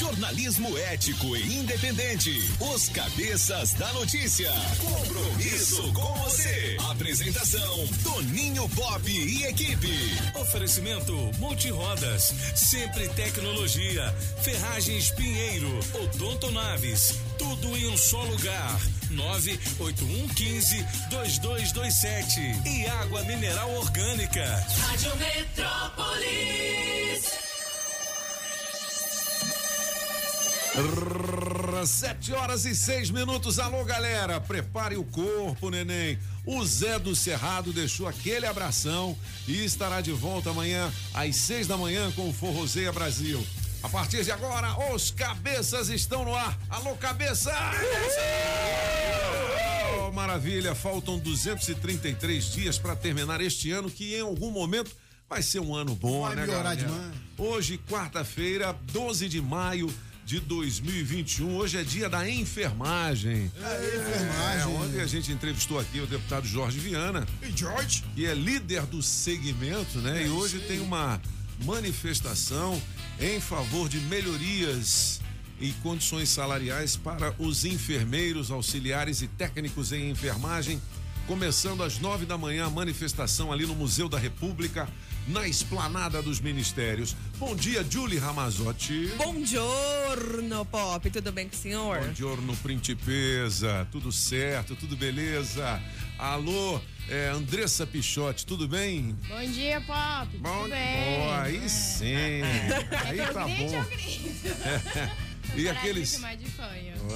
Jornalismo ético e independente. Os Cabeças da Notícia. Compromisso com você. Apresentação: Toninho Pop e equipe. Oferecimento Multirodas, Sempre Tecnologia, Ferragens Pinheiro, Odonto Naves, tudo em um só lugar. 98115 2227 e água mineral orgânica. Rádio Metrópolis. Sete horas e seis minutos. Alô, galera, prepare o corpo, neném. O Zé do Cerrado deixou aquele abração e estará de volta amanhã às seis da manhã com o Forrozeia Brasil. A partir de agora, os cabeças estão no ar. Alô, cabeça! Oh, maravilha, faltam 233 dias para terminar este ano que em algum momento vai ser um ano bom, Vai né, galera? demais. Hoje, quarta-feira, 12 de maio de 2021. Hoje é dia da enfermagem. É, enfermagem. É, ontem a gente entrevistou aqui o deputado Jorge Viana, E George? que é líder do segmento, né? É e hoje aí. tem uma manifestação em favor de melhorias e condições salariais para os enfermeiros, auxiliares e técnicos em enfermagem. Começando às nove da manhã a manifestação ali no Museu da República, na esplanada dos ministérios. Bom dia, Julie Ramazotti. Buongiorno, Pop. Tudo bem com o senhor? Bom giorno, principesa. Tudo certo, tudo beleza? Alô, é, Andressa Pichotti, tudo bem? Bom dia, Pop. Bom, Tudo bem? Ó, aí sim. Aí tá bom. grito. E aqueles,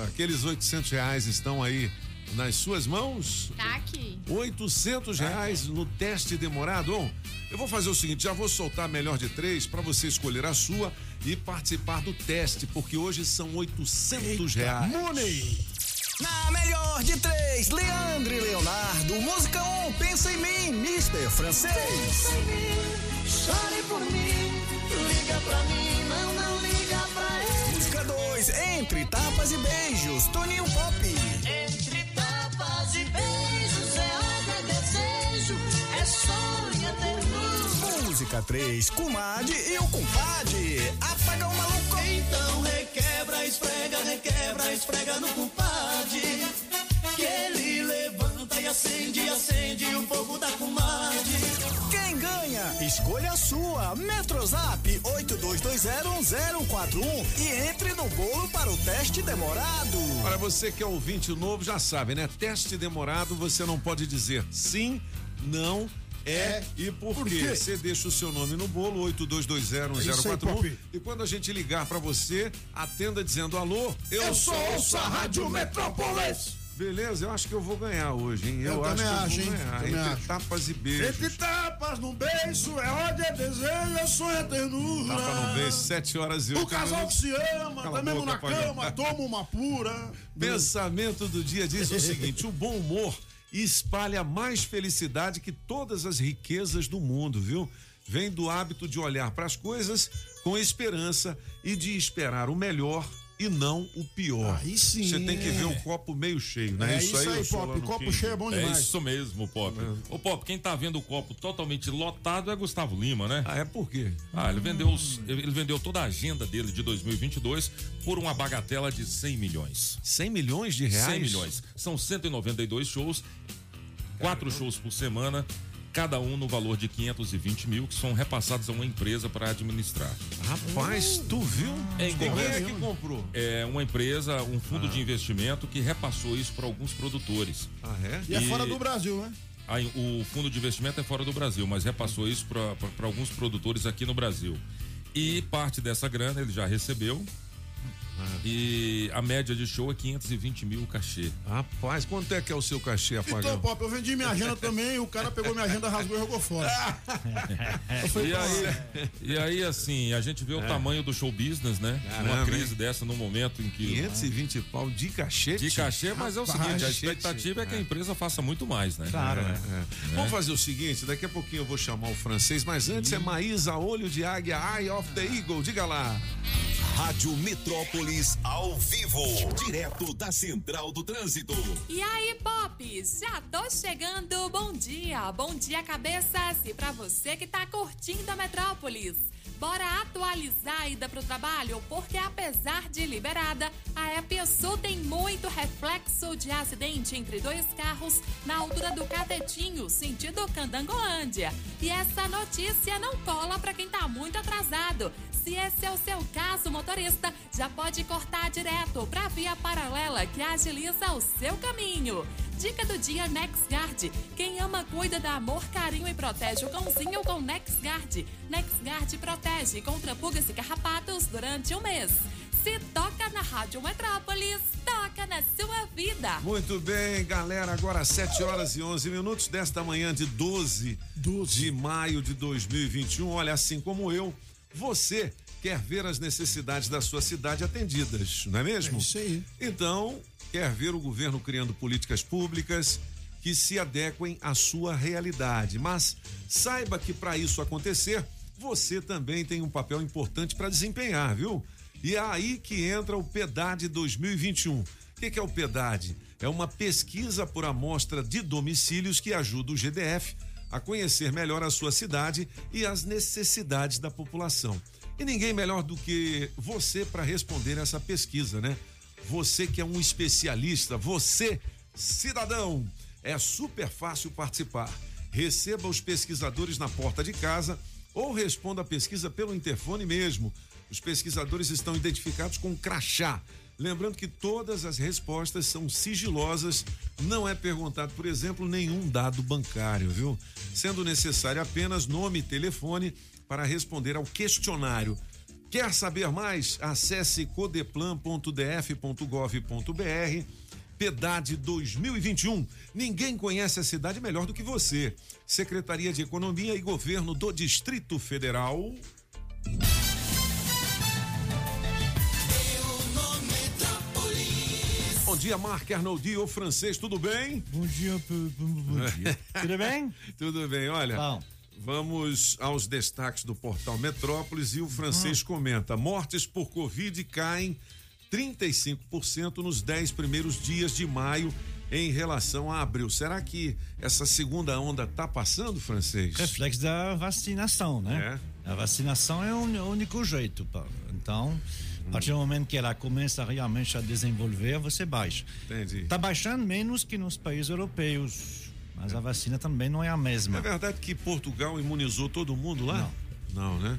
aqueles 800 reais estão aí nas suas mãos? Tá aqui. 800 reais no teste demorado. Bom, eu vou fazer o seguinte, já vou soltar a melhor de três para você escolher a sua e participar do teste, porque hoje são 800 reais. Money! Na melhor de três, Leandro e Leonardo. Música 1, um, pensa em mim, Mr. Francês. Chore por mim, liga pra mim, não, não liga pra ele. Música 2, entre tapas e beijos, Toninho Pop. Tapas e beijos é é desejo, é sonho, é ternura. Música 3, Comadre e o Compadre. Apaga o maluco. Então requebra, esfrega, requebra, esfrega no compadre. Acende, acende o fogo da comadre. Quem ganha? Escolha a sua. Metrozap 82201041 e entre no bolo para o teste demorado. Para você que é ouvinte novo, já sabe, né? Teste demorado, você não pode dizer sim, não, é, É. e por, Por quê? Você deixa o seu nome no bolo, É isso aí, 82201041. Pop. e quando a gente ligar para você, atenda dizendo alô, eu, Eu sou ouço a Rádio Metrópolis. Beleza, eu acho que eu vou ganhar hoje, hein? Eu acho também que acho, eu hein? vou ganhar. Entre acho. tapas e beijos. Entre tapas no beijo, é ódio, é desejo, é sonho, é ternura. Tapa no beijo, 7 horas e O 8 casal que se ama, Cala tá mesmo na cama, toma uma pura. Pensamento do dia diz o seguinte: o bom humor espalha mais felicidade que todas as riquezas do mundo, viu? Vem do hábito de olhar para as coisas com esperança e de esperar o melhor e não o pior. Aí sim. Você tem que ver o copo meio cheio, né? É isso aí, eu sou Pop. Copo cheio é bom É demais. isso mesmo, Pop. Ô, Pop, quem tá vendo o copo totalmente lotado é Gustavo Lima, né? Ah, é por quê? Ah, ele vendeu, os- ele vendeu toda a agenda dele de 2022 por uma bagatela de 100 milhões. 100 milhões de reais? 100 milhões. São 192 shows, quatro shows por semana, cada um no valor de 520 mil, que são repassados a uma empresa para administrar. Rapaz, tu viu? É, Quem é que comprou? É uma empresa, um fundo de investimento que repassou isso para alguns produtores. Ah, é? E é E- fora do Brasil, né? Aí, o fundo de investimento é fora do Brasil, mas repassou isso para alguns produtores aqui no Brasil. E parte dessa grana ele já recebeu. E a média de show é 520 mil o cachê. Rapaz, quanto é que é o seu cachê, Então, Apagão? Pop, eu vendi minha agenda também, o cara pegou minha agenda, rasgou e jogou fora. E aí, e aí, assim, a gente vê o tamanho do show business, né? Caramba, Uma crise hein? dessa no momento em que. 520 pau de cachete? De cachê, mas é o Rapaz, seguinte, a expectativa é que a empresa faça muito mais, né? Claro, né? Vamos fazer o seguinte, daqui a pouquinho eu vou chamar o francês, mas antes é Maísa Olho de Águia, Eye of the Eagle, diga lá. Rádio Metrópolis ao vivo, direto da Central do Trânsito. E aí, Pop, já tô chegando. Bom dia, bom dia, cabeças. E pra você que tá curtindo a Metrópolis. Bora atualizar a ida pro trabalho, porque apesar de liberada, a EPSU tem muito reflexo de acidente entre dois carros na altura do Catetinho, sentido Candangolândia. E essa notícia não cola pra quem tá muito atrasado. Se esse é o seu caso, motorista, já pode cortar direto pra via paralela que agiliza o seu caminho. Dica do dia NexGuard. Quem ama cuida da amor, carinho e protege o cãozinho com NexGuard. NexGuard protege contra pulgas e carrapatos durante um mês. Se toca na Rádio Metrópolis, toca na sua vida. Muito bem, galera. Agora 7 horas e 11 minutos desta manhã de 12, de maio de 2021. Olha, assim como eu, você quer ver as necessidades da sua cidade atendidas, não é mesmo? É isso aí. Então, quer ver o governo criando políticas públicas que se adequem à sua realidade. Mas saiba que para isso acontecer, você também tem um papel importante para desempenhar, viu? E é aí que entra o PEDAD 2021. O que, que é o PEDAD? É uma pesquisa por amostra de domicílios que ajuda o GDF a conhecer melhor a sua cidade e as necessidades da população. E ninguém melhor do que você para responder essa pesquisa, né? Você que é um especialista, você, cidadão, é super fácil participar. Receba os pesquisadores na porta de casa ou responda a pesquisa pelo interfone mesmo. Os pesquisadores estão identificados com crachá. Lembrando que todas as respostas são sigilosas, não é perguntado, por exemplo, nenhum dado bancário, viu? Sendo necessário apenas nome e telefone para responder ao questionário. Quer saber mais? Acesse codeplan.df.gov.br. PEDAD 2021. Ninguém conhece a cidade melhor do que você. Secretaria de Economia e Governo do Distrito Federal. Bom dia, Marc Arnoldi, o francês, tudo bem? Bom dia, bom dia. Tudo bem? Tudo bem, olha. Bom. Vamos aos destaques do portal Metrópolis e o francês Hum. comenta: mortes por Covid caem 35% nos 10 primeiros dias de maio em relação a abril. Será que essa segunda onda tá passando, francês? Reflexo da vacinação, né? A vacinação é o único jeito. Então, a partir do momento que ela começa realmente a desenvolver, você baixa. Entendi. Está baixando menos que nos países europeus, mas a vacina também não é a mesma. É verdade que Portugal imunizou todo mundo lá? Não. Não, né?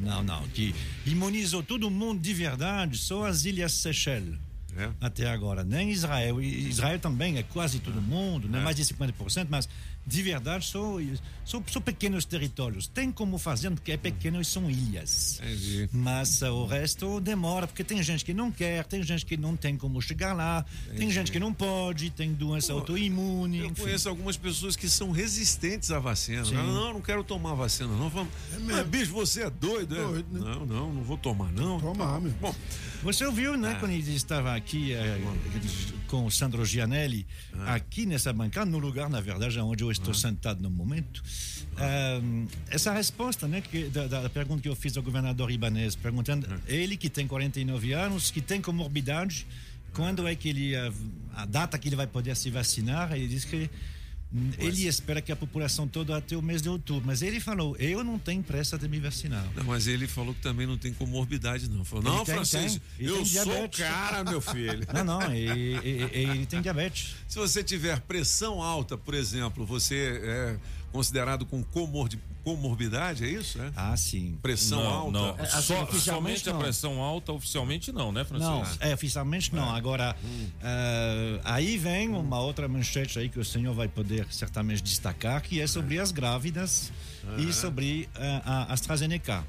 Não, não. Que imunizou todo mundo de verdade, só as Ilhas Seychelles. É. Até agora. Nem Israel. Israel também é quase todo mundo, né? É. mais de 50%, mas de verdade são, são, são pequenos territórios. Tem como fazer, porque é pequeno e são ilhas. Entendi. Mas uh, o resto demora, porque tem gente que não quer, tem gente que não tem como chegar lá, tem Entendi. gente que não pode, tem doença Pô, autoimune. Eu enfim. conheço algumas pessoas que são resistentes à vacina. Sim. Não, não, quero tomar vacina, não. Vamos. Mas, bicho, você é doido, é? Doido, né? Não, não, não vou tomar, não. Tomar, meu. Bom, Você ouviu, Ah. né, quando ele estava aqui eh, com o Sandro Gianelli, Ah. aqui nessa bancada, no lugar, na verdade, onde eu estou sentado no momento, Ah. ehm, essa resposta, né, que, da, da pergunta que eu fiz ao governador Ibanez, perguntando, Ah. ele que tem 49 anos, que tem comorbidade, quando é que ele, eh, a data que ele vai poder se vacinar, ele disse que ele espera que a população toda até o mês de outubro, mas ele falou, eu não tenho pressa de me vacinar. Não, mas ele falou que também não tem comorbidade, não. Falou, não, tem, francês, tem. Eu sou o cara, meu filho. Não, não, ele, ele- ele tem diabetes. Se você tiver pressão alta, por exemplo, você é considerado com comordi- comorbidade, é isso? É? Ah, sim. Pressão não, alta? Não, É, assim, Só- oficialmente somente a não. pressão alta, oficialmente não, né, Não, Francisco? é, oficialmente não. Agora, eh, aí vem uma outra manchete aí que o senhor vai poder certamente destacar, que é sobre as grávidas e sobre eh, a AstraZeneca.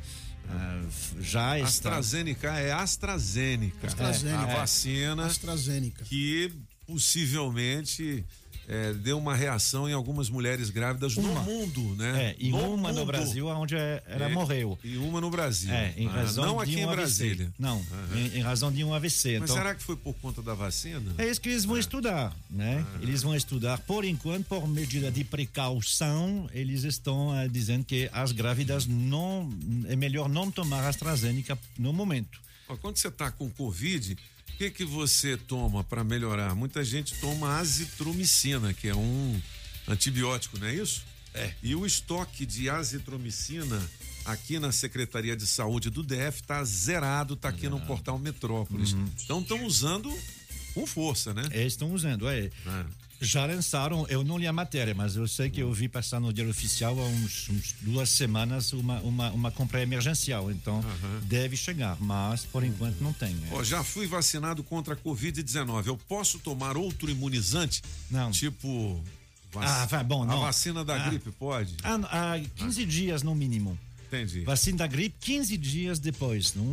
Eh, já está. AstraZeneca é AstraZeneca. AstraZeneca. A É. vacina AstraZeneca. que possivelmente é, deu uma reação em algumas mulheres grávidas no mundo, né? É, e no uma no mundo. Brasil, onde é- ela É, morreu. E uma no Brasil. É, em Ah, razão não de aqui um em AVC. Brasília. Não, em, em razão de um AVC. Mas então, será que foi por conta da vacina? É isso que eles vão estudar, né? Eles vão estudar, por enquanto, por medida de precaução, eles estão eh, dizendo que as grávidas não é melhor não tomar AstraZeneca no momento. Quando você tá com Covid, o que que você toma para melhorar? Muita gente toma azitromicina, que é um antibiótico, não é isso? É. E o estoque de azitromicina aqui na Secretaria de Saúde do DF tá zerado, tá aqui no portal Metrópolis. Então estão usando com força, né? É, estão usando, é. Já lançaram, eu não li a matéria, mas eu sei que eu vi passar no Diário Oficial há uns, uns duas semanas uma, uma, uma compra emergencial. Então deve chegar, mas por enquanto não tem. né? Ó, já fui vacinado contra a Covid-19. Eu posso tomar outro imunizante? Não. Tipo. vac- Ah, vai, bom, não. A vacina da Ah. gripe pode? Há, há 15 dias no mínimo. Entendi. Vacina da gripe, 15 dias depois. Não,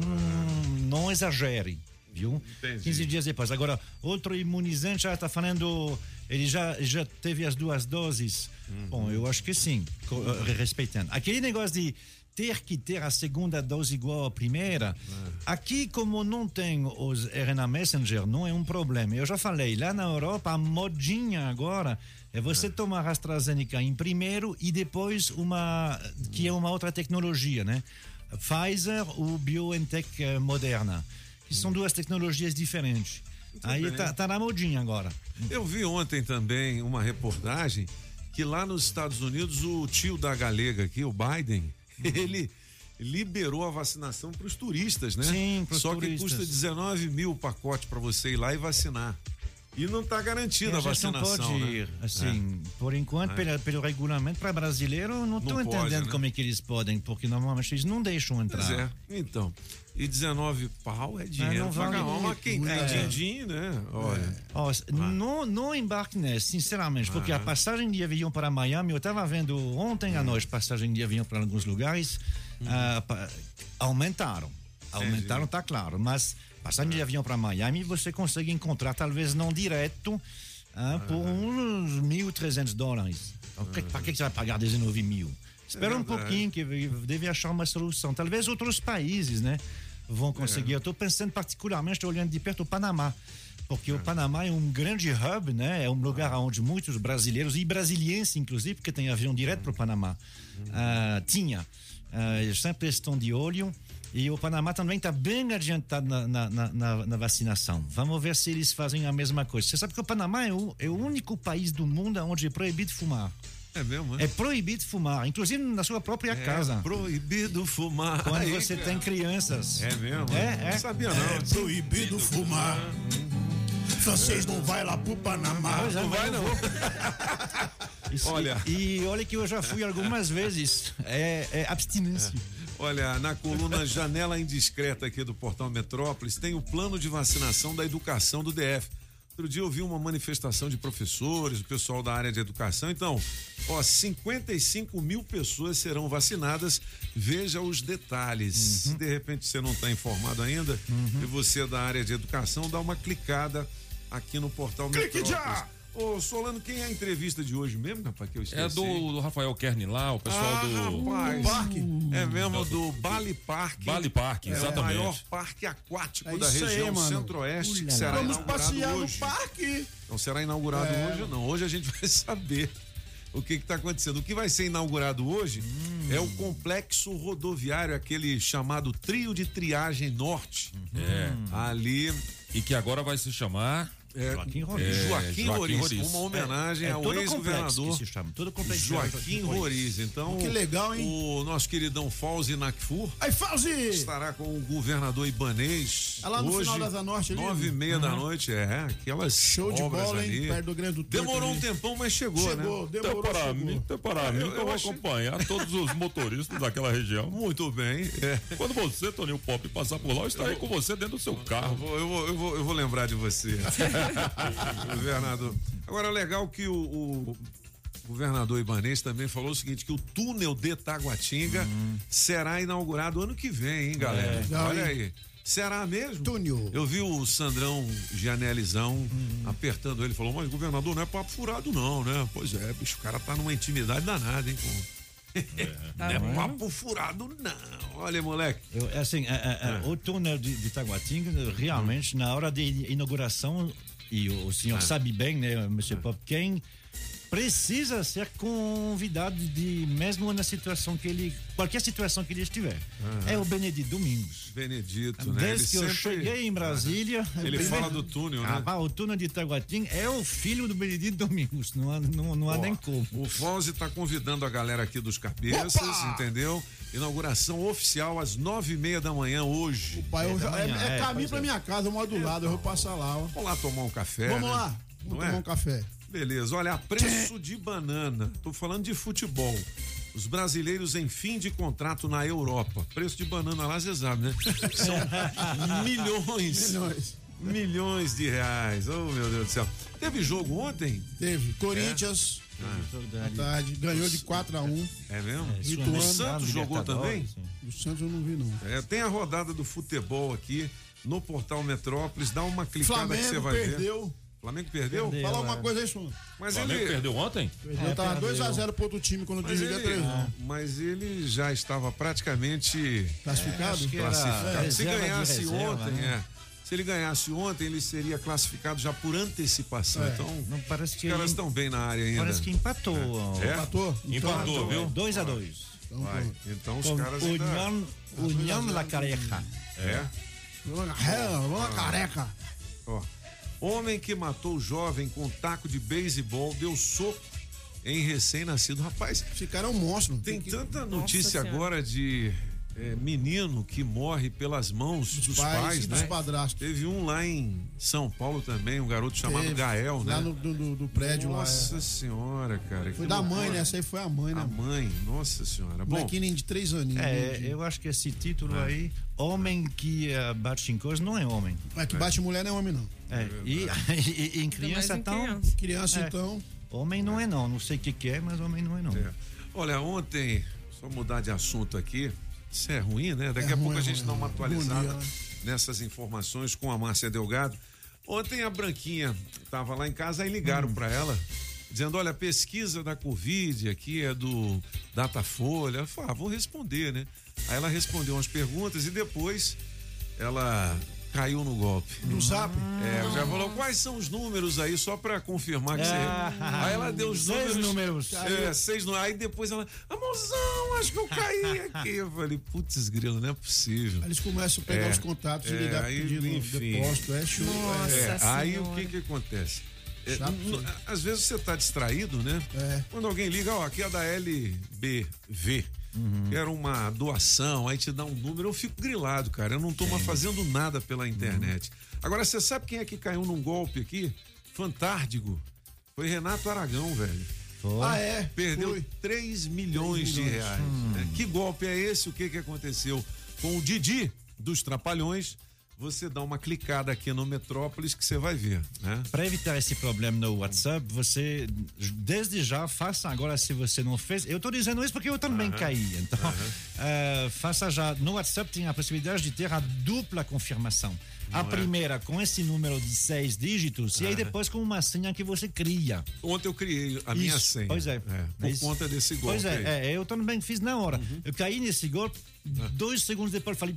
não exagere, viu? Entendi. 15 dias depois. Agora, outro imunizante já está falando. Ele já, já teve as duas doses? Uhum. Bom, eu acho que sim, eh, respeitando. Aquele negócio de ter que ter a segunda dose igual à primeira, É. aqui, como não tem os RNA Messenger, não é um problema. Eu já falei, lá na Europa, a modinha agora é você tomar a AstraZeneca em primeiro e depois uma, que é uma outra tecnologia, né? Pfizer ou BioNTech eh, Moderna, que são duas tecnologias diferentes. Aí bem. tá, tá na modinha agora. Eu vi ontem também uma reportagem que lá nos Estados Unidos o tio da galega aqui, o Biden, ele liberou a vacinação para os turistas, né? Sim, pros Só que turistas. custa 19 mil o pacote para você ir lá e vacinar. E não está garantida a É, já não vacinação. pode né? ir, assim, por enquanto, É. pela- pelo regulamento para brasileiro, não estou entendendo né? como é que eles podem, porque normalmente eles não deixam entrar. Pois é. Então, e 19 pau é dinheiro. não pra vale caramba. Mas quem tem É. din-din, né? Olha. Ó, não, não embarque nessa, sinceramente, porque a Aham. passagem de avião para Miami, eu estava vendo ontem à noite passagem de avião para alguns lugares, ah, pa- aumentaram. Aumentaram, tá claro, mas passagem de avião para Miami você consegue encontrar, talvez não direto, ah, por uns 1.300 dólares. Para que, que você vai pagar 19 mil? Espera um verdade. pouquinho que deve achar uma solução. Talvez outros países, né? Vão conseguir. Eu estou pensando particularmente, estou olhando de perto o Panamá. Porque o Panamá é um grande hub, né? É um lugar onde muitos brasileiros, e brasilienses inclusive, porque tem avião direto para o Panamá, ah, tinha. Eles sempre estão de olho. E o Panamá também está bem adiantado na, na, na- na- na vacinação. Vamos ver se eles fazem a mesma coisa. Você sabe que o Panamá é o, é o único país do mundo onde é proibido fumar. É mesmo, né? É proibido fumar, inclusive na sua própria casa. proibido fumar. Quando Aí, você cara. tem crianças. É mesmo? É, é. Não sabia não. É proibido fumar. Francês não vai lá pro Panamá. Pois é, Não vai não. Isso- Olha. E, e olha que eu já fui algumas vezes. É, é abstinência. Olha, na coluna Janela Indiscreta aqui do Portal Metrópolis, tem o plano de vacinação da educação do DF. Outro dia eu vi uma manifestação de professores, o pessoal da área de educação. Então, ó, 55 mil pessoas serão vacinadas. Veja os detalhes. Se de repente você não está informado ainda e você é da área de educação, dá uma clicada aqui no Portal Clique Metrópolis. já! Ô, Solano, quem é a entrevista de hoje mesmo, rapaz, que eu esqueci? É do, do Rafael Kern lá, o pessoal ah, do. rapaz. Parque. É mesmo do Bali Parque. Bali Parque, É o exatamente. maior parque aquático É da região centro-oeste que será Vamos inaugurado passear hoje. no parque. Não será inaugurado É. hoje, não. Hoje a gente vai saber o que está acontecendo. O que vai ser inaugurado hoje é o complexo rodoviário, aquele chamado Trio de Triagem Norte. É. Ali. E que agora vai se chamar. É, Joaquim é, Roriz. Joaquim, Joaquim Roriz, Roriz. uma homenagem É ao todo complexo ex-governador. Joaquim Roriz. Então, Que legal, hein? o nosso queridão Fauzi Nakfur Aí, Fauzi! estará com o governador Ibanês. É lá no hoje, final da Norte ali, Nove e né? meia da noite, é. Aquelas Show de obras bola, hein? ali. Perto do Grande do Demorou um ali. tempão, mas chegou, Chegou, né? demorou, Então, para chegou. mim, para mim, Eu- que eu, eu vou achei- acompanhar todos os motoristas daquela região. Muito bem. é. Quando você, Toninho Pop, passar por lá, eu estarei com você dentro do seu Eu carro. vou, eu, vou, eu, vou, eu vou lembrar de você, governador. Agora, legal que o, o governador Ibanês também falou o seguinte, que o túnel de Taguatinga será inaugurado ano que vem, hein, galera? Legal, Olha aí. Será mesmo? Túnel. Eu vi o Sandrão Gianelizão apertando ele, falou, mas governador não é papo furado não, né? Pois é, bicho, o cara tá numa intimidade danada, hein, com... não é papo furado não. Olha, moleque. Eu, assim, é, é, é, o túnel de, de Taguatinga, realmente, na hora de inauguração, e o, o senhor sabe bem, né, Monsieur Pop, quem precisa ser convidado de mesmo na situação que ele qualquer situação que ele estiver. É o Benedito Domingos. Benedito, né? Desde que Ele eu sempre- cheguei em Brasília, Ele o fala do túnel, né? Ah, o túnel de Itaguatinga é o filho do Benedito Domingos, não há, não, não há Ó, nem como. O Fauzi está convidando a galera aqui dos cabeças, entendeu? Inauguração oficial às nove e meia da manhã hoje. Pai, eu É, já- é, manhã, é é, caminho pois pra é. minha casa, eu moro do lado, eu vou passar lá, ó. Vamos lá tomar um café. Vamos né? lá, vamos Não tomar é? um café. Beleza, olha, a preço de banana. Tô falando de futebol. Os brasileiros em fim de contrato na Europa. Preço de banana lá, você sabe, né? São milhões. Milhões. Milhões de reais. Oh, meu Deus do céu. Teve jogo ontem? Teve. Corinthians, Ah, à tarde, ganhou de 4x1. é mesmo? Ituano, o Santos jogou também? O Santos eu não vi, não. É, tem a rodada do futebol aqui no portal Metrópolis. Dá uma clicada que você Flamengo vai ver. Flamengo perdeu? Perdeu. Fala é. uma coisa aí, Suno. Mas O Flamengo ele. perdeu ontem? Perdeu, tava perdeu. 2x0 pro outro time quando Mas desliguei a ele, televisão. mas ele já estava praticamente Classificado? acho que era classificado. Se ganhasse reserva, ontem, né? é. Se ele ganhasse ontem, ele seria classificado já por antecipação. É. Então, Não parece os que caras ele- estão bem na área ainda. Parece que empatou. É? Empatou? Empatou, viu? 2 a 2 Então, Vai. Então os Com caras ainda... União, União La Careca. É. Lá, careca. Ó. Homem que matou jovem com taco de beisebol deu soco em recém-nascido. Rapaz, Esse cara é um monstro. tem que- tanta notícia Senhora. agora de é, menino que morre pelas mãos dos, dos pais, pais, e dos né? padrastos. Teve um lá em São Paulo também, um garoto chamado Teve, Gael, né? Lá no do, do- do prédio Nossa lá. senhora, cara. é. Foi da loucura. mãe, né? Essa aí foi a mãe, né? A mãe, nossa senhora. Bom, Molequinho de três aninhos. É, né? eu acho que esse título aí, homem que eh, bate em coisa, não é homem. Mas que bate mulher não é homem, não. É, e, e- e em criança, em então, criança. Criança, É. então. homem não é não. Não sei o que, que é, mas homem não é não. é. olha, ontem, só mudar de assunto aqui, isso é ruim, né? Daqui É a pouco ruim, a gente ruim, dá uma atualizada nessas informações com a Márcia Delgado. Ontem a Branquinha estava lá em casa, aí ligaram Hum. para ela, dizendo: olha, a pesquisa da Covid aqui é do Datafolha. Ela falou: ah, vou responder, né? Aí ela respondeu umas perguntas e depois ela caiu no golpe. No zap. É, já falou quais são os números aí, só pra confirmar que você. Ah, aí ela deu os seis números. números. É, seis números. Aí depois ela, amorzão, acho que eu caí aqui. Eu falei, putz, grilo, não é possível. Aí eles começam a pegar É, os contatos é, e ligar aí, pedindo enfim. depósito. É show. Nossa. É. É, aí o que que acontece? É, às vezes você tá distraído, né? É. Quando alguém liga, ó, aqui é da LBV. Era uma doação, aí te dá um número, eu fico grilado, cara. Eu não tô mais fazendo nada pela internet. Agora, você sabe quem é que caiu num golpe aqui? Fantárdigo. Foi Renato Aragão, velho. Foi. Ah, é. Perdeu Foi. 3 milhões de milhões. reais. né? Que golpe é esse? O que que aconteceu? Com o Didi dos Trapalhões, você dá uma clicada aqui no Metrópolis que você vai ver, né? Para evitar esse problema no WhatsApp, você, desde já, faça agora se você não fez. Eu estou dizendo isso porque eu também caí. Então, eh, faça já. No WhatsApp tem a possibilidade de ter a dupla confirmação. A é? primeira com esse número de seis dígitos e aí depois com uma senha que você cria. Ontem eu criei a minha Isso, senha. Pois é. por Mas- conta desse golpe. Pois é, é, eu também fiz na hora. Eu caí nesse golpe, dois segundos depois falei.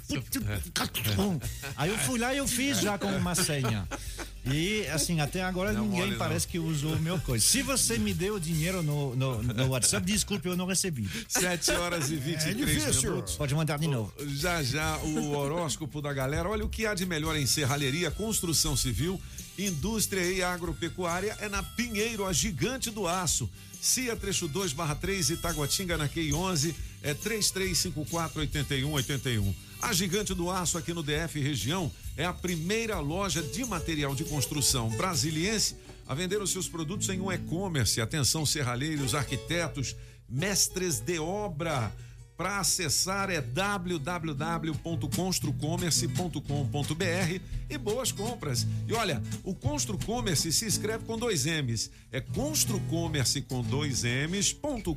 Aí eu fui lá e eu fiz já com uma senha. E assim, até agora Não ninguém mole, não. parece que usou o meu coisa. Se você me deu dinheiro no, no, no WhatsApp, desculpe, eu não recebi. 7 horas e 23 difícil. minutos. Pode mandar de novo. Já já o horóscopo da galera. Olha o que há de melhor em serralheria, construção civil, indústria e agropecuária é na Pinheiro, a gigante do aço. CIA trecho 2 barra 3 Itaguatinga na QI 11 é 3354 8181. A Gigante do Aço aqui no DF região é a primeira loja de material de construção brasiliense a vender os seus produtos em um e-commerce. Atenção serralheiros, arquitetos, mestres de obra. Para acessar é www.construcommerce.com.br e boas compras. E olha, o Construcommerce se escreve com dois M's. É construcommerce com dois M's.com.br.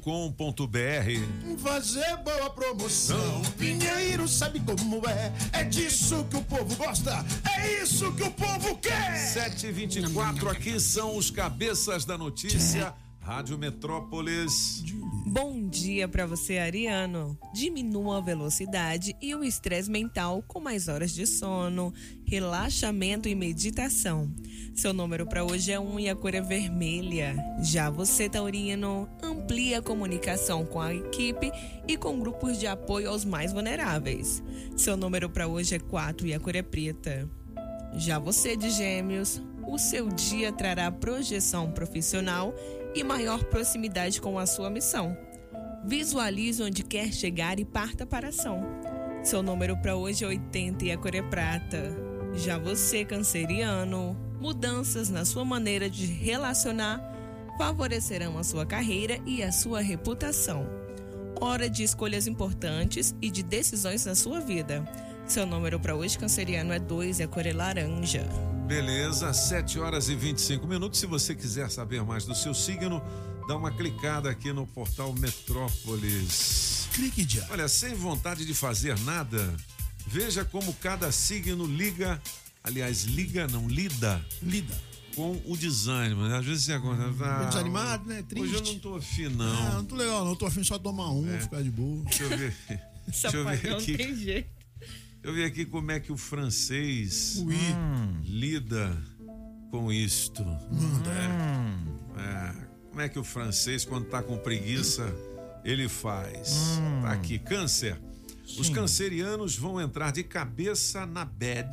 Fazer boa promoção. Pinheiro sabe como é. É disso que o povo gosta. É isso que o povo quer. 724 aqui são os cabeças da notícia. Rádio Metrópolis. Bom dia para você, Ariano. Diminua a velocidade e o estresse mental com mais horas de sono, relaxamento e meditação. Seu número para hoje é 1 um e a cor é vermelha. Já você, Taurino, amplia a comunicação com a equipe e com grupos de apoio aos mais vulneráveis. Seu número para hoje é 4 e a cor é preta. Já você, de Gêmeos, o seu dia trará projeção profissional e maior proximidade com a sua missão. Visualize onde quer chegar e parta para a ação. Seu número para hoje é 80 e a cor é prata. Já você, canceriano, mudanças na sua maneira de relacionar favorecerão a sua carreira e a sua reputação. Hora de escolhas importantes e de decisões na sua vida. Seu número para hoje, canceriano, é 2 e a cor é laranja. Beleza, 7 horas e 25 minutos. Se você quiser saber mais do seu signo, dá uma clicada aqui no portal Metrópolis. Clique já. Olha, sem vontade de fazer nada, veja como cada signo liga, aliás, liga não, lida. Lida. Com o desânimo, né? Às vezes você acorda. Ah, Meio desanimado, né? Triste. Hoje eu não tô afim, Ah, não. não tô legal, não. Tô afim só de tomar um, É. ficar de boa. Deixa eu ver. Deixa eu ver Não aqui. tem jeito. Eu vi aqui como é que o francês lida com isto. Manda, é. É, como é que o francês, quando tá com preguiça, ele faz? Tá aqui, câncer. Os cancerianos vão entrar de cabeça na bad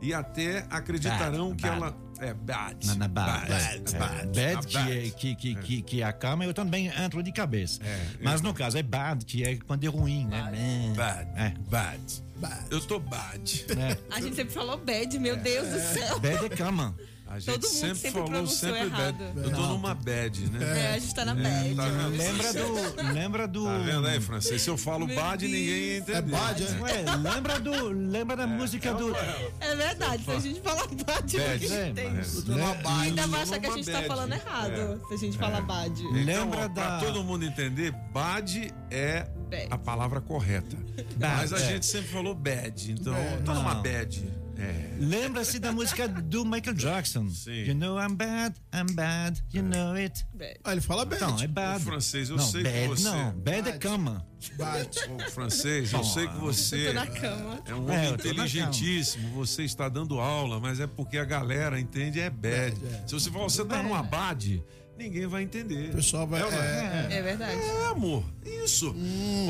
e até acreditarão Bad, que bad. ela é bad. Na, na bad. Bad, É, bad, bad, a que, bad. é, que, que, que, que acalma, eu também entro de cabeça. É, Mas no caso é bad, que é quando é ruim, né? Bad, É. bad. Bad. Eu tô bad. É. A gente sempre falou bad, meu Deus do céu. Bad é cama. A gente Todo mundo sempre, sempre falou sempre bad. errado. Eu tô numa bad, né? É, a gente tá na É, bad. tá? Lembra do. Lembra do. Tá vendo aí, francês? Se eu falo Meu bad, ninguém Deus. entender. É bad, é? Ué, lembra do. Lembra da música do. É verdade, se a gente falar bad, Bad. a gente É, tem. mas- tô numa le- bad. Ainda vai achar que a gente tá bad. falando errado, se a gente falar bad. Então, Lembra ó, pra da- todo mundo entender, bad é Bad. a palavra correta. Bad, Mas a é. gente sempre falou bad. Então, tô numa Não. bad. É. Lembra-se da música do Michael Jackson. Sim. You know I'm bad, I'm bad, you know it. Bad. Ah, ele fala bad. Então, é bad. Ô, francês, eu não, sei que bad, você- Não, bad é Bad. cama. Bad. Ô, francês, eu sei que você Eu tô na cama. é um É, homem na inteligentíssimo. Você está dando aula, mas é porque a galera entende é bad. Bad, é. Se você falar, você tá numa bad, ninguém vai entender. O pessoal vai. É ou não É, É verdade. É, amor, isso.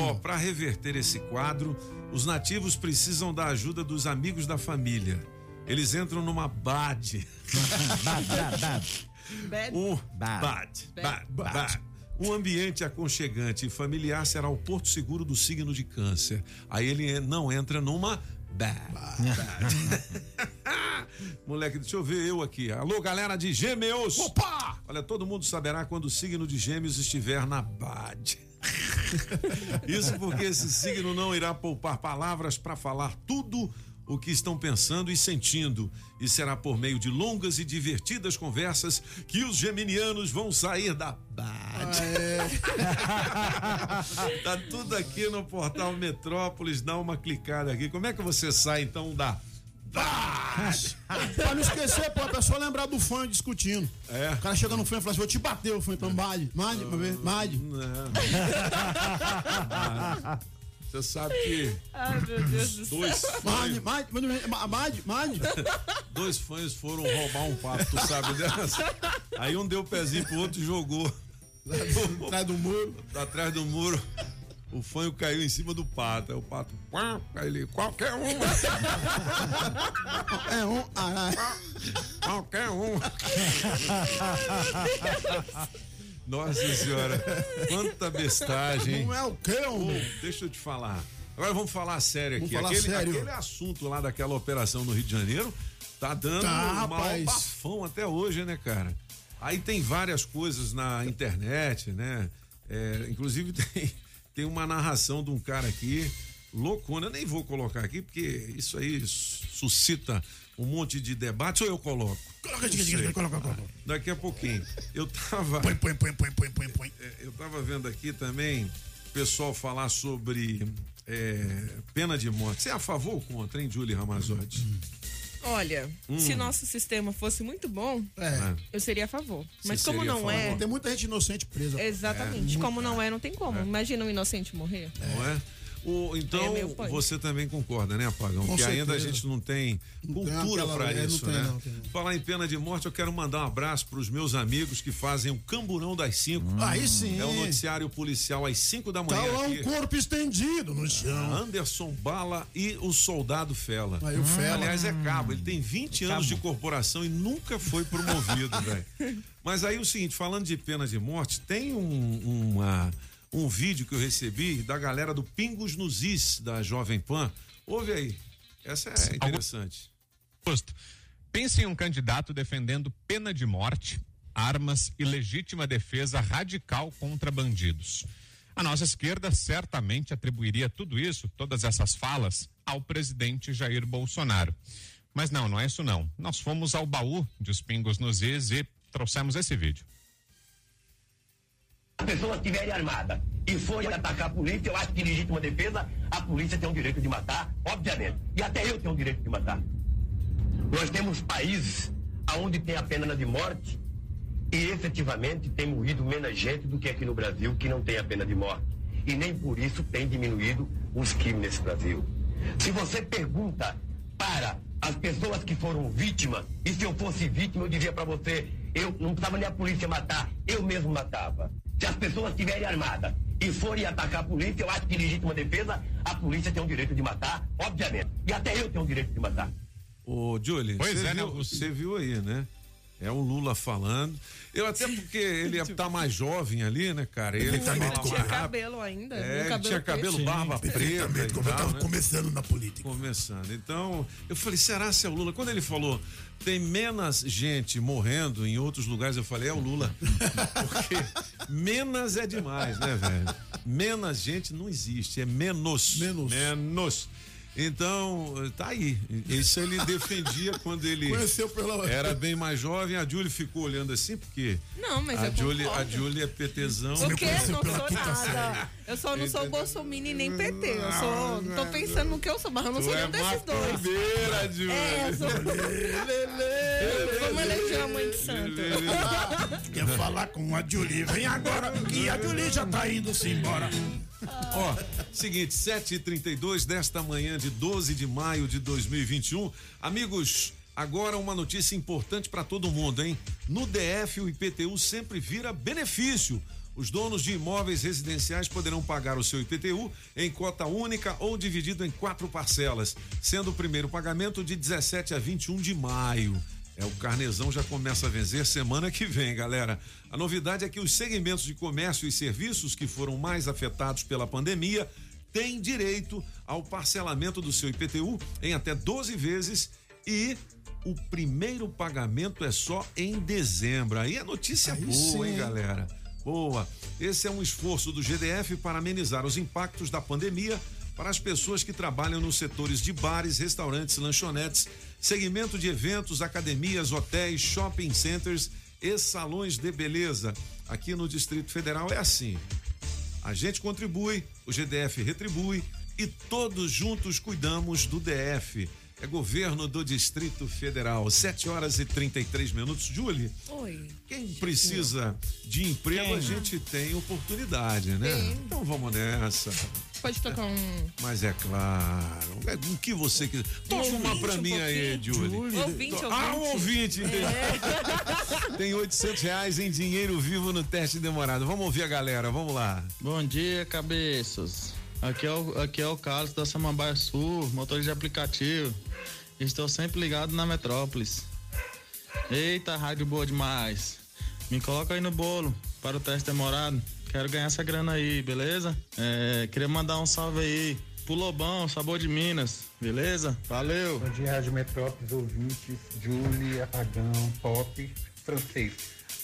Ó, para reverter esse quadro, os nativos precisam da ajuda dos amigos da família. Eles entram numa bad. Bad, bad, bad. Bad. Um Bad. bad. Bad. Bad. Um ambiente aconchegante e familiar será o porto seguro do signo de câncer. Aí ele não entra numa bad. Moleque, deixa eu ver eu aqui. Alô, galera de Gêmeos. Opa! Olha, todo mundo saberá quando o signo de Gêmeos estiver na bad. Isso porque esse signo não irá poupar palavras para falar tudo o que estão pensando e sentindo. E será por meio de longas e divertidas conversas que os geminianos vão sair da bad. tá tudo aqui no portal Metrópolis. Dá uma clicada aqui. Como é que você sai então da? Pra não esquecer, pô, a pessoa lembrar do fã discutindo. É. O cara chega no fã e fala assim: vou te bater, o fã, então bade, bade, pra ver, bade. Você sabe que Ai, meu Deus do céu. dois fãs, bade. dois fãs foram roubar um pato, tu sabe dessa? Aí um deu o pezinho pro outro e jogou Atrás do muro. atrás do muro. O fanho caiu em cima do pato. Aí o pato, aí ele, qualquer um, É um. Ah, qualquer um. Nossa senhora, quanta bestagem, não é o Ô, homem? deixa eu te falar. Agora vamos falar sério aqui. falar aquele, sério. aquele assunto lá daquela operação no Rio de Janeiro tá dando Tá, um maior bafão até hoje, né, cara? Aí tem várias coisas na internet, né? É, inclusive tem, tem uma narração de um cara aqui, loucona. Eu nem vou colocar aqui, porque isso aí suscita um monte de debate. Ou eu coloco? Coloca, diga, coloca, coloca. Daqui a pouquinho. Eu tava. Põe, põe, põe, põe, põe, põe, põe. É, Eu estava vendo aqui também o pessoal falar sobre é, pena de morte. Você é a favor ou contra, hein, Julie Ramazotti? Olha, Hum. se nosso sistema fosse muito bom, É. eu seria a favor. Você Mas como seria a não é. Tem muita gente inocente presa. Exatamente. É. Como não é, não tem como. Imagina um inocente morrer. Não é? O, então, É você também concorda, né, Pagão? Com que ainda a certeza. gente não tem Não cultura para é, não isso, tem, né? não, tem. Falar em pena de morte, eu quero mandar um abraço para os meus amigos que fazem o Camburão das 5. Aí sim. É o noticiário policial às 5 da Tá manhã. lá um aqui. corpo estendido no chão. Anderson Bala e o soldado Fela. Aí o Fela. Aliás, é cabo. Ele tem 20 anos de corporação e nunca foi promovido, velho. Mas aí o seguinte, falando de pena de morte, tem um, uma, um vídeo que eu recebi da galera do Pingos nos Is, da Jovem Pan. Ouve aí. Essa é interessante. Augusto, pense em um candidato defendendo pena de morte, armas e legítima defesa radical contra bandidos. A nossa esquerda certamente atribuiria tudo isso, todas essas falas, ao presidente Jair Bolsonaro. Mas não, não é isso não. Nós fomos ao baú de Os Pingos nos Is e trouxemos esse vídeo. A pessoa estiver armada e for atacar a polícia, eu acho que legítima defesa, a polícia tem o direito de matar, obviamente. E até eu tenho o direito de matar. Nós temos países onde tem a pena de morte e efetivamente tem morrido menos gente do que aqui no Brasil que não tem a pena de morte. E nem por isso tem diminuído os crimes nesse Brasil. Se você pergunta para as pessoas que foram vítimas, e se eu fosse vítima, eu diria para você, eu não precisava nem a polícia matar, eu mesmo matava. Se as pessoas estiverem armadas e forem atacar a polícia, eu acho que legítima defesa, a polícia tem o direito de matar, obviamente. E até eu tenho o direito de matar. Ô, Julie, Pois você é, né, viu, Augusto? você viu aí, né? É o Lula falando. Eu até porque ele tá mais jovem ali, né, cara? Ele Ele mais tinha rápido. cabelo ainda. É, ele cabelo tinha cabelo, preto. barba preta e como eu tal, tava né? começando na política. Começando. Então, eu falei, será se é o Lula? Quando ele falou, tem menos gente morrendo em outros lugares, eu falei, é o Lula. Porque menos é demais, né, velho? Menos gente não existe, é menos. Menos. Menos. Então, tá aí. Isso ele defendia quando ele Conheceu pela. era bem mais jovem. A Júlia ficou olhando assim, porque Não, mas a eu Júlia, a. Júlia é PTzão. O quê? Não sou nada. Eu só não sou Bolsominion nem PT. Eu sou. Tô pensando no que eu sou, mas eu não Tu sou é nenhum desses dois. macumbeira, Júlia. É, eu sou. Eleger a mãe de santo. Quer falar com a Julie? Vem agora, que a Julie já tá indo-se embora. Ó, seguinte, 7h32 desta manhã de 12 de maio de 2021. Amigos, agora uma notícia importante para todo mundo, hein? No DF, o IPTU sempre vira benefício. Os donos de imóveis residenciais poderão pagar o seu IPTU em cota única ou dividido em quatro parcelas, sendo o primeiro pagamento de 17 a 21 de maio. É, o carnezão já começa a vencer semana que vem, galera. A novidade é que os segmentos de comércio e serviços que foram mais afetados pela pandemia têm direito ao parcelamento do seu IPTU em até 12 vezes e o primeiro pagamento é só em dezembro. Aí é notícia Aí boa, sim, hein? galera? Boa. Esse é um esforço do GDF para amenizar os impactos da pandemia para as pessoas que trabalham nos setores de bares, restaurantes, lanchonetes, segmento de eventos, academias, hotéis, shopping centers e salões de beleza. Aqui no Distrito Federal é assim. A gente contribui, o GDF retribui e todos juntos cuidamos do DF. É governo do Distrito Federal. 7 horas e 33 minutos. Julie, Oi. quem precisa de emprego, a gente tem oportunidade, né? Tem. Então vamos nessa. Pode tocar um. Mas é claro. É o que você quiser. Toca uma pra um mim aí, Julie. Ouvinte, Ah, um ouvinte. ouvinte, entendi. Tem 800 reais em dinheiro vivo no teste demorado. Vamos ouvir a galera, vamos lá. Bom dia, cabeças. Aqui é o, aqui é o Carlos da Samambaia Sul, motorista de aplicativo. Estou sempre ligado na Metrópolis. Eita, rádio boa demais. Me coloca aí no bolo para o teste demorado. Quero ganhar essa grana aí, beleza? É, queria mandar um salve aí pro Lobão, sabor de Minas, beleza? Valeu! Bom dia, Rádio Metrópolis, ouvintes, Julie, Aragão, Pop, francês.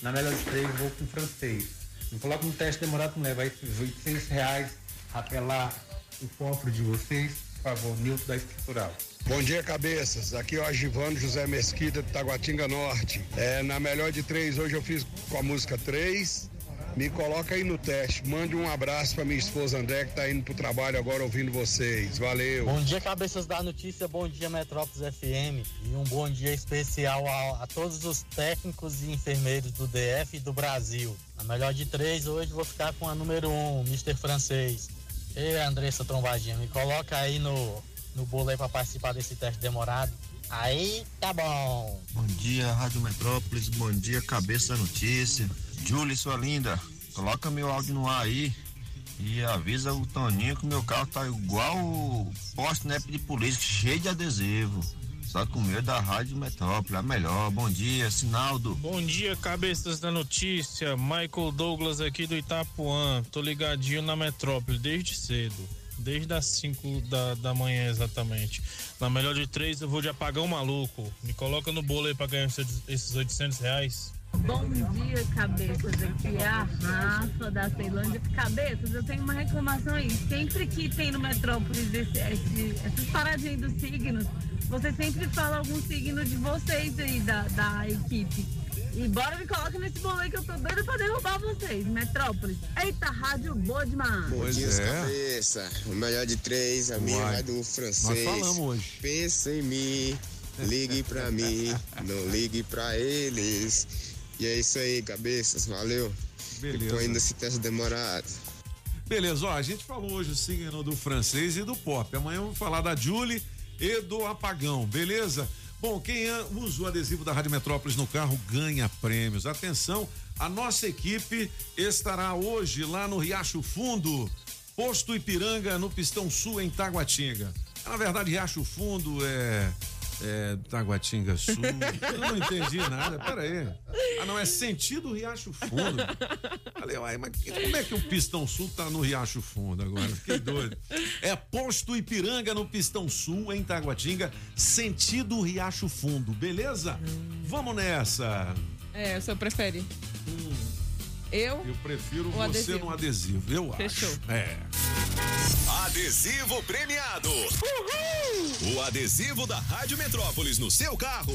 Na melhor de três, vou com francês. Me coloca no teste demorado, não leva esses 800 reais, apelar o cofre de vocês, por favor, Nilton da Estrutural. Bom dia, cabeças. Aqui é o Agivano José Mesquita, de Taguatinga Norte. É, na melhor de três, hoje eu fiz com a música 3. Me coloca aí no teste. Mande um abraço pra minha esposa André, que tá indo pro trabalho agora ouvindo vocês. Valeu. Bom dia, cabeças da notícia, bom dia, Metrópolis FM. E um bom dia especial a, a todos os técnicos e enfermeiros do DF e do Brasil. Na melhor de três, hoje vou ficar com a número um, Mr. Francês. Ei, Andressa Trombadinha, me coloca aí no, no bolo aí pra participar desse teste demorado. Aí tá bom. Bom dia, Rádio Metrópolis. Bom dia, Cabeça da Notícia. Julie, sua linda, coloca meu áudio no ar aí e avisa o Toninho que meu carro tá igual o poste NEP de polícia, cheio de adesivo. Só com o meu da Rádio Metrópolis, a melhor. Bom dia, Sinaldo. Bom dia, cabeças da notícia. Michael Douglas aqui do Itapuã. Tô ligadinho na Metrópole desde cedo. Desde as 5 da, da manhã, exatamente. Na melhor de três, eu vou de apagão maluco. Me coloca no bolo aí pra ganhar esses- esses 800 reais. Bom dia, cabeças. Aqui é a Rafa da Ceilândia. Cabeças, eu tenho uma reclamação aí. Sempre que tem no Metrópolis esse- esse- essas paradinhas dos signos, você sempre fala algum signo de vocês aí, da, da equipe. E bora me coloca nesse bolo aí que eu tô doida pra derrubar vocês. Metrópolis. Eita, rádio boa demais. Pois é. cabeça. O melhor de três, a minha Uai. vai do francês. Nós falamos hoje. Pensa em mim, ligue pra mim, não ligue pra eles. E é isso aí, cabeças. Valeu. Beleza. E põe nesse teste demorado. Beleza, ó, a gente falou hoje o signo do francês e do pop. Amanhã vamos falar da Julie e do apagão, beleza? Bom, quem usa o adesivo da Rádio Metrópolis no carro ganha prêmios. Atenção, a nossa equipe estará hoje lá no Riacho Fundo, Posto Ipiranga, no Pistão Sul, em Taguatinga. Na verdade, Riacho Fundo é. É, Taguatinga Sul. Eu não entendi nada. Pera aí. Ah, não, é sentido Riacho Fundo. Falei, uai, mas como é que o Pistão Sul tá no Riacho Fundo agora? Fiquei doido. É posto Ipiranga no Pistão Sul, em Taguatinga, sentido Riacho Fundo, beleza? Vamos nessa. É, o senhor prefere? Eu? Eu prefiro O você adesivo. no adesivo, eu Fechou. acho. É. Adesivo premiado. O adesivo da Rádio Metrópolis no seu carro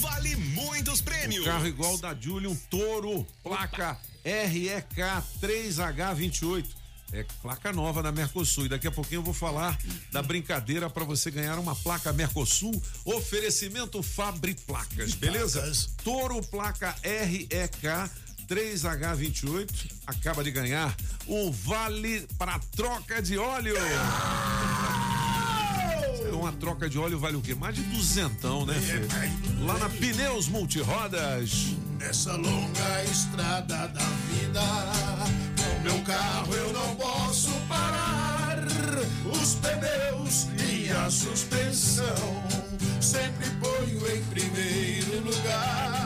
vale muitos prêmios. Carro igual o da Julie, um touro, placa REK 3H28. É placa nova da Mercosul. E daqui a pouquinho eu vou falar da brincadeira para você ganhar uma placa Mercosul. Oferecimento Fabri Placas, beleza? Touro, placa REK 3H28. Acaba de ganhar um vale para troca de óleo. Uma troca de óleo vale o quê? Mais de duzentão, né, filho? Lá na Pneus Multirodas. Nessa longa estrada da vida, com meu carro eu não posso parar. Os pneus e a suspensão sempre ponho em primeiro lugar.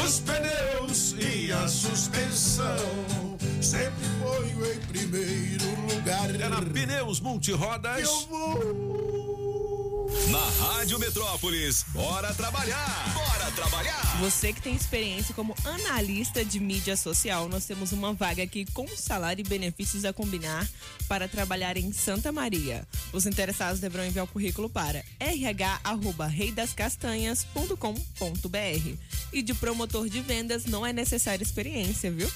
Os pneus e a suspensão sempre ponho em primeiro lugar. É na Pneus Multirodas. Eu vou. Na Rádio Metrópolis, bora trabalhar! Bora trabalhar! Você que tem experiência como analista de mídia social, nós temos uma vaga aqui com salário e benefícios a combinar para trabalhar em Santa Maria. Os interessados deverão enviar o currículo para rh@reidascastanhas.com.br. E de promotor de vendas não é necessária experiência, viu?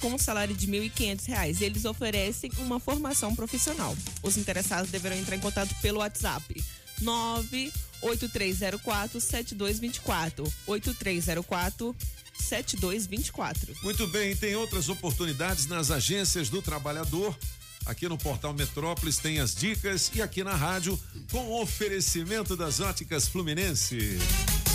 Com um salário de 1.500 reais, eles oferecem uma formação profissional. Os interessados deverão entrar em contato pelo WhatsApp 98304 7224 8304 7224. Muito bem, tem outras oportunidades nas agências do trabalhador. Aqui no Portal Metrópolis tem as dicas e aqui na rádio com oferecimento das óticas Fluminense.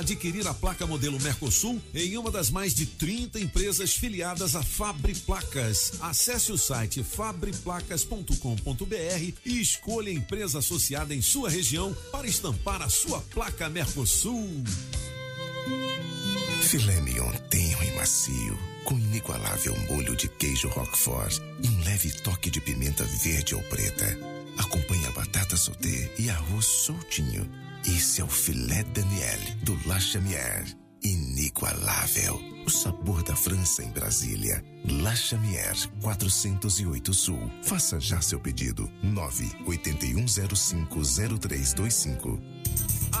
adquirir a placa modelo Mercosul em uma das mais de 30 empresas filiadas à Fabre Placas. Acesse o site fabreplacas.com.br e escolha a empresa associada em sua região para estampar a sua placa Mercosul. Filé mignon tenro e macio, com inigualável molho de queijo roquefort e um leve toque de pimenta verde ou preta. Acompanhe a batata sauté e arroz soltinho. Esse é o filé Daniel do La Chamière. Inigualável. O sabor da França em Brasília. La Chamière 408 Sul. Faça já seu pedido. 981050325.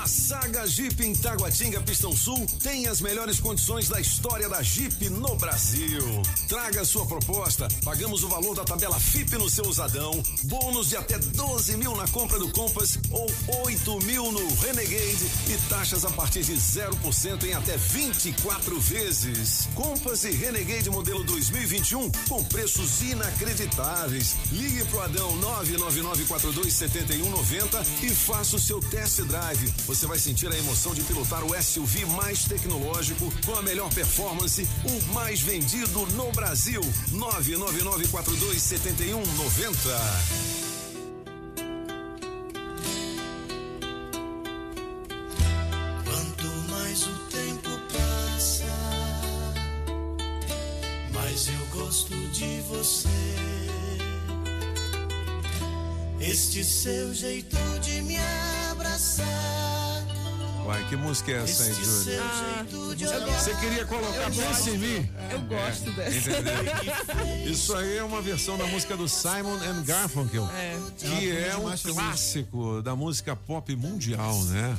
A Saga Jeep em Taguatinga Pistão Sul tem as melhores condições da história da Jeep no Brasil. Traga sua proposta, pagamos o valor da tabela FIP no seu usadão, bônus de até 12 mil na compra do Compass ou 8 mil no Renegade e taxas a partir de 0% em até 24 vezes. Compass e Renegade modelo 2021 com preços inacreditáveis. Ligue pro Adão 999427190 e faça o seu test drive. Você vai sentir a emoção de pilotar o SUV mais tecnológico, com a melhor performance, o mais vendido no Brasil. 999427190. Quanto mais o tempo passa, mais eu gosto de você. Este seu jeito de me abraçar. Uai, que música é essa aí, Júlio? Ah, Você queria colocar Pense em mim? Eu gosto dessa. Entendeu? Isso aí é uma versão da música do Simon and Garfunkel, É. que É é um clássico da música pop mundial, né?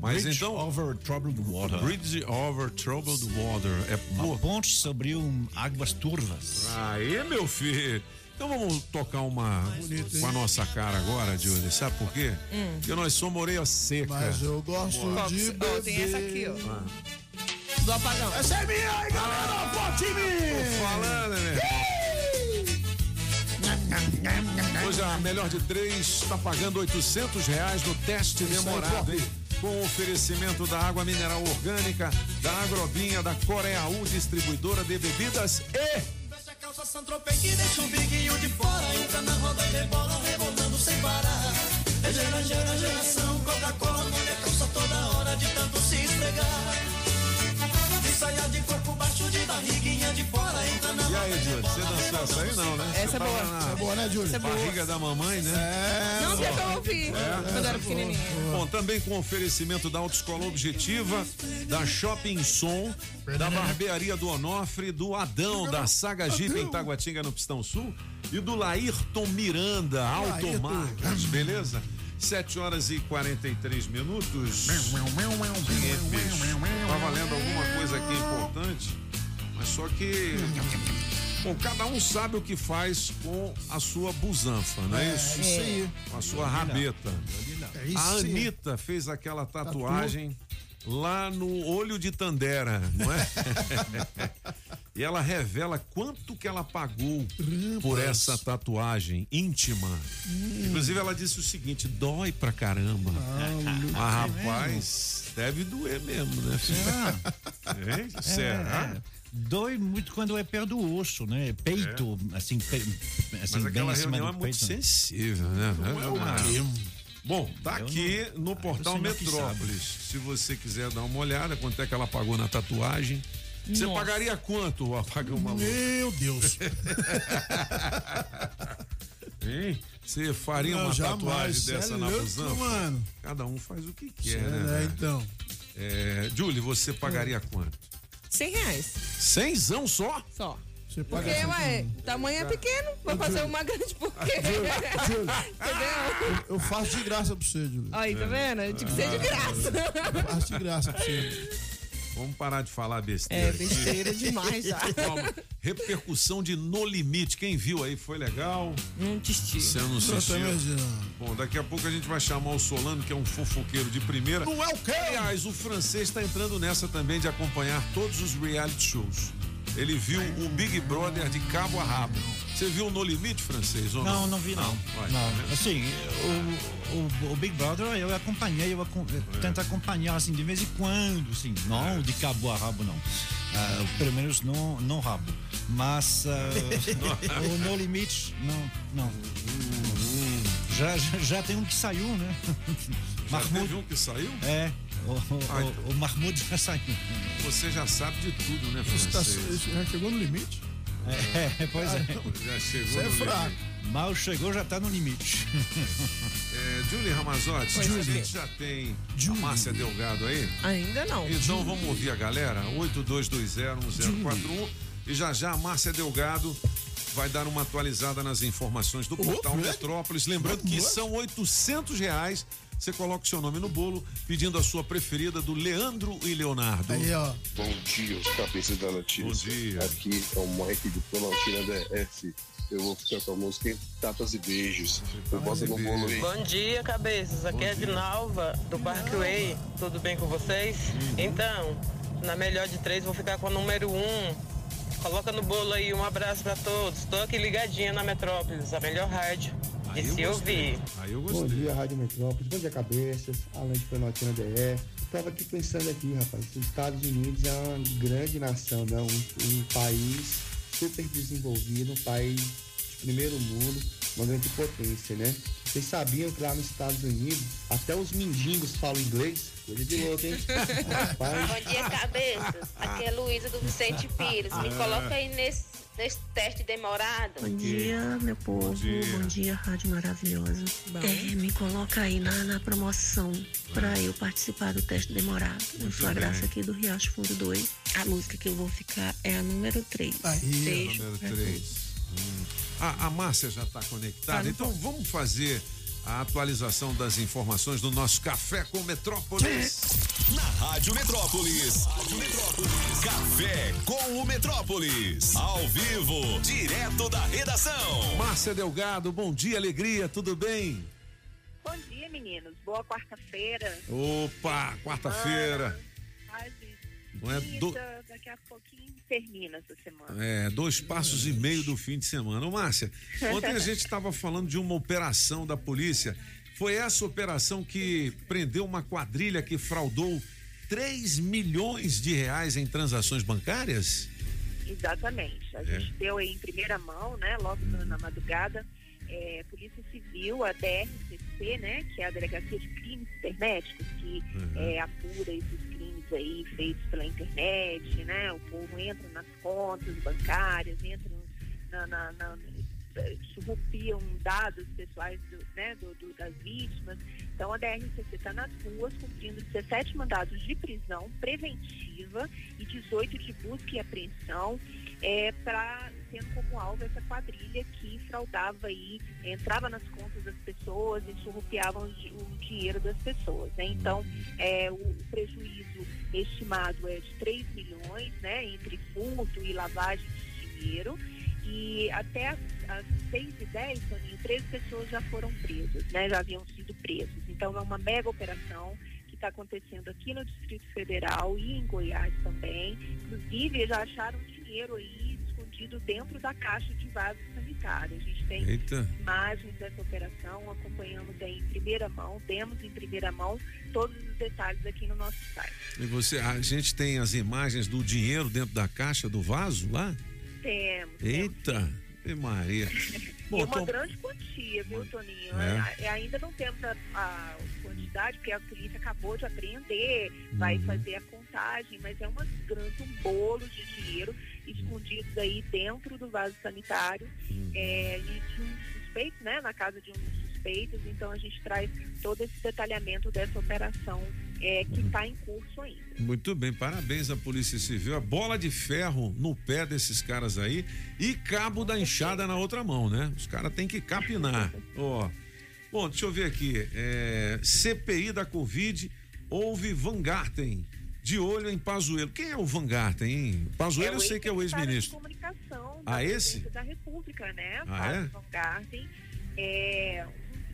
Mas Bridge então. over troubled water. Bridge over troubled water. É Uma ponte sobre um, águas turvas. Aí, meu filho. Então vamos tocar uma com a nossa cara agora, Júlio. Sabe por quê? Hum. Porque nós somos orelha seca. Mas eu gosto Ó, de ó, tem essa aqui, ó. Do apagão. Essa é minha aí, galera! Vote em mim! Tô falando, né? Hoje a melhor de três está pagando 800 reais no teste demorado, hein? Com oferecimento da água mineral orgânica, da Agrobinha, da Coreia U, distribuidora de bebidas e calça Santropei que deixa o biguinho de fora. Entra na roda e rebola, rebolando sem parar. É gera, gera, geração. Coca-Cola aí, Júlio, você dançou essa aí não, né? Essa Você é boa. tava na É boa, né, Júlio? Essa é boa. barriga da mamãe, né? É. Não sei que eu ouvi quando era pequenininha. Bom, também com oferecimento da Autoescola Objetiva, da Shopping Som, da Barbearia do Onofre, do Adão, da Saga Jeep em Taguatinga, no Pistão Sul, e do Laírton Miranda, Automarcas, beleza? 7 horas e 43 minutos. Seguinte, bicho, Tava lendo alguma coisa aqui importante, mas só que. Bom, cada um sabe o que faz com a sua busanfa, não é, É, isso? isso aí. Com a sua rabeta. É isso A. Anitta fez aquela tatuagem lá no olho de Tandera, não é? e ela revela quanto que ela pagou por essa tatuagem íntima. Inclusive ela disse o seguinte, dói pra caramba. Mas rapaz, deve doer mesmo, né? Hein? Será? É, é. Dói muito quando é perto do osso, né? Peito, assim, pe, assim Mas aquela reunião é do muito peito. sensível, né? Não é Ah. quê? Bom, tá Eu aqui no portal sei lá que Metrópolis. Se você quiser dar uma olhada, quanto é que ela pagou na tatuagem. Você Nossa. pagaria quanto a pagar uma luz? Meu Deus. Hein? Você faria Não, uma jamais. tatuagem Cê dessa é na busanfa? mano. Cada um faz o que quer, Cê né? é, então. É, Julie, você pagaria quanto? 100 reais. Cenzão só? Só. Você Porque, paga ué, conta. tamanho é pequeno, vou fazer uma grande por quê? Júlio, Entendeu? Eu, eu faço de graça pra você, Júlio. Aí, tá vendo? Tinha que ser de graça. Eu faço de graça pra você. Vamos parar de falar besteira. É, besteira demais já. Calma. Repercussão de No Limite. Quem viu aí foi legal? Não assisti. Você não assistiu? Bom, daqui a pouco a gente vai chamar o Solano, que é um fofoqueiro de primeira. Não é o quê? Aliás, o francês está entrando nessa também de acompanhar todos os reality shows. Ele viu o Big Brother de cabo a rabo. Você viu o No Limite, francês? Ou não, Não, não vi não. Vai, Não, vendo? assim, o, o, o Big Brother eu acompanhei, eu, acom- É. tento acompanhar assim de vez em quando, assim, não de cabo a rabo não. Ah, pelo menos não, não rabo. Mas ah, o No Limite, não, não. Já, já, já tem um que saiu, né? Já teve um que saiu? É, o, o, Ah, o, o Mahmoud já saiu. Você já sabe de tudo, né, tá- francês? já chegou no limite? É, pois é. Já chegou Você é no fraco. limite. Mal chegou, já tá no limite. É, Julie Ramazotti, Pois a é. gente já tem a Márcia Delgado aí? Ainda não. Então vamos ouvir a galera, 82201041 e já já a Márcia Delgado vai dar uma atualizada nas informações do portal Fred. Metrópolis. Lembrando que são 800 reais. Você coloca o seu nome no bolo, pedindo a sua preferida do Leandro e Leonardo. Aí, ó. Bom dia, os cabeças da notícia. Bom dia. Aqui é o Mike de Planaltina DF. Eu vou ficar com a música em Tapas e Beijos. Eu boto no bolo aí. Bom dia, cabeças. Aqui é de Nalva, do Parkway. Tudo bem com vocês? Então, na melhor de três, vou ficar com o número um. Coloca no bolo aí, um abraço pra todos. Tô aqui ligadinha na Metrópolis, a melhor rádio. E Aí eu se gostei. ouvir. Aí eu Bom gostei. dia, Rádio Metrópolis. Bom dia, cabeças. Além de Planaltina DE. Estava aqui pensando aqui, rapaz. Os Estados Unidos é uma grande nação, né? um, um país super desenvolvido, um país de primeiro mundo, uma grande potência, né? Vocês sabiam que lá nos Estados Unidos até os mendigos falam inglês? Coisa de louco, hein? Rapaz. Bom dia, cabeças. Aqui é Luísa do Vicente Pires. Me coloca aí nesse, nesse teste demorado. Bom dia, meu povo. Bom dia, Rádio Maravilhosa. É, me coloca aí na, na promoção pra eu participar do teste demorado. Eu sou a. Graça aqui do Riacho Fundo 2. A música que eu vou ficar é a número 3. Aí, Beijo. Número pra 3. A, a Márcia já está conectada. Tá então vamos fazer a atualização das informações do nosso Café com Metrópolis. Na Rádio Metrópolis. Rádio Metrópolis. Café com o Metrópolis. Ao vivo, direto da redação. Márcia Delgado, bom dia, alegria, tudo bem? Bom dia, meninos. Boa quarta-feira. Opa, quarta-feira. Não é do- Daqui a pouquinho termina essa semana. É, dois passos e meio do fim de semana. Ô, Márcia, ontem a gente estava falando de uma operação da polícia. Foi essa operação que prendeu uma quadrilha que fraudou 3 milhões de reais em transações bancárias? Exatamente. A É. gente deu em primeira mão, né? Logo na, na madrugada, é, Polícia Civil, a DRCC, né? Que é a Delegacia de Crimes Cibernéticos, que Uhum. é, apura esses crimes aí feitos pela internet, né? O povo entra nas contas bancárias, entra na, na, na surrupiam dados pessoais do, né, do- do- das vítimas. Então a DRCC está nas ruas cumprindo 17 mandados de prisão preventiva e 18 de busca e apreensão, é, para tendo como alvo essa quadrilha que fraudava aí, entrava nas contas das pessoas e surrupiavam o, di- o dinheiro das pessoas. Né? Então é, o prejuízo estimado é de 3 milhões, né, entre furto e lavagem de dinheiro. E até as, as 6 e 10, Toninho, 13 pessoas já foram presas, né? Já haviam sido presas. Então é uma mega operação que está acontecendo aqui no Distrito Federal e em Goiás também. Inclusive, já acharam dinheiro aí escondido dentro da caixa de vaso sanitário. A gente tem Eita. imagens dessa operação, acompanhamos aí em primeira mão, temos em primeira mão todos os detalhes aqui no nosso site. E você, a gente tem as imagens do dinheiro dentro da caixa do vaso lá? Temos. Eita, e Maria. e Bom, uma então- grande quantia, viu, Toninho? É. É, ainda não temos a, a quantidade, porque a polícia acabou de apreender, vai Uhum. fazer a contagem, mas é uma grande, um bolo de dinheiro escondidos aí dentro do vaso sanitário Uhum. é, e de um suspeito, né, na casa de um dos suspeitos então a gente traz todo esse detalhamento dessa operação é, que está em curso ainda. Muito bem, parabéns à Polícia Civil. A bola de ferro no pé desses caras aí e cabo da enxada na outra mão, né? Os caras têm que capinar. Ó. Bom, deixa eu ver aqui. É, CPI da Covid, houve Van Garten. De olho em Pazuello. Quem é o Van Garten, hein? Pazuello eu sei que é o ex-ministro. comunicação Ah, da esse? da República, né? Ah, é? É,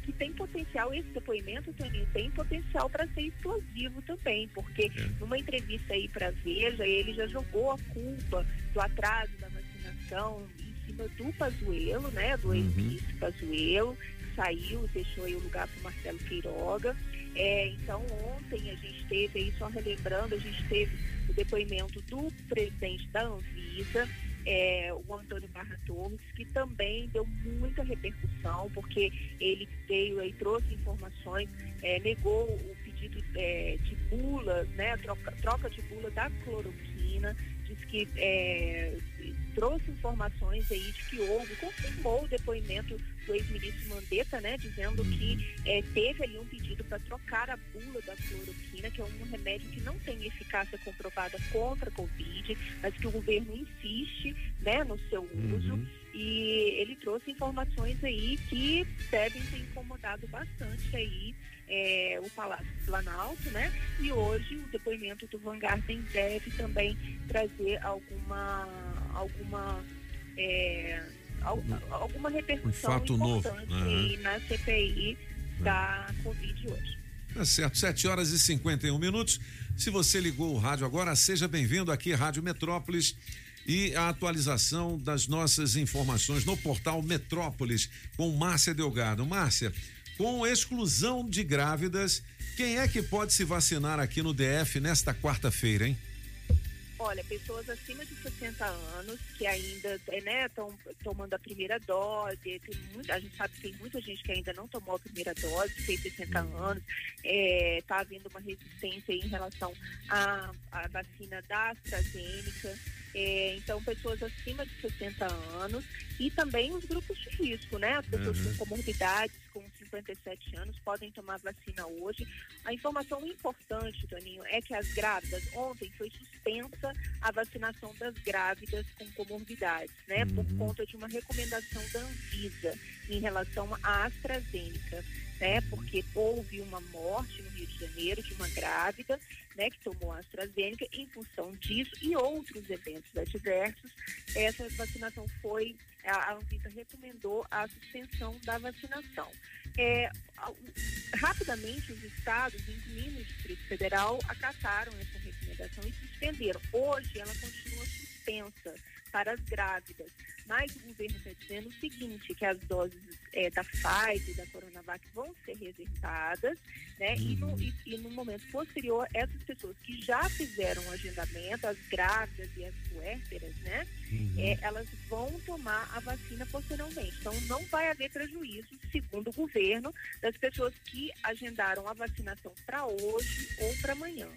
que tem potencial, esse depoimento, Toninho, tem potencial para ser explosivo também, porque É. numa entrevista aí para Veja, ele já jogou a culpa do atraso da vacinação em cima do Pazuello, né? Do ex-ministro Pazuello, que saiu, deixou aí o lugar para Marcelo Queiroga. É, então, ontem a gente teve aí, só relembrando, a gente teve o depoimento do presidente da Anvisa, é, o Antônio Barra Torres, que também deu muita repercussão, porque ele veio aí, trouxe informações, é, negou o pedido é, de bula, né, troca, troca de bula da cloroquina, disse que é, trouxe informações aí de que houve, confirmou o depoimento do ex-ministro Mandetta, né, dizendo que é, teve ali um pedido para trocar a bula da cloroquina, que é um remédio que não tem eficácia comprovada contra a Covid, mas que o governo insiste, né, no seu uso. E ele trouxe informações aí que devem ter incomodado bastante aí é, o Palácio Planalto, né? E hoje o depoimento do Van Garten deve também trazer alguma alguma é, al- alguma repercussão Um fato novo, importante né? aí na CPI da Covid hoje. Tá certo, 7 horas e 51 minutos. Se você ligou o rádio agora, seja bem-vindo aqui, Rádio Metrópolis. E a atualização das nossas informações no portal Metrópolis com Márcia Delgado. Márcia, com exclusão de grávidas, quem é que pode se vacinar aqui no DF nesta quarta-feira, hein? Olha, pessoas acima de 60 anos que ainda estão tomando a primeira dose, tem muita, a gente sabe que tem muita gente que ainda não tomou a primeira dose, fez 60 anos, está havendo uma resistência em relação à, à vacina da AstraZeneca. É, então, pessoas acima de 60 anos e também os grupos de risco, né? As pessoas Uhum. com comorbidades, com 57 anos, podem tomar vacina hoje. A informação importante, Toninho, é que as grávidas, ontem foi suspensa a vacinação das grávidas com comorbidades, né? Por conta de uma recomendação da Anvisa em relação à AstraZeneca, né? Porque houve uma morte no Rio de Janeiro de uma grávida, né? Que tomou a AstraZeneca em função disso e outros eventos adversos. Essa vacinação foi, a Anvisa recomendou a suspensão da vacinação. É, rapidamente, os estados, incluindo o Distrito Federal, acataram essa recomendação e suspenderam. Hoje, ela continua suspensa para as grávidas, mas o governo está dizendo o seguinte, que as doses eh, da Pfizer e da Coronavac vão ser reservadas, né? E, no, e- e no momento posterior, essas pessoas que já fizeram o agendamento, as grávidas e as puérperas, né? eh, elas vão tomar a vacina posteriormente. Então, não vai haver prejuízo, segundo o governo, das pessoas que agendaram a vacinação para hoje ou para amanhã.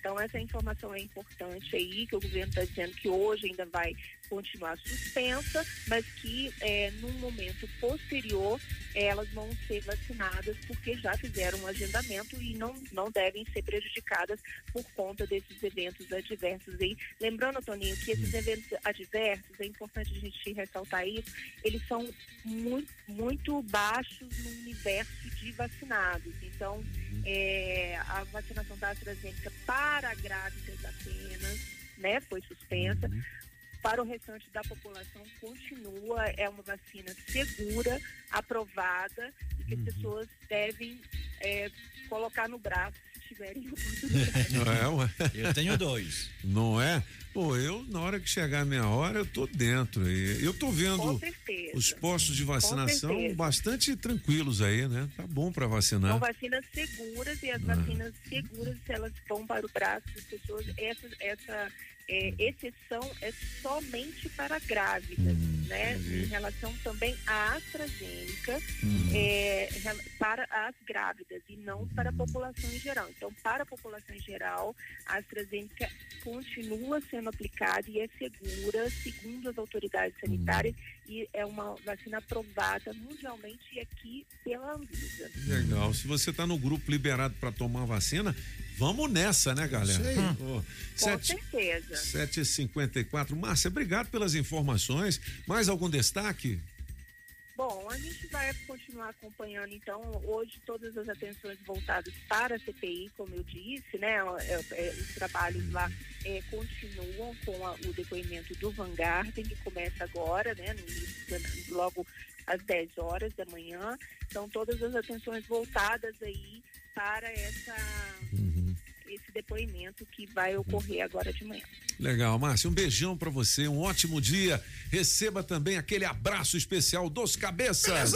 Então, essa informação é importante aí, que o governo está dizendo que hoje ainda vai continuar suspensa, mas que eh, num momento posterior elas vão ser vacinadas porque já fizeram um agendamento e não, não devem ser prejudicadas por conta desses eventos adversos aí. Lembrando, Toninho, que esses eventos adversos, é importante a gente ressaltar isso, eles são muito, muito baixos no universo de vacinados. Então, é, a vacinação da AstraZeneca para grávidas apenas, né, foi suspensa. Para o restante da população continua, é uma vacina segura, aprovada e que as pessoas devem é, colocar no braço tiverem oportunidade. É, ué? Eu tenho dois. Não é? Pô, eu, na hora que chegar a minha hora, eu tô dentro. E eu tô vendo os postos de vacinação bastante tranquilos aí, né? Tá bom pra vacinar. São vacinas seguras e as Ah. vacinas seguras, se elas vão para o braço das pessoas, essa, essa é, exceção é somente para grávidas. né, Entendi. em relação também à AstraZeneca Uhum. é, para as grávidas e não para a população em geral. Então, para a população em geral, a AstraZeneca continua sendo aplicada e é segura, segundo as autoridades sanitárias, e é uma vacina aprovada mundialmente e aqui pela Anvisa. Legal. Se você tá no grupo liberado para tomar vacina, vamos nessa, né, galera? Pô, Com sete- certeza. 7h54. Márcia, obrigado pelas informações. Mais algum destaque? Bom, a gente vai continuar acompanhando, então, hoje todas as atenções voltadas para a CPI, como eu disse, né? é, é, os trabalhos lá é, continuam com a- o depoimento do Vanguarden, que começa agora, né? No início, logo às 10 horas da manhã. Então, todas as atenções voltadas aí para essa, esse depoimento que vai ocorrer agora de manhã. Legal, Márcia, um beijão pra você, um ótimo dia. Receba também aquele abraço especial dos cabeças.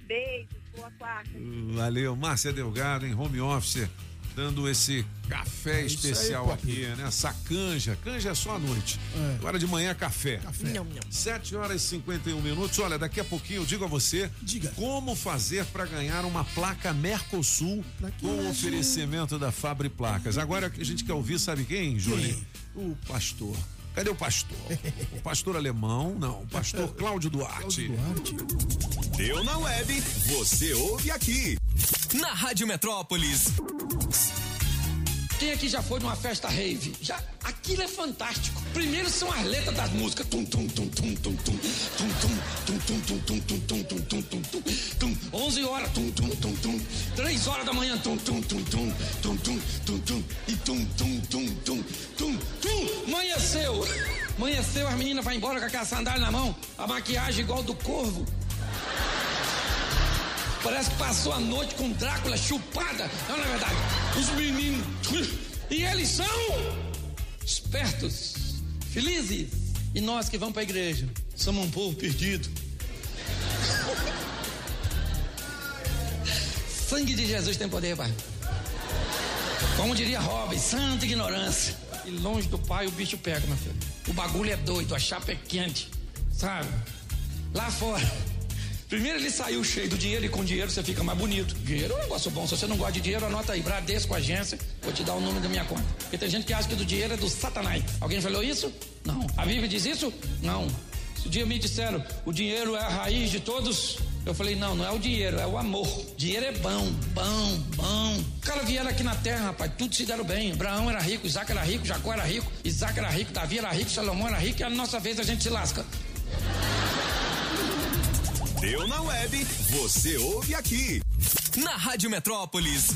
Beijos, boa quarta. Valeu, Márcia Delgado em home office, dando esse café É aí, especial Popinho. aqui, né? Essa canja. Canja é só à noite. É. Agora de manhã, café. Café. Não, não. 7 horas e 51 minutos. Olha, daqui a pouquinho eu digo a você como fazer para ganhar uma placa Mercosul com o oferecimento da Fabre Placas. Agora a gente quer ouvir, sabe quem, Júlio? O pastor. Cadê o pastor? O pastor alemão? Não, o pastor Cláudio Duarte. Deu na web, você ouve aqui. Na Rádio Metrópolis. Quem aqui já foi numa festa rave? Já, aquilo é fantástico. Primeiro são as letras das músicas. Tum, tum, tum, tum, tum, tum, tum, tum, tum, tum, tum, tum, tum, tum, tum, tum, tum, tum, tum. 11 horas, tum, tum, tum, tum. 3 horas da manhã, tum, tum, tum, tum, tum, tum, tum, tum. E tum, tum, tum, tum, tum, tum. Amanheceu. Amanheceu, as meninas vão embora com aquela sandália na mão, a maquiagem igual do corvo. Parece que passou a noite com Drácula chupada. Não, não é verdade. Os meninos. E eles são espertos, felizes. E nós que vamos para a igreja, somos um povo perdido. Sangue de Jesus tem poder, pai. Como diria Robin, santa ignorância. E longe do pai o bicho pega, meu filho. O bagulho é doido, a chapa é quente, sabe? Lá fora. Primeiro ele saiu cheio do dinheiro e com dinheiro você fica mais bonito. Dinheiro é um negócio bom. Se você não gosta de dinheiro, anota aí. Bradesco, agência, vou te dar o número da minha conta. Porque tem gente que acha que do dinheiro é do satanás. Alguém falou isso? Não. A Bíblia diz isso? Não. Se um dia me disseram, o dinheiro é a raiz de todos, eu falei, não, não é o dinheiro, é o amor. Dinheiro é bom, bom, bom. Os caras vieram aqui na terra, rapaz, tudo se deram bem. Abraão era rico, Isaac era rico, Jacó era rico, Isaac era rico, Davi era rico, Salomão era rico, e a nossa vez a gente se lasca. Deu na web, você ouve aqui. Na Rádio Metrópolis.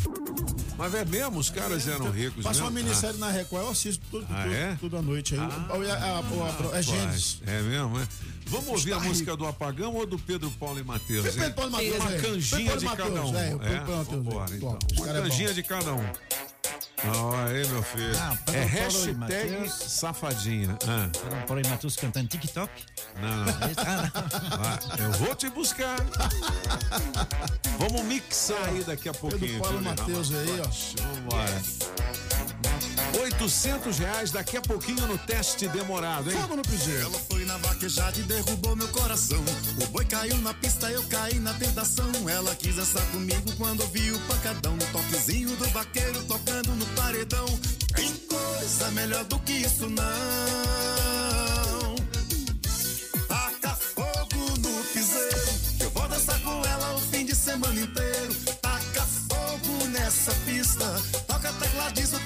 Mas é mesmo, os caras eram ricos Passou uma mesmo? minissérie na Record, eu assisto tudo, Ah, tudo, é? tudo à noite aí. Ah, O- a- a- a- é Gênesis. É mesmo, é? Vamos ouvir a música do Apagão ou do Pedro Paulo e Matheus? hein? Pedro Paulo e Matheus, Uma é. canjinha Pedro de Paulo e cada um. É, É? Vambora, é. então. Uma é canjinha de cada um. Ah, aí, meu filho. Ah, é Paulo e hashtag Matheus. safadinha. Ah. Pedro Paulo e Matheus cantando TikTok? Não, não. Ah, Vai, eu vou te buscar. Vamos mixar aí daqui a pouquinho. Pedro Paulo e. Matheus aí, ó. Vambora. 800 reais daqui a pouquinho no teste demorado, hein? Fogo no piseiro. Ela foi na vaquejada e derrubou meu coração. O boi caiu na pista, eu caí na tentação. Ela quis dançar comigo quando ouvi o pancadão. No toquezinho do vaqueiro tocando no paredão. Tem coisa melhor do que isso, não. Taca fogo no piseiro. que Eu vou dançar com ela o fim de semana inteiro.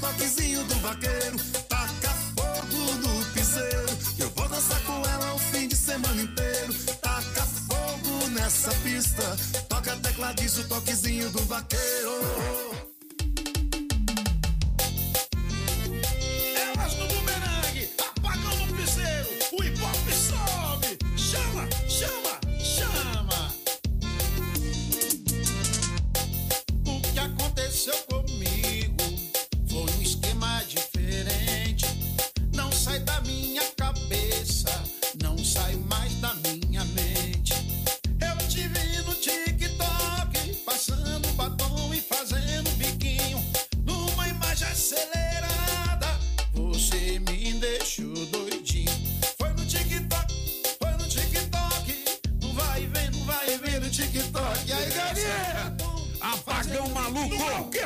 Toquezinho do vaqueiro. Taca fogo no piseiro. Eu vou dançar com ela o fim de semana inteiro. Taca fogo nessa pista. Toca tecladiço, o toquezinho do vaqueiro.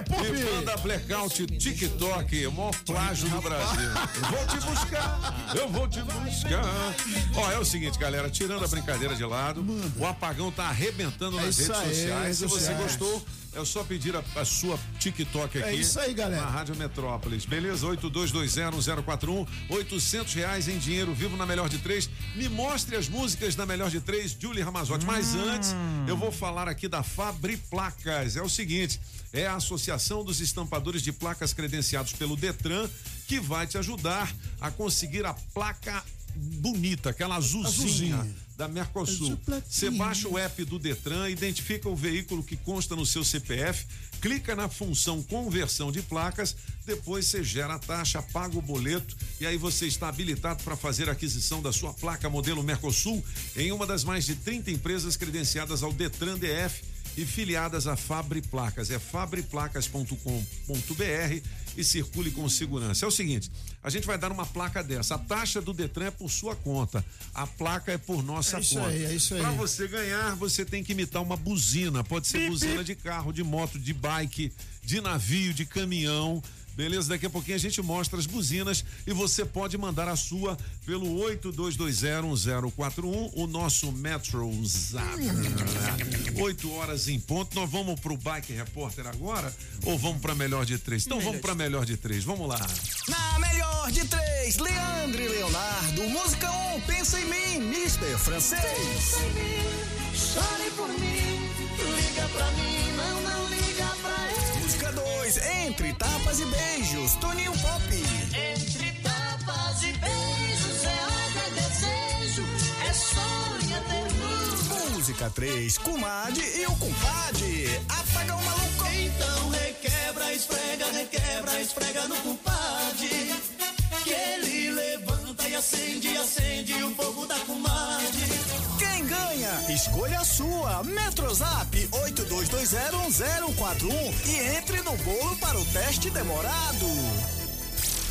Que, Pop? E banda Blackout TikTok, o maior plágio do Brasil. Eu vou te buscar, eu vou te buscar. Ó, é o seguinte, galera, tirando a brincadeira de lado, o apagão tá arrebentando É nas redes sociais. Se você gostou, é só pedir a, a sua TikTok aqui. É isso aí, galera. Na Rádio Metrópolis. Beleza? 82201041. 800 reais em dinheiro vivo na melhor de três. Me mostre as músicas da melhor de três, Julie Ramazotti. Mas Hum. antes, eu vou falar aqui da Fabri Placas. É o seguinte: é a Associação dos Estampadores de Placas credenciados pelo Detran que vai te ajudar a conseguir a placa bonita, aquela azulzinha. Azulzinha. Da Mercosul. Você baixa o app do Detran, identifica o veículo que consta no seu CPF, clica na função conversão de placas, depois você gera a taxa, paga o boleto e aí você está habilitado para fazer a aquisição da sua placa modelo Mercosul em uma das mais de 30 empresas credenciadas ao Detran DF e filiadas à Fabri Placas. É fabriplacas.com.br e circule com segurança. É o seguinte, a gente vai dar uma placa dessa. A taxa do Detran é por sua conta. A placa é por nossa É isso conta. aí, é isso aí. Pra você ganhar, você tem que imitar uma buzina. Pode ser buzina de carro, de moto, de bike, de navio, de caminhão. Beleza? Daqui a pouquinho a gente mostra as buzinas e você pode mandar a sua pelo 82201041, o nosso Metro Zap. 8 horas em ponto. Nós vamos pro Bike Repórter agora ou vamos pra melhor de três? Então vamos pra melhor de três. Vamos lá. Na melhor de três, Leandro e Leonardo. Música 1, um, pensa em mim, Mister Francês. Pensa em mim, chore por mim, liga pra mim, não, não. 2, entre tapas e beijos, Toninho Pop. Entre tapas e beijos é ódio, é desejo, é sonho, é ternura. Música 3, Comadre e o Compadre. Apaga o maluco. Então requebra, esfrega, requebra, esfrega no compadre. Que ele e acende, acende o fogo da comadre. Quem ganha? Escolha a sua. Metrozap 82201041 e entre no bolo para o teste demorado.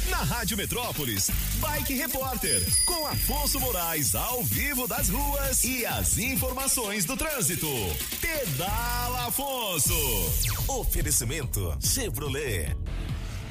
Na Rádio Metrópolis, Bike Repórter, com Afonso Moraes ao vivo das ruas e as informações do trânsito. Pedala Afonso. Oferecimento Chevrolet.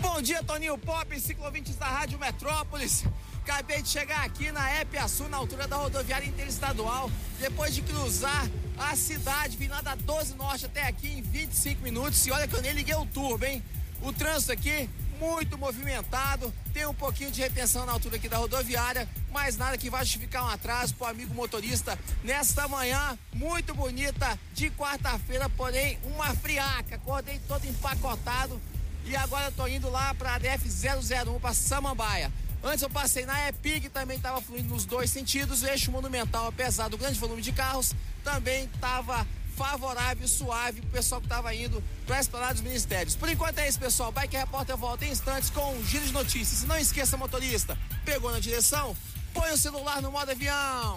Bom dia, Toninho Pop, ciclovintes da Rádio Metrópolis. Acabei de chegar aqui na Epiaçu, na altura da rodoviária interestadual, depois de cruzar a cidade, vim lá da 12 Norte até aqui em 25 minutos. E olha que eu nem liguei o turbo, hein? O trânsito aqui muito movimentado, tem um pouquinho de retenção na altura aqui da rodoviária, mas nada que vai justificar um atraso pro amigo motorista nesta manhã muito bonita de quarta-feira, porém uma friaca. Acordei todo empacotado e agora eu tô indo lá pra DF 001 pra Samambaia. Antes eu passei na EPIG, também estava fluindo nos dois sentidos. O eixo monumental, apesar do grande volume de carros, também estava favorável suave pro pessoal que estava indo para Esplanada dos Ministérios. Por enquanto é isso, pessoal. Bike Repórter volta em instantes com um giro de notícias. E não esqueça, motorista, pegou na direção? Põe o celular no modo avião.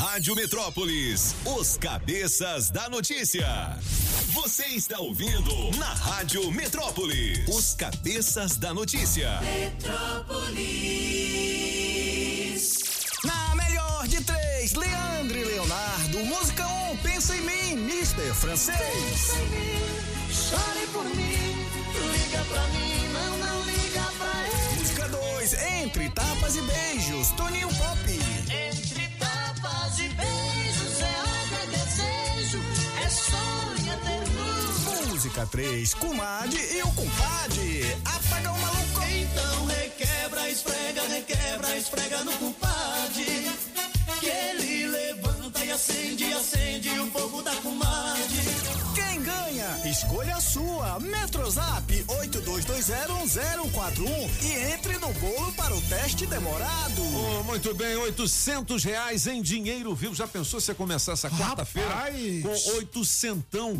Rádio Metrópolis, os cabeças da notícia. Você está ouvindo na Rádio Metrópolis, os cabeças da notícia. Metrópolis. Na melhor de três, Leandro e Leonardo. Música 1, um, pensa em mim, Mister Francês. Pensa em mim, chore por mim, liga pra mim, não, não liga pra ele. Música 2, entre tapas e beijos, Toninho Pop. Entre tapas e beijos é ódio, é desejo, é sonho, é ternura. Música 3, Comadre e o Compadre. Apaga o maluco. Então requebra, esfrega, requebra, esfrega no compadre. Que ele levanta e acende, acende o fogo da comadre. Quem ganha? Escolha a sua. Metrozap 82201041 e entre no bolo para o teste demorado. Oh, muito bem, 800 reais em dinheiro vivo. Já pensou se começar essa quarta-feira com oitocentão?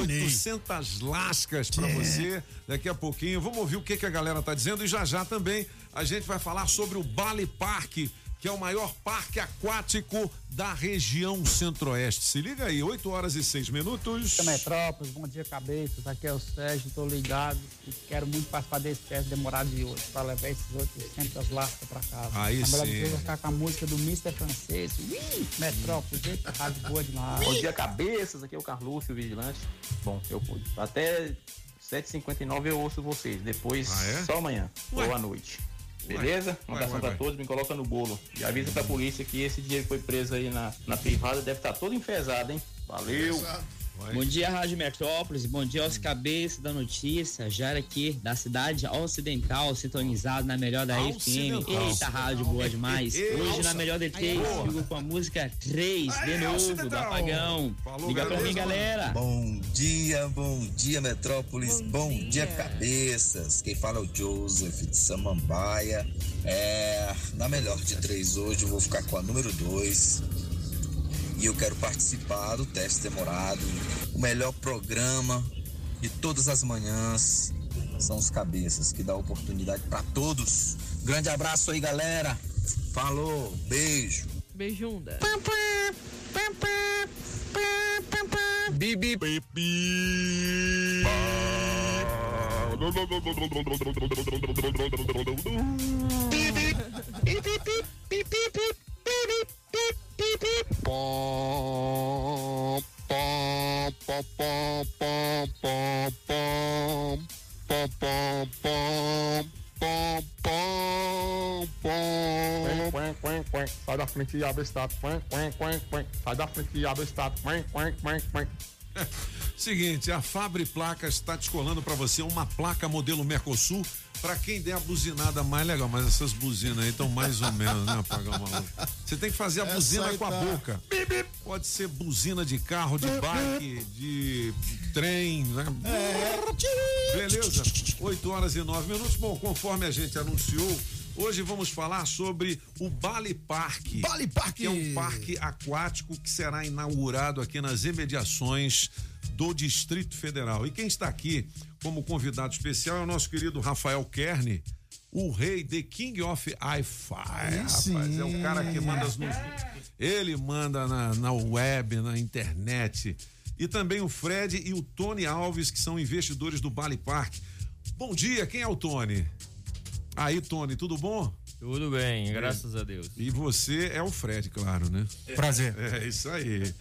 800 lascas pra É. você daqui a pouquinho. Vamos ouvir o que, que a galera tá dizendo e já já também a gente vai falar sobre o Bali Park, que é o maior parque aquático da região centro-oeste. Se liga aí, 8 horas e 6 minutos. Dia Metrópolis, bom dia cabeças, aqui é o Sérgio, tô ligado e quero muito participar desse teste demorado de hoje, para levar esses 800 lascas para casa. Aí Na melhor sim. eu vou ficar com a música do Mr. Francês, Ui, Metrópolis, eita, rádio boa demais. Bom dia, cabeças. Aqui é o Carlúcio, vigilante. Bom, eu até 7h59 eu ouço vocês. Depois, Ah, é? só amanhã. Ué. Ou à noite. Beleza? Um abração ué, pra todos, me coloca no bolo. E avisa pra polícia que esse dinheiro que foi preso aí na, na privada deve estar todo enfesado, hein? Valeu! Bom dia, Rádio Metrópolis. Bom dia aos cabeças da notícia. Jara aqui, da cidade ocidental, sintonizado na melhor da FM. Eita, rádio boa demais. Ei, Hoje alça. na melhor de três, fico com a música 3, de novo, do Apagão. Liga pra mim, galera. Bom dia, bom dia, Metrópolis. Bom, dia. cabeças. Quem fala é o Joseph de Samambaia. É, na melhor de três hoje, eu vou ficar com a número dois. E eu quero participar do teste demorado. O melhor programa de todas as manhãs são os cabeças, que dá oportunidade para todos. Grande abraço aí, galera. Falou, beijo. Beijunda. Bibi. beep, beep. Bom, bom, bom, bom, bom, bom, bom, bom, bom, Quack, quack, quack. I Quen, quen, quen, Sai da Quack, quack, quack. o status. Sai da frente e abre o status. Seguinte, a Fabre Placas está descolando para você uma placa modelo Mercosul para quem der a buzinada mais legal. Mas essas buzinas aí estão mais ou menos, né, Maluco? Você tem que fazer a Essa buzina com a tá. boca. Pode ser buzina de carro, de bike, de trem, né? Beleza? 8 horas e 9 minutos. Bom, conforme a gente anunciou, hoje vamos falar sobre o Bali Park. Bali Park! Que é um parque aquático que será inaugurado aqui nas imediações do Distrito Federal. E quem está aqui como convidado especial é o nosso querido Rafael Kern, o rei The King of Wi-Fi. Rapaz, é o cara que manda as no... Ele manda na, na web, na internet. E também o Fred e o Tony Alves, que são investidores do Bali Park. Bom dia, quem é o Tony? Aí, Tony, tudo bom? Tudo bem, graças a Deus. E você é o Fred, claro, né? Prazer. É, isso aí.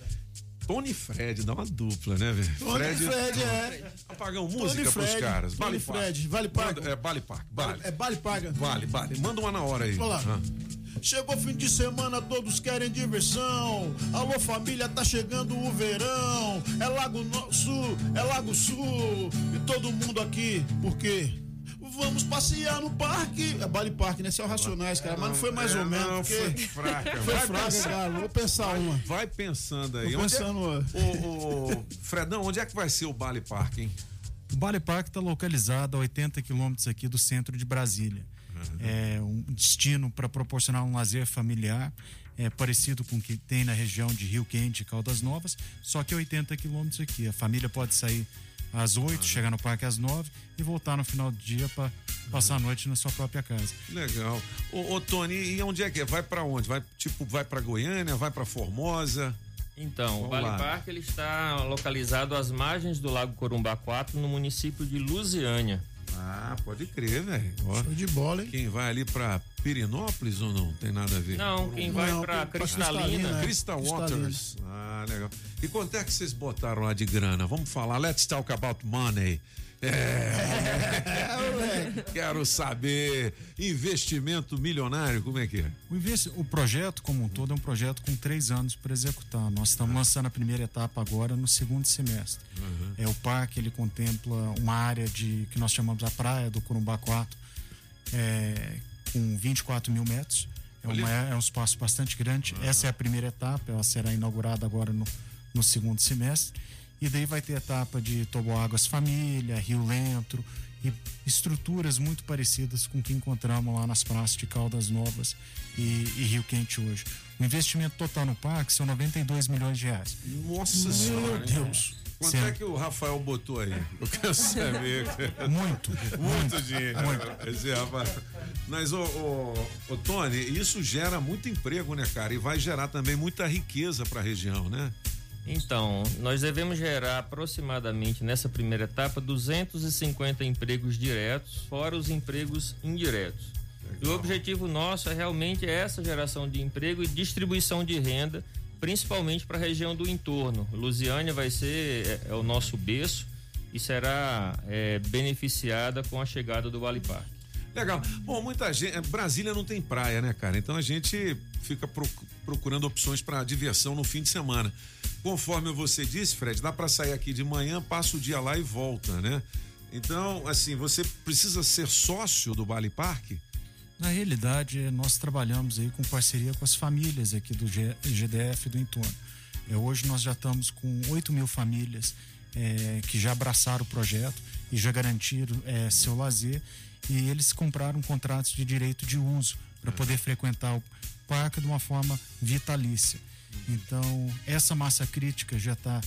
Tony e Fred, dá uma dupla, né, velho? Tony e Fred, é. Apagão Tony música pros Fred, caras. Tony Vale Fred, Vale. Manda- É, Vale Park, vale. É Vale Paga. Vale, vale. Manda uma na hora aí. Vamos lá. Ah. Chegou fim de semana, todos querem diversão. Alô família, tá chegando o verão. É Lago No- Sul, é Lago Sul. E todo mundo aqui, por quê? Vamos passear no parque. É Bali Park, né? Esse é o Racionais, cara. Mas não foi mais É, ou menos. não, porque... foi fraca. Foi Vai fraca, pensar. cara. Vou pensar uma. Vai pensando aí. Onde é- pensando uma. Ô, ô, Fredão, onde é que vai ser o Bali Park, hein? O Bali Park está localizado a 80 quilômetros aqui do centro de Brasília. É um destino para proporcionar um lazer familiar, é parecido com o que tem na região de Rio Quente e Caldas Novas, só que 80 quilômetros aqui. A família pode sair às 8, chegar no parque às 9 e voltar no final do dia para passar a noite na sua própria casa. Legal. Ô, ô, Tony, e onde é que é? Vai pra onde? Vai, tipo, vai pra Goiânia, vai pra Formosa? Então, o Vamos Vale lá. Park ele está localizado às margens do Lago Corumbá 4, no município de Lusiânia. Ah, pode crer, velho. Show de bola, hein? Quem vai ali pra Pirinópolis ou não? Tem nada a ver? Não, quem vai Não, pra pra Cristalina. Cristalina, é. Crystal Cristalina. Waters. Ah, legal. E quanto é que vocês botaram lá de grana? Vamos falar. Let's talk about money. É. Quero saber. Investimento milionário, como é que é? O, investi- o projeto como um todo é um projeto com três anos para executar. Nós estamos lançando a primeira etapa agora no segundo semestre. É o parque ele contempla uma área de que nós chamamos a praia do Corumbá 4, é, com 24 mil metros. É, uma- é um espaço bastante grande. Essa é a primeira etapa, ela será inaugurada agora no, no segundo semestre. E daí vai ter etapa de Toboáguas Família, Rio Lentro e estruturas muito parecidas com o que encontramos lá nas praças de Caldas Novas e, e Rio Quente hoje. O investimento total no parque são 92 milhões de reais. Nossa Meu senhora. Deus. Quanto Sim. é que o Rafael botou aí? Eu quero saber. Muito. Muito dinheiro. Muito. Esse rapaz. Mas, ô, ô, ô, Tony, isso gera muito emprego, né, cara? E vai gerar também muita riqueza para a região, né? Então, nós devemos gerar aproximadamente nessa primeira etapa 250 empregos diretos, fora os empregos indiretos. E o objetivo nosso é realmente essa geração de emprego e distribuição de renda, principalmente para a região do entorno. Lusiânia vai ser é, é o nosso berço e será é, beneficiada com a chegada do Vale Parque. Legal. Bom, muita gente. Brasília não tem praia, né, cara? Então a gente fica proc- procurando opções para diversão no fim de semana. Conforme você disse, Fred, dá para sair aqui de manhã, passa o dia lá e volta, né? Então, assim, você precisa ser sócio do Bali Parque? Na realidade, nós trabalhamos aí com parceria com as famílias aqui do GDF do entorno. É, hoje nós já estamos com 8 mil famílias é, que já abraçaram o projeto e já garantiram é, seu lazer e eles compraram contratos de direito de uso para poder frequentar o parque de uma forma vitalícia. Então, essa massa crítica já está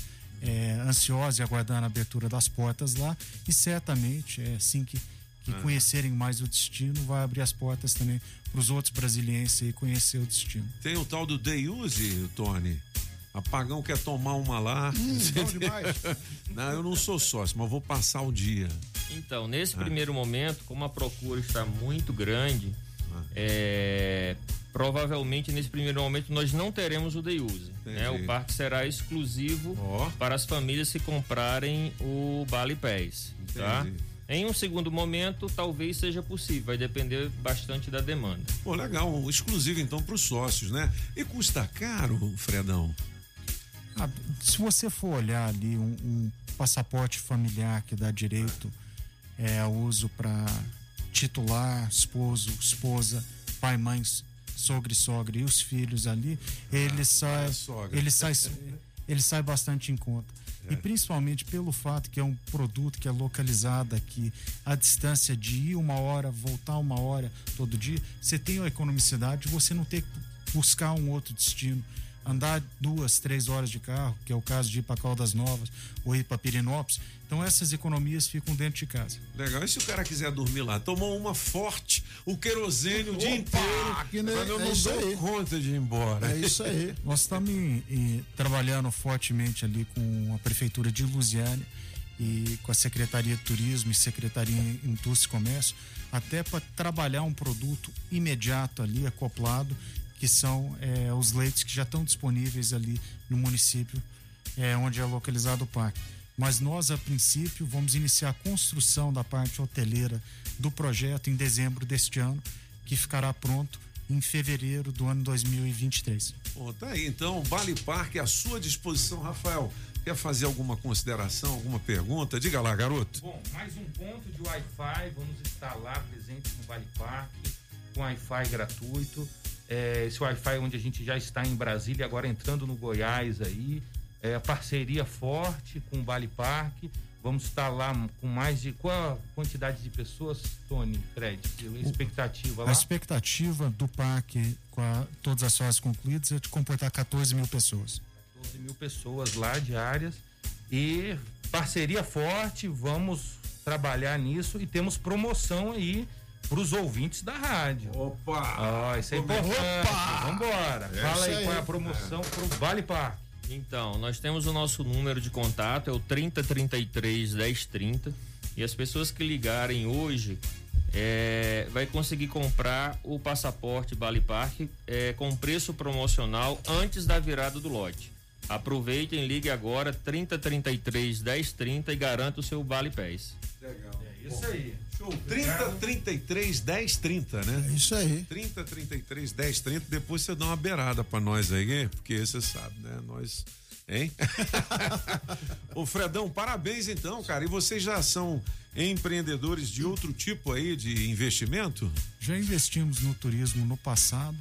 ansiosa e aguardando a abertura das portas lá e certamente, é assim que que Ah. conhecerem mais o destino vai abrir as portas também para os outros brasilienses aí conhecer o destino. Tem o tal do day use, Tony. Apagão quer tomar uma lá. Hum, bom demais. não, eu não sou sócio, mas vou passar o dia. Então, nesse Ah. primeiro momento, como a procura está muito grande, é, provavelmente nesse primeiro momento nós não teremos o day use. Né? O parque será exclusivo para as famílias que comprarem o Bali Pass. Tá? Em um segundo momento, talvez seja possível, vai depender bastante da demanda. Pô, legal, exclusivo então para os sócios, né? E custa caro, Fredão? Ah, se você for olhar ali um, um passaporte familiar que dá direito é, ao uso para titular, esposo, esposa, pai, mãe, sogro e sogra e os filhos ali, ele sai, sogra. ele sai, ele sai bastante em conta. E principalmente pelo fato que é um produto que é localizado aqui, a distância de ir uma hora, voltar uma hora todo dia, você tem a economicidade de você não ter que buscar um outro destino. Andar duas, três horas de carro, que é o caso de ir para Caldas Novas ou ir para Pirinópolis. Então essas economias ficam dentro de casa. Legal. E se o cara quiser dormir lá? Tomou uma forte, o querosene o dia inteiro. que nem- mas eu é não isso dou aí. conta de ir embora. Nós estamos em- em- trabalhando fortemente ali com a Prefeitura de Lusiânia e com a Secretaria de Turismo e Secretaria de Indústria e Comércio, até para trabalhar um produto imediato ali, acoplado, que são eh, os leitos que já estão disponíveis ali no município eh, onde é localizado o parque. Mas nós, a princípio, vamos iniciar a construção da parte hoteleira do projeto em dezembro deste ano, que ficará pronto em fevereiro do ano 2023. Pô, tá aí, então, Bali Parque à sua disposição, Rafael. Quer fazer alguma consideração, alguma pergunta? Diga lá, garoto. Bom, mais um ponto de Wi-Fi, vamos estar lá presentes no Vale Parque, com Wi-Fi gratuito. É, esse Wi-Fi onde a gente já está em Brasília, agora entrando no Goiás aí. É, parceria forte com o Vale Parque. Vamos estar lá com mais de. Qual a quantidade de pessoas, Tony, Fred? A expectativa A lá? expectativa do parque, com a- todas as fases concluídas, é de comportar 14 mil pessoas. 12 mil pessoas lá diárias e parceria forte, vamos trabalhar nisso e temos promoção aí para os ouvintes da rádio. Opa! Ó, isso é Opa! importante. Vambora. É Fala aí, aí. qual é a promoção para o Vale Parque. Então, nós temos o nosso número de contato, é o 3033 1030. E as pessoas que ligarem hoje é, vai conseguir comprar o passaporte Bali Park é, com preço promocional antes da virada do lote. Aproveitem, ligue agora 3033 1030 e garanta o seu Bali Pass. Legal. Isso aí. Show. 30, 33, 10, 30, né? É isso aí. 30, 33, 10, 30. Depois você dá uma beirada pra nós aí, porque você sabe, né? Nós. Hein? Ô Fredão, parabéns então, cara. E vocês já são empreendedores de outro tipo aí de investimento? Já investimos no turismo no passado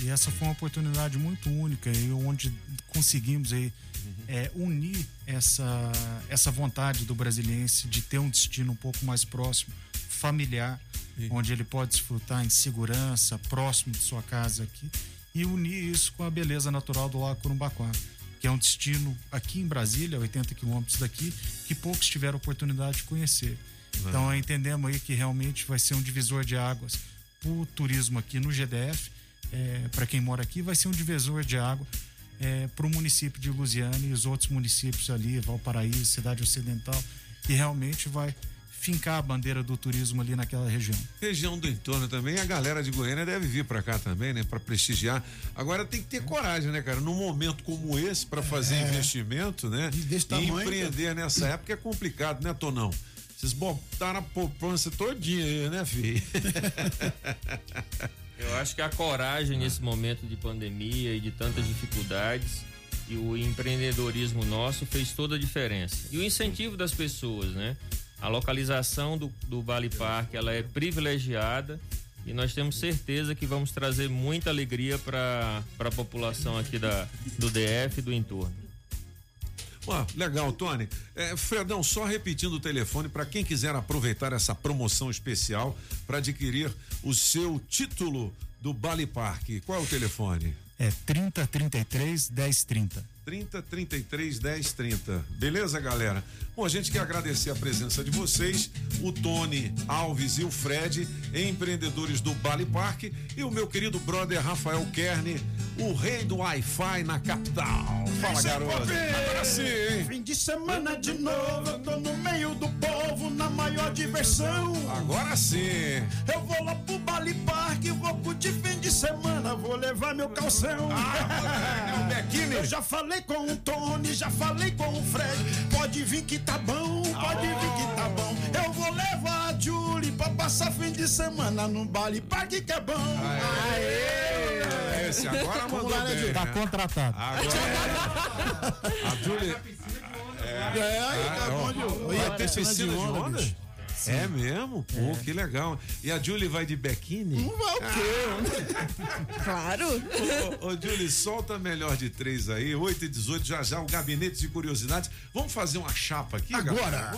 E essa foi uma oportunidade muito única e onde conseguimos aí é, unir essa, essa vontade do brasiliense de ter um destino um pouco mais próximo, familiar, onde ele pode desfrutar em segurança, próximo de sua casa aqui, e unir isso com a beleza natural do Lago Curumbaquá, que é um destino aqui em Brasília, 80 quilômetros daqui, que poucos tiveram oportunidade de conhecer. Então entendemos aí que realmente vai ser um divisor de águas para o turismo aqui no GDF, para quem mora aqui, vai ser um divisor de água para o município de Lusiana e os outros municípios ali, Valparaíso, Cidade Ocidental, que realmente vai fincar a bandeira do turismo ali naquela região. Região do entorno também, a galera de Goiânia deve vir para cá também, né, para prestigiar. Agora tem que ter coragem, né, cara? Num momento como esse para fazer É. investimento, né? desse e tamanho, empreender nessa época é complicado, né, Tonão? Vocês botaram a poupança todinha aí, né, filho? Eu acho que a coragem nesse momento de pandemia e de tantas dificuldades e o empreendedorismo nosso fez toda a diferença. E o incentivo das pessoas, né? A localização do, do Vale Parque, ela é privilegiada e nós temos certeza que vamos trazer muita alegria para a população aqui da, do DF e do entorno. Legal, Tony. É, Fredão, só repetindo o telefone para quem quiser aproveitar essa promoção especial para adquirir o seu título do Bali Parque. Qual é o telefone? É 3033 1030. 30 33 10 30. Beleza, galera? Bom, a gente quer agradecer a presença de vocês, o Tony Alves e o Fred, empreendedores do Bali Parque, e o meu querido brother Rafael Kerne, o rei do Wi-Fi na capital. Fala, é garoto. Agora sim, hein? Fim de semana de novo, eu tô no meio do povo, na maior diversão. Agora sim. Eu vou lá pro Bali Parque, vou curtir fim de semana, vou levar meu calção. Ah, Eu já falei com o Tony, já falei com o Fred. Pode vir que tá bom, pode vir que tá bom. Eu vou levar a Julie pra passar fim de semana no Bali Parque que é bom. Aê! Esse agora Vamos mandou lá, né, bem, Julie? né? Tá contratado. Agora a Julie. É, aí tá Ah, bom, piscina de de onda, onda? bicho. É mesmo? Pô, que legal. E a Julie vai de biquíni? Não vai o quê? Claro. Ô, ô, Julie, solta a melhor de três aí, 8 e 18, já já, o gabinete de curiosidades. Vamos fazer uma chapa aqui, Agora.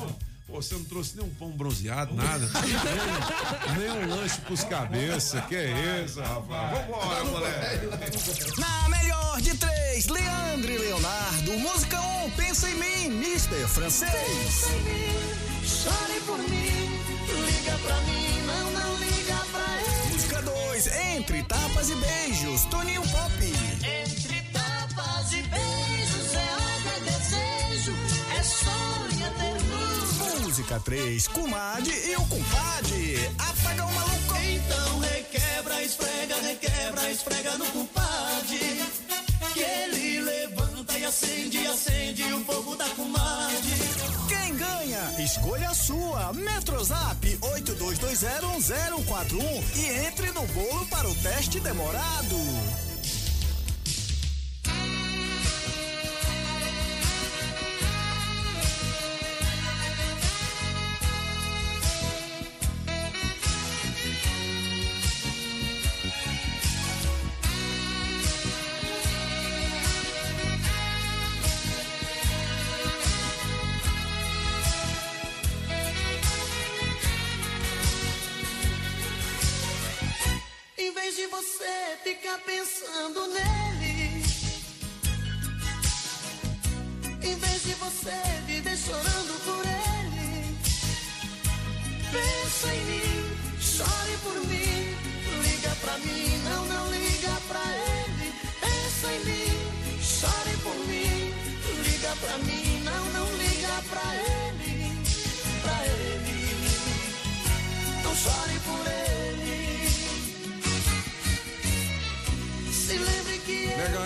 Pô, você não trouxe nem um pão bronzeado, nada. nem, nem um lanche pros cabeças. Que é isso, rapaz? Vambora, moleque. Na melhor de três, Leandro e Leonardo. Música 1, um, pensa em mim, Mr. Francês. Pensa em mim, chore por mim, liga pra mim, não, não liga pra ele. Música 2, entre tapas e beijos, Toninho Pop. Entre tapas e beijos é ódio, é desejo, é sonho, é ternura. Música 3, Comadre e o Compadre. Apaga o maluco. Então requebra, esfrega, requebra, esfrega no compadre. Que ele levanta e acende, acende o fogo da comadre. Ganha? Escolha a sua. Metrozap 82201041 e entre no bolo para o teste demorado. Vez de você ficar pensando nele, em vez de você viver chorando por ele, pensa em mim, chore por mim,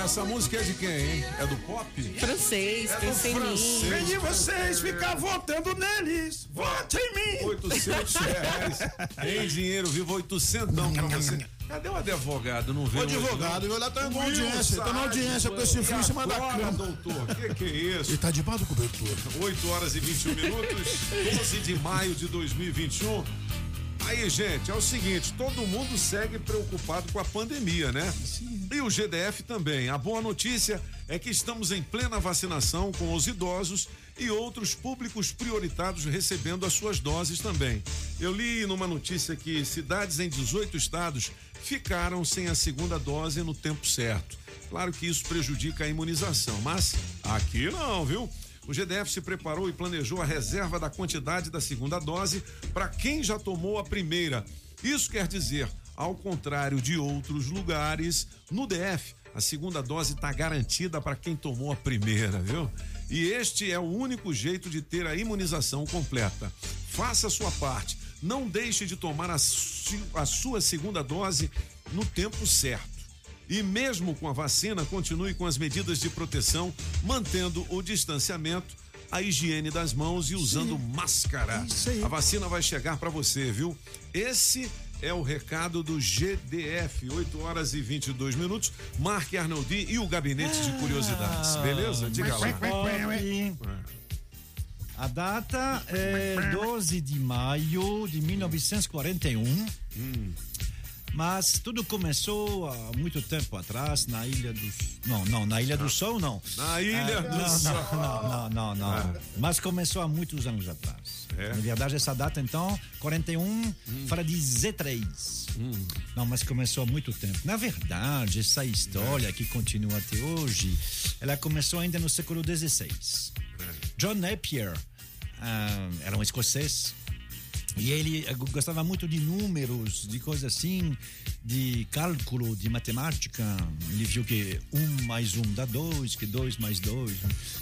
essa música é de quem, hein? É do pop? Francês, É do pensa em mim. francês. Vem de vocês ficar votando neles. Vote em mim. 800 reais em dinheiro vivo, 800 não pra você. Cadê o advogado? Não O veio hoje, advogado, ele lá tá Will audiência, tá na audiência com esse fio em cima da cama. doutor, que que é isso? Ele tá debaixo do cobertor. 8 horas e 21 minutos, 12 de maio de 2021. Aí, gente, é o seguinte, todo mundo segue preocupado com a pandemia, né? E o GDF também. A boa notícia é que estamos em plena vacinação com os idosos e outros públicos prioritários recebendo as suas doses também. Eu li numa notícia que cidades em 18 estados ficaram sem a segunda dose no tempo certo. Claro que isso prejudica a imunização, mas aqui não, viu? O GDF se preparou e planejou a reserva da quantidade da segunda dose para quem já tomou a primeira. Isso quer dizer, ao contrário de outros lugares, no DF, a segunda dose está garantida para quem tomou a primeira, viu? E este é o único jeito de ter a imunização completa. Faça a sua parte. Não deixe de tomar a, a sua segunda dose no tempo certo. E mesmo com a vacina, continue com as medidas de proteção, mantendo o distanciamento, a higiene das mãos e usando máscara. A vacina vai chegar para você, viu? Esse é o recado do GDF, 8 horas e 22 minutos. Mark Arnoldi e o gabinete de curiosidades. Beleza? Diga lá. A data é 12 de maio de 1941. Mas tudo começou há muito tempo atrás na Ilha do Não, não, na Ilha do Sol não. Na Ilha Ah, do não, Sol. Não, não, não, não. Ah. Mas começou há muitos anos atrás. É? Na verdade, essa data, então, 41, fala de Z3. Não, mas começou há muito tempo. Na verdade, essa história que continua até hoje, ela começou ainda no século XVI. John Napier ah, era um escocês e ele eh, gostava muito de números, de coisas assim, de cálculo, de matemática. Ele viu que um mais um dá dois, que dois mais dois.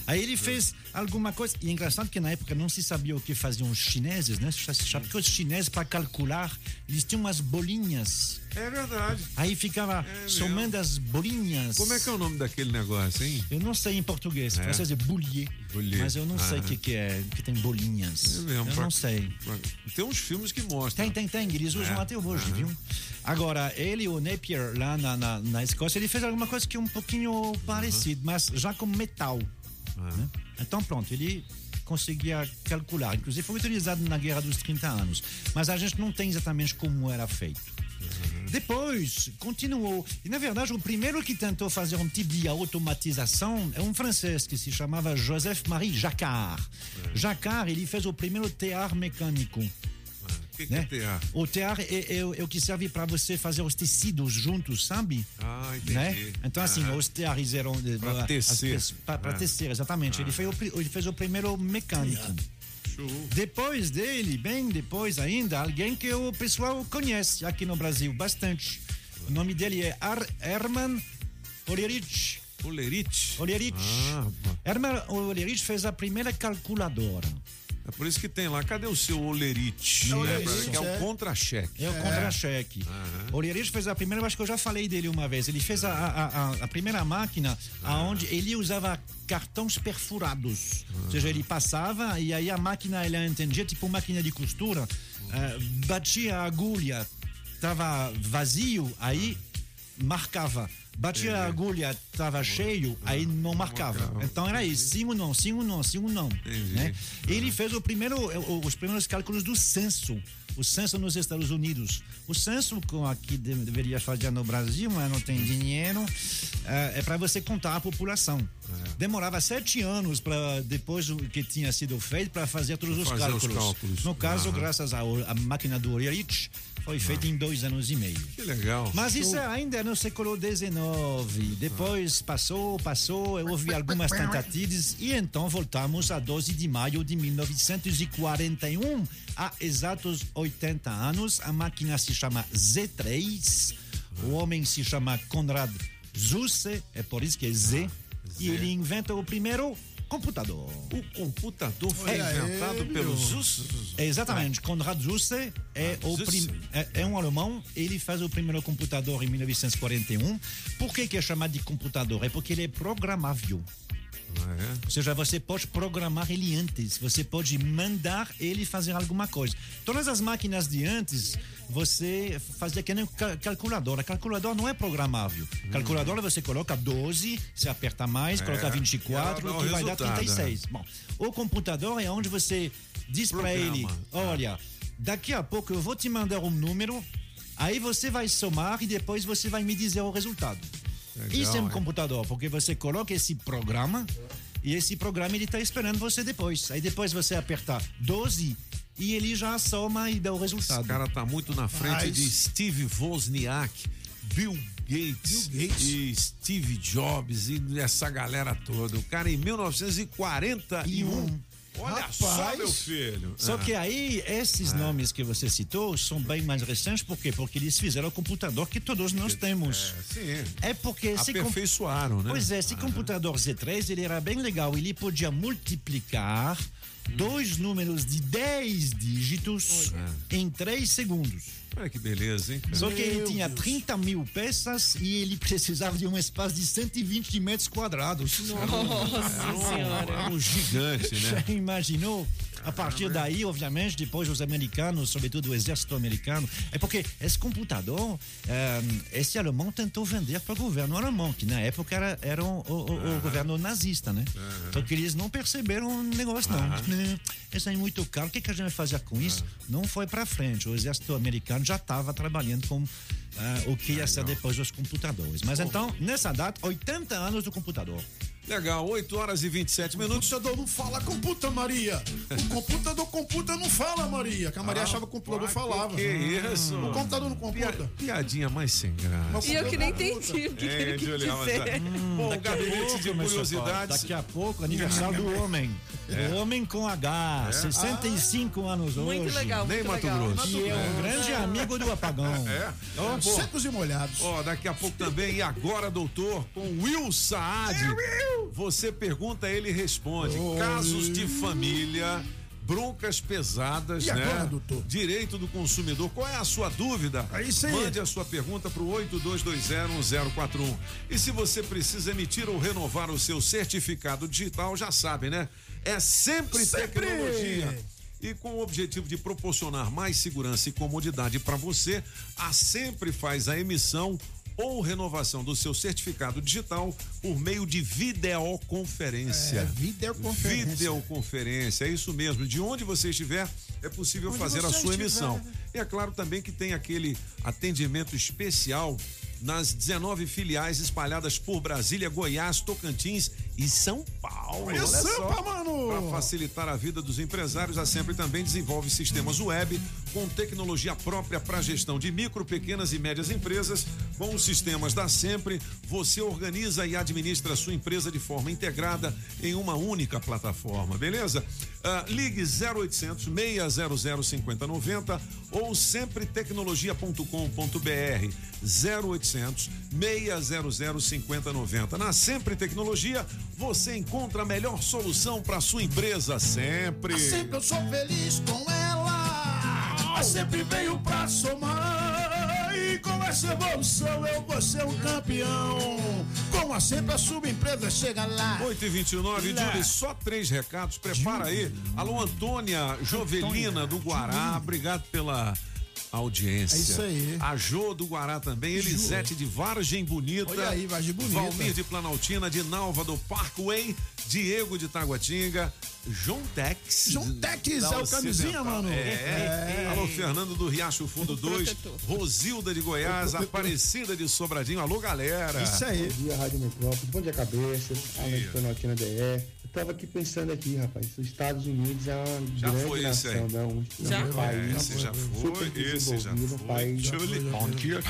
Aí ele fez alguma coisa. E é engraçado que na época não se sabia o que faziam os chineses, né? Sabe que os chineses, para calcular, eles tinham umas bolinhas. É verdade. Aí ficava mesmo. somando as bolinhas. Como é que é o nome daquele negócio, hein? Eu não sei em português. É. É. Francês é boulier. Mas eu não sei o Ah. que, que é, que tem bolinhas. É mesmo, eu pra- não sei. Tem uns filmes que mostram. Tem, tem, tem. Eles usam É. até hoje, Aham. viu? Agora, ele, o Napier, lá na, na, na Escócia, ele fez alguma coisa que é um pouquinho parecido, mas já com metal. né? Então, pronto, ele conseguia calcular. Inclusive, foi utilizado na Guerra dos 30 Anos. Mas a gente não tem exatamente como era feito. Depois, continuou. E, na verdade, o primeiro que tentou fazer um tipo de automatização é um francês que se chamava Joseph-Marie Jacquard. Jacquard, ele fez o primeiro tear mecânico. O que, que né? é tear? O tear é, é, é o que serve para você fazer os tecidos juntos, sabe? Ah, entendi. Né? Então, assim, Aham. os teares eram. Pra tecer. Para Ah. tecer, exatamente. Ele, fez o, ele fez o primeiro mecânico. Depois dele, bem depois ainda, alguém que o pessoal conhece aqui no Brasil bastante. O nome dele é Ar Herman Olerich. Olerich? Olerich. Ah, Herman Olerich fez a primeira calculadora. É por isso que tem lá. Cadê o seu Olerite? É o É, Olerite, que é é. o contra-cheque. É o contra-cheque. O Olerich fez a primeira, eu acho que eu já falei dele uma vez. Ele fez a, a, a, a primeira máquina aonde ele usava cartões perfurados. Ou seja, ele passava e aí a máquina ela entendia, tipo máquina de costura, eh, batia a agulha, estava vazio, aí marcava. Batia a agulha, estava cheio, aí não marcava. Então era isso, sim ou não, sim ou não, sim ou não. Né? Ele fez o primeiro, o- os primeiros cálculos do censo. O censo nos Estados Unidos. O censo, como aqui de- deveria fazer no Brasil, mas não tem dinheiro, eh, é para você contar a população. Demorava sete anos para depois que tinha sido feito para fazer todos os Fazer os cálculos. cálculos. No caso, Aham. graças à à máquina do Olerich, foi feito em dois anos e meio. Que legal. Mas isso é ainda no século XIX. Depois passou, passou, houve algumas tentativas e então voltamos a 12 de maio de 1941. Há exatos 80 anos, a máquina se chama Z3, o homem se chama Konrad Zuse, é por isso que é Z, e ele inventa o primeiro computador. O computador foi É, inventado pelo Zus? é, Exatamente. Konrad Zuse é, o Zuse. é, é um alemão. Ele faz o primeiro computador em 1941. Por que, que é chamado de computador? É porque ele é programável. Ah, Ou seja, você pode programar ele antes, você pode mandar ele fazer alguma coisa. Todas as máquinas de antes, você fazia que nem cal- calculadora. Calculadora não é programável. Calculadora você coloca 12, você aperta mais, É, coloca e 24, ela dá o que vai dar resultado, 36. Bom, o computador é onde você diz para ele, olha, daqui a pouco eu vou te mandar um número, aí você vai somar e depois você vai me dizer o resultado. Legal, Isso é um hein? computador, porque você coloca esse programa e esse programa ele está esperando você depois. Aí depois você aperta 12 e ele já soma e dá o resultado. Esse cara tá muito na frente Mas- de Steve Wozniak, Bill Gates, e Steve Jobs e essa galera toda. O cara em 1941. Olha só, Rapaz. meu filho. Só Ah. que aí, esses Ah. nomes que você citou são bem mais recentes, por quê? Porque eles fizeram o computador que todos nós temos. É, sim. É porque Aperfeiçoaram, né? Pois é, esse computador Z3 ele era bem legal. Ele podia multiplicar dois números de 10 dígitos em 3 segundos. Olha que beleza, hein? cara? Só que ele tinha 30 mil peças e ele precisava de um espaço de 120 metros quadrados. Nossa Era um- Senhora. era um gigante, né? Já imaginou? A partir daí, obviamente, depois os americanos, sobretudo o exército americano, é porque esse computador, eh, esse alemão tentou vender para o governo alemão, que na época era, era o, o- o- governo nazista, né? Só que eles não perceberam o negócio, não. Né, Isso é muito caro, o que, que a gente vai fazer com isso? Não foi para frente. O exército americano já estava trabalhando com ah, o que ia ser depois dos computadores. Mas então, nessa data, 80 anos do computador. Legal, 8 horas e 27 minutos. O computador não fala computa, Maria. O computador computa não fala, Maria. Que a Maria Ah, achava que o computador pá, falava. Que isso? O computador não computa. Pia- piadinha mais sem graça. E eu que nem entendi o que É, ele quis mas dizer. tá- Bom, o Daqui a gabinete pouco, de curiosidades. Daqui a pouco, aniversário do homem. É. O homem com H, É? 65 anos Muito hoje. legal, Nem muito Mato legal. Grosso. E é um grande amigo do apagão. É? Bom, secos e molhados. Ó, daqui a pouco também, e agora, doutor, com Will Saad. Você pergunta, ele responde. Casos de família, broncas pesadas, E né? agora, doutor? Direito do consumidor. Qual é a sua dúvida? É isso aí. Mande a sua pergunta para o 82201041. E se você precisa emitir ou renovar o seu certificado digital, já sabe, né? É sempre, Sempre! tecnologia. E com o objetivo de proporcionar mais segurança e comodidade para você, a Sempre faz a emissão ou renovação do seu certificado digital por meio de videoconferência. É, videoconferência. Videoconferência, é isso mesmo. De onde você estiver, é possível Onde fazer a sua estiver. emissão. E é claro também que tem aquele atendimento especial nas 19 filiais espalhadas por Brasília, Goiás, Tocantins e São Paulo. Olha Sampa, mano! Para facilitar a vida dos empresários, a Sempre também desenvolve sistemas web com tecnologia própria para gestão de micro, pequenas e médias empresas. Com os sistemas da Sempre, você organiza e administra a sua empresa de forma integrada em uma única plataforma, beleza? Ah, ligue 0800 600 5090 ou sempretecnologia.com.br 0800 600 5090. Na Sempre Tecnologia, você encontra a melhor solução para sua empresa sempre. Sempre eu sou feliz com ela. Sempre veio pra somar. Essa evolução eu vou ser um campeão. Com a sempre a sua empresa chega lá. 8 e 29 Lá. Júlio, só três recados, prepara aí. Alô, Antônia Jovelina do Guará, obrigado pela audiência. É isso aí. A Jô do Guará também, Elisete de Vargem Bonita. Olha aí, Vargem Bonita. Valmir de Planaltina, de Nalva do Parkway, Diego de Taguatinga, João Tex. João Tex, é o camisinha, mano. É. É. Alô, Fernando do Riacho Fundo 2, protetor. Rosilda de Goiás, Aparecida de Sobradinho. Alô, galera. aí. Bom dia, Rádio Metrópole. Bom dia, cabeça. Além dia. de Planaltina DE. Eu tava aqui pensando aqui, rapaz. Os Estados Unidos é uma Já grande foi esse aí. nação, né? Um, Já um foi. país Esse já super foi, esse já desenvolvido, um foi. país Julie, Bom dia,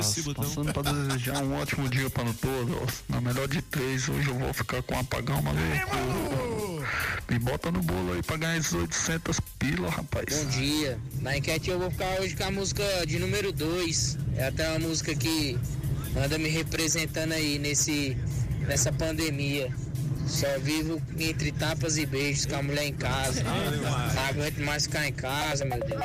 esse botão. Passando para desejar um ótimo dia para todos. Na melhor de três, hoje eu vou ficar com um apagão maluco. Me bota no bolo aí pra ganhar esses 800 pila, rapaz. Bom dia. Na enquete eu vou ficar hoje com a música de número 2. É até uma música que anda me representando aí nesse, nessa pandemia. Só vivo entre tapas e beijos com a mulher em casa. Não aguento mais ficar em casa, meu Deus.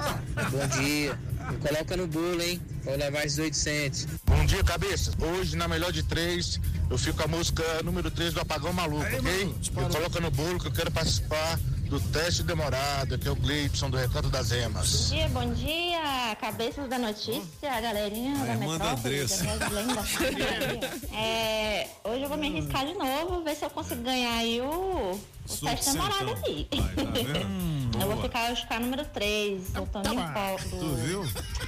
Bom dia. Me coloca no bolo, hein? Vou levar esses 800. Bom dia, cabeça. Hoje, na melhor de três, eu fico com a música número 3 do Apagão Maluco, ok? Me coloca no bolo que eu quero participar do teste demorado, que é o Gleibson do Recanto das Emas. Bom dia, bom dia, cabeças da notícia, galerinha da metrópole, Andressa. da Lenda. é, hoje eu vou me arriscar de novo, ver se eu consigo ganhar aí o, o teste demorado centão. aqui. vendo? eu vou ficar, acho que a número 3, o Toninho Pop Tu viu?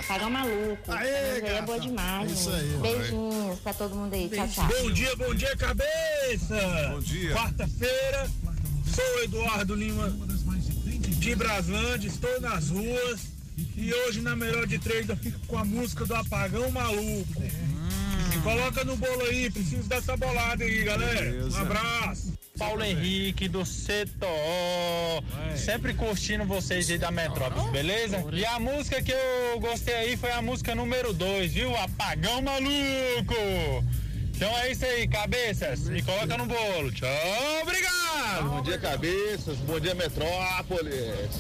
Pagão Maluco. Aê, aí é boa demais. Isso aí. Beijinhos pra todo mundo aí, tchau, tchau. Bom dia, bom dia, cabeça! Bom dia. Quarta-feira, sou o Eduardo Lima de Braslândia, estou nas ruas e hoje na melhor de três eu fico com a música do Apagão Maluco. Coloca no bolo aí, preciso dessa bolada aí, galera. Um abraço. Paulo Henrique do Setor. Sempre curtindo vocês aí da Metrópolis, beleza? E a música que eu gostei aí foi a música número 2, viu? Apagão Maluco. Então é isso aí, cabeças. Me coloca no bolo. Tchau, obrigado. Bom dia, cabeças. Bom dia, Metrópolis.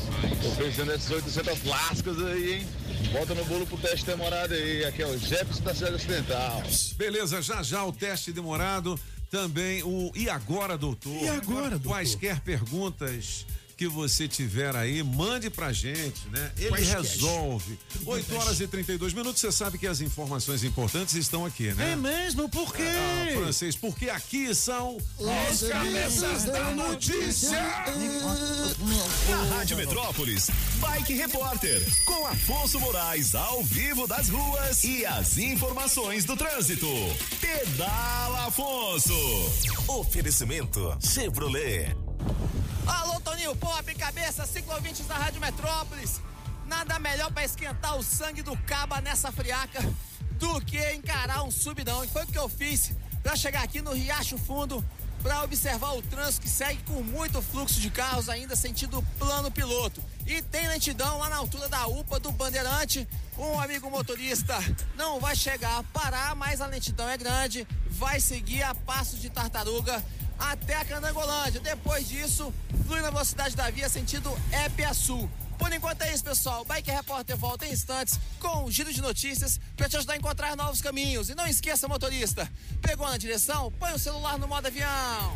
Tô pensando nessas 800 lascas aí, hein? Bota no bolo pro teste demorado aí. Aqui é o Jefferson da Serra Ocidental. Beleza, já já o teste demorado. Também o E Agora, doutor? E agora, doutor? Quaisquer perguntas que você tiver aí, mande pra gente, né? Ele Quaisquer. resolve. 8 horas e 32 minutos, você sabe que as informações importantes estão aqui, né? É mesmo? Por quê? Ah, francês, porque aqui são os cabeças da notícia. Na Rádio Metrópolis, Bike Repórter, com Afonso Moraes ao vivo das ruas e as informações do trânsito. Pedala Afonso. Oferecimento Chevrolet. Alô, Toninho Pop, cabeça, ciclovintes da Rádio Metrópolis. Nada melhor pra esquentar o sangue do caba nessa friaca do que encarar um subidão. E foi o que eu fiz pra chegar aqui no Riacho Fundo pra observar o trânsito que segue com muito fluxo de carros ainda sentido plano piloto. E tem lentidão lá na altura da UPA do Bandeirante. Um amigo motorista não vai chegar a parar, mas a lentidão é grande. Vai seguir a passo de tartaruga até a Candangolândia. Depois disso, flui na velocidade da via sentido Epiaçu. Por enquanto é isso, pessoal. Bike Repórter volta em instantes com um giro de notícias para te ajudar a encontrar novos caminhos. E não esqueça, motorista, pegou na direção? Põe o celular no modo avião.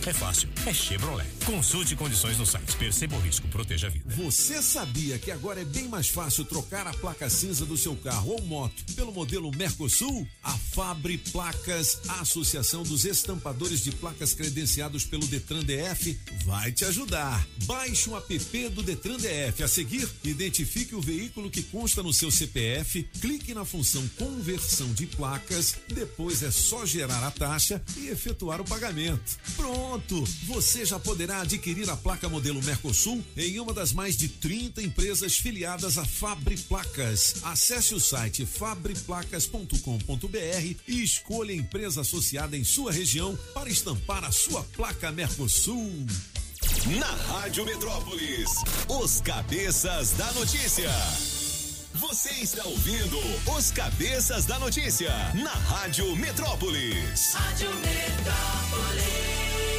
é fácil, é Chevrolet. Consulte condições no site. Perceba o risco, proteja a vida. Você sabia que agora é bem mais fácil trocar a placa cinza do seu carro ou moto pelo modelo Mercosul? A Fabre Placas, a Associação dos Estampadores de Placas credenciados pelo Detran DF, vai te ajudar. Baixe o app do Detran DF. A seguir, identifique o veículo que consta no seu CPF, clique na função conversão de placas, depois é só gerar a taxa e efetuar o pagamento. Pronto! Você já poderá adquirir a placa modelo Mercosul em uma das mais de 30 empresas filiadas à Fabre Placas. Acesse o site fabreplacas.com.br e escolha a empresa associada em sua região para estampar a sua placa Mercosul. Na Rádio Metrópolis, os cabeças da notícia. Você está ouvindo os cabeças da notícia na Rádio Metrópolis. Rádio Metrópolis.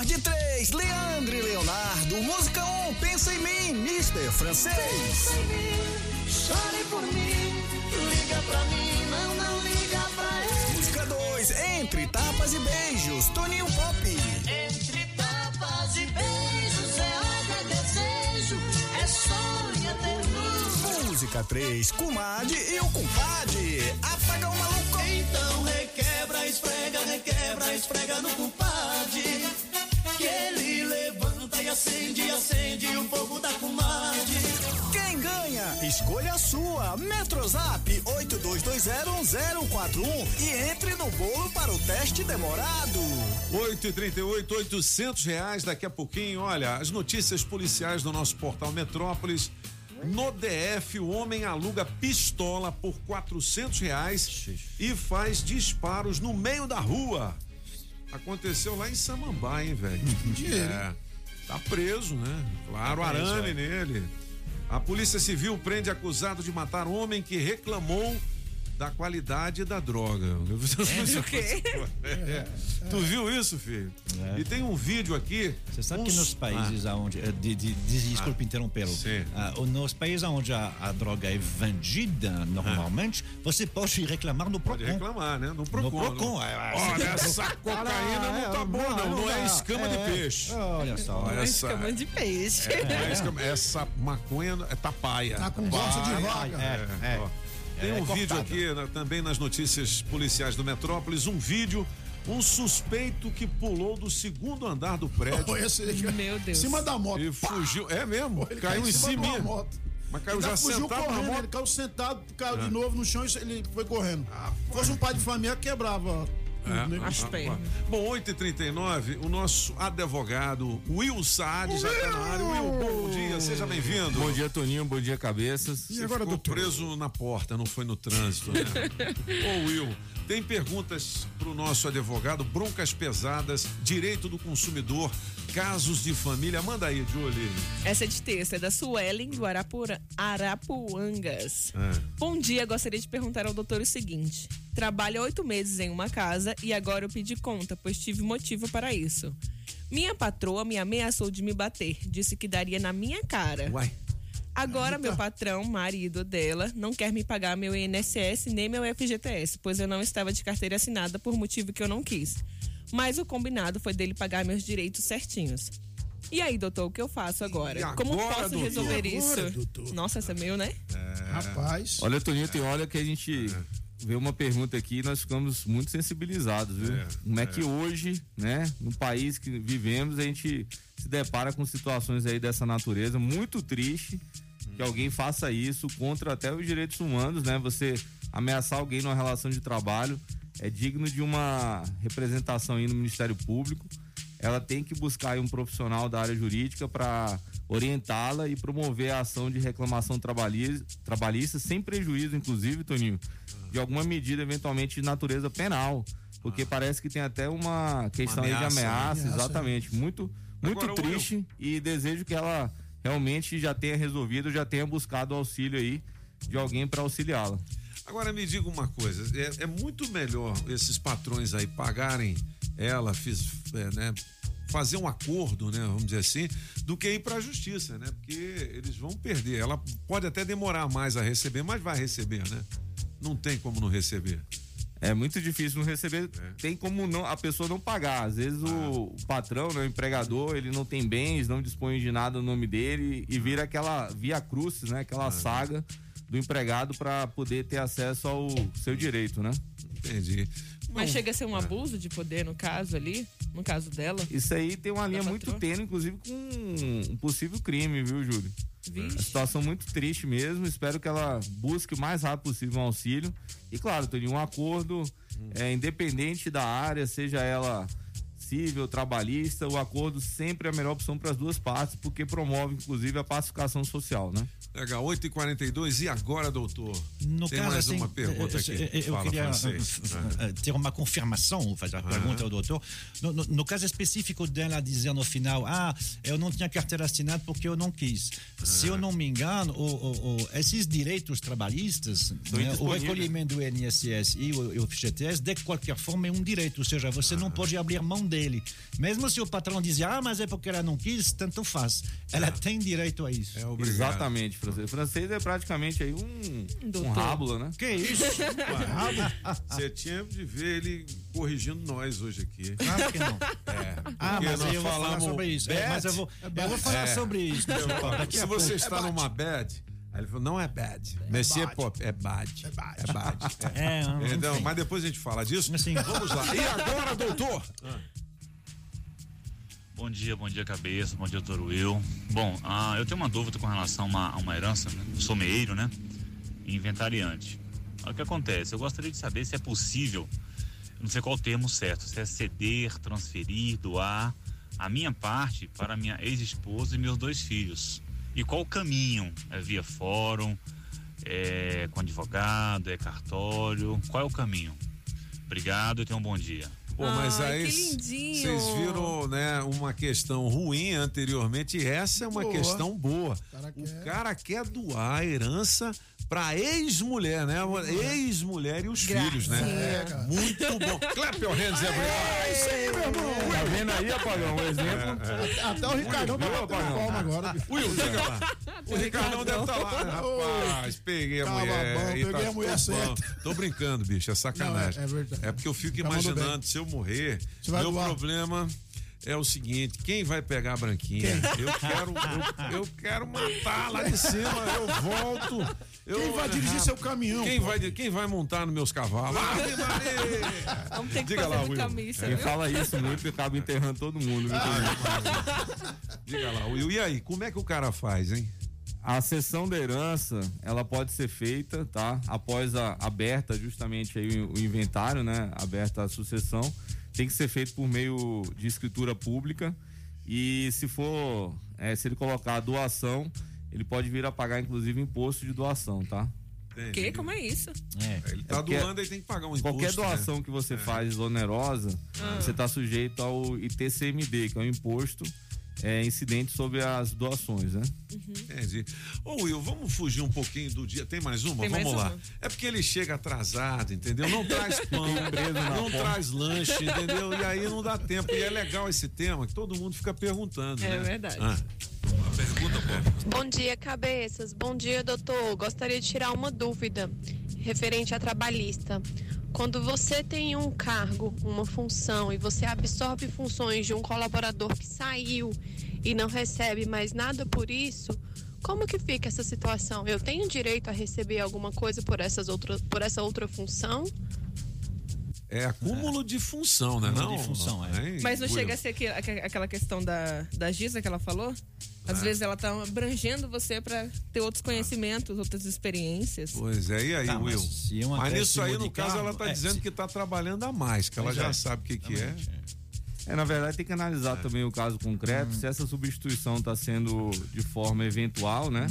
Melhor de três, Leandro e Leonardo. Música 1, um, pensa em mim, Mr. Francês. Chore por mim, liga pra mim, não, não liga pra ele. Música 2, Entre Tapas e Beijos, Toninho Pop. Entre tapas e beijos é ódio, é desejo, é sonho, é ternura. Música 3, Comadre e o Compadre. Apaga o maluco. Então requebra, esfrega, requebra, esfrega no compadre. Que ele levanta e acende, acende o fogo da comadre. Quem ganha? Escolha a sua. Metrozap 82201041 e entre no bolo para o teste demorado. 8 e 38 800 reais daqui a pouquinho. Olha, as notícias policiais do nosso portal Metrópolis. No DF, o homem aluga pistola por 400 reais e faz disparos no meio da rua. Aconteceu lá em Samambaia, hein, velho? dinheiro, É. Tá preso, né? Claro, Tá preso, arame é. nele. A Polícia Civil prende acusado de matar homem que reclamou da qualidade da droga. É, o quê? É. Tu viu isso, filho? E tem um vídeo aqui. Você sabe que uns- nos países Ah. onde. eh, De, de, de, desculpe interrompê-lo. Ah, nos países onde a, a droga é vendida normalmente, você pode reclamar no Procon. Pode reclamar, né? No Procon. No Procon. né? é, é, Olha, essa cocaína não tá boa, não. Não é escama de peixe. Olha só. Olha Uma essa- escama de peixe. É, é escama- essa maconha é tapaia. Tá com gosto de vaca. É, É, Tem é um vídeo cortado. aqui né, também nas notícias policiais do Metrópolis, um vídeo, um suspeito que pulou do segundo andar do prédio. Esse aí, Meu Deus. Em cima da moto. E fugiu. É mesmo? Ele caiu em cima. uma moto. Mas caiu Ele já fugiu sentado na correndo, moto. Ele caiu sentado, caiu Ah. de novo no chão e ele foi correndo. Se fosse um pai de família, quebrava. É, né? As ah, pernas. ah. Bom, 8h39, o nosso advogado Will Saad já está na área. Will, bom dia, seja bem-vindo. Bom dia, Toninho. Bom dia, cabeças. Você ficou preso na porta, não foi no trânsito, né? Ô Will, tem perguntas para o nosso advogado, broncas pesadas, direito do consumidor, casos de família. Manda aí, Julie. Essa é de texto, é da Suelen do Arapura, Arapuangas. É. Bom dia, gostaria de perguntar ao doutor o seguinte: trabalho oito meses em uma casa e agora eu pedi conta, pois tive motivo para isso. Minha patroa me ameaçou de me bater, disse que daria na minha cara. Uai. Agora, meu patrão, marido dela, não quer me pagar meu INSS nem meu FGTS, pois eu não estava de carteira assinada por motivo que eu não quis. Mas o combinado foi dele pagar meus direitos certinhos. E aí, doutor, o que eu faço agora? E Como agora, posso doutor? resolver agora, isso? Nossa, essa é meu, né? Rapaz. Olha, Toninho, tem hora que a gente vê uma pergunta aqui e nós ficamos muito sensibilizados, viu? Como é que hoje, né, no país que vivemos, a gente se depara com situações aí dessa natureza, muito triste que alguém faça isso contra até os direitos humanos, né? Você ameaçar alguém numa relação de trabalho é digno de uma representação aí no Ministério Público. Ela tem que buscar aí um profissional da área jurídica para orientá-la e promover a ação de reclamação trabalhista, trabalhista sem prejuízo, inclusive, Toninho, de alguma medida eventualmente de natureza penal. Porque parece que tem até uma questão aí de ameaça, né? ameaça, Ameaça, exatamente. Muito, muito Agora, triste e desejo que ela realmente já tenha resolvido, já tenha buscado auxílio aí de alguém para auxiliá-la. Agora me diga uma coisa, é, é muito melhor esses patrões aí pagarem ela, fiz, é, né, fazer um acordo, né, vamos dizer assim, do que ir para a justiça, né? Porque eles vão perder. Ela pode até demorar mais a receber, mas vai receber, né? Não tem como não receber. É muito difícil não receber. É. Tem como não, a pessoa não pagar. Às vezes o patrão, né, o empregador, ele não tem bens, não dispõe de nada no nome dele e vira aquela via crucis, né? Aquela saga do empregado para poder ter acesso ao seu direito, né? Entendi. Mas chega a ser um abuso de poder, no caso ali, no caso dela. Isso aí tem uma linha muito tênue, inclusive com um possível crime, viu, Júlio? Vixe. A situação muito triste mesmo. Espero que ela busque o mais rápido possível um auxílio. E claro, Toninho, um acordo é, independente da área, seja ela civil, trabalhista, o acordo sempre é a melhor opção para as duas partes, porque promove, inclusive, a pacificação social, né? Legal, 8h42, e agora, doutor? No Tem caso, mais assim, uma pergunta eu, aqui. eu- eu Fala queria francês. uh, ter uma confirmação, fazer a pergunta ao doutor. No, no- no caso específico dela dizer no final, ah, eu não tinha carteira assinada porque eu não quis. Se eu não me engano, o- o- o- esses direitos trabalhistas, né, o recolhimento do INSS e o, o FGTS, de qualquer forma, é um direito, ou seja, você não pode abrir mão dele. Mesmo se o patrão dizer, ah, mas é porque ela não quis, tanto faz. Ela tem direito a isso. É Exatamente, francês. O francês é praticamente aí um, um rábula, né? Que isso? Você tinha de ver ele corrigindo nós hoje aqui. Claro que não. É. Ah, mas nós eu vou falar sobre isso. É, mas eu vou- eu vou falar sobre isso, Se a você pouco. está É bad. numa bad, aí ele falou, não é bad. Monsieur bad. Pop, é bad. É bad. É bad. É, Então, enfim. mas depois a gente fala disso. Assim. Vamos lá. E agora, doutor? Bom dia, bom dia, cabeça, bom dia, doutor Will. Bom, ah, eu tenho uma dúvida com relação a uma, a uma herança, né? Eu sou meeiro, né? Inventariante. O que acontece? Eu gostaria de saber se é possível, não sei qual o termo certo, se é ceder, transferir, doar a minha parte para minha ex-esposa e meus dois filhos. E qual o caminho? É via fórum? É com advogado? É cartório? Qual é o caminho? Obrigado e tenha um bom dia. Pô, mas Ai, aí que lindinho. vocês viram, né, uma questão ruim anteriormente e essa é uma Boa. questão boa. O cara quer doar a herança pra ex-mulher, né? Ex-mulher e os filhos, né? É, cara. Muito bom. Clap your hands, everyone. É isso aí, meu irmão. Tá vendo aí, apagão? Um exemplo. Até- Até o Ricardão tá batendo palma agora. bicho. Will, diga lá. O Ricardão deve estar lá. Rapaz, peguei a Calma, mulher. bom, peguei a mulher tô- certa. Tô brincando, bicho, é sacanagem. Não, é- é verdade. porque eu fico Tá imaginando, se eu morrer, Você vai meu doar. problema é o seguinte, quem vai pegar a branquinha? Eu quero, eu, eu quero matar lá de cima, eu volto. Eu, Quem vai dirigir seu caminhão, Quem pô? vai, quem vai montar nos meus cavalos? Vamos ter que Diga fazer lá, no Will. camisa, Quem viu? fala isso muito acaba enterrando todo mundo. viu? Diga lá, Will. E aí, como é que o cara faz, hein? A sessão da herança, ela pode ser feita, tá? Após a aberta justamente aí o inventário, né? Aberta a sucessão, tem que ser feito por meio de escritura pública e se for, é, se ele colocar a doação, ele pode vir a pagar inclusive imposto de doação, tá? Que? Como é isso? Ele tá É porque doando e tem que pagar um imposto. Qualquer doação né? que você faz onerosa, Ah. você está sujeito ao ITCMD, que é o imposto é, incidente sobre as doações, né? Entendi. Ô Will, vamos fugir um pouquinho do dia. Tem mais uma? Tem vamos mais lá. uma. É porque ele chega atrasado, entendeu? Não traz pão, não traz lanche, entendeu? E aí não dá tempo. E é legal esse tema que todo mundo fica perguntando. É né? verdade. Ah, uma pergunta, pô. Bom dia, cabeças. Bom dia, doutor. Gostaria de tirar uma dúvida referente a trabalhista. Quando você tem um cargo, uma função e você absorve funções de um colaborador que saiu e não recebe mais nada por isso, como que fica essa situação? Eu tenho direito a receber alguma coisa por, essas outras, por essa outra função? É acúmulo de função, né? Não, de função, é. Mas não chega a ser aquela questão da, da Giza que ela falou? Às Ah. vezes ela tá abrangendo você pra ter outros conhecimentos, outras experiências. Pois é, e aí, Tá, mas Will? se um Mas nisso aí, no caso, cargo, ela tá é, dizendo se- que tá trabalhando a mais, que ela Pois já é, sabe o que, que é. É, na verdade, tem que analisar também o caso concreto, se essa substituição está sendo de forma eventual, né?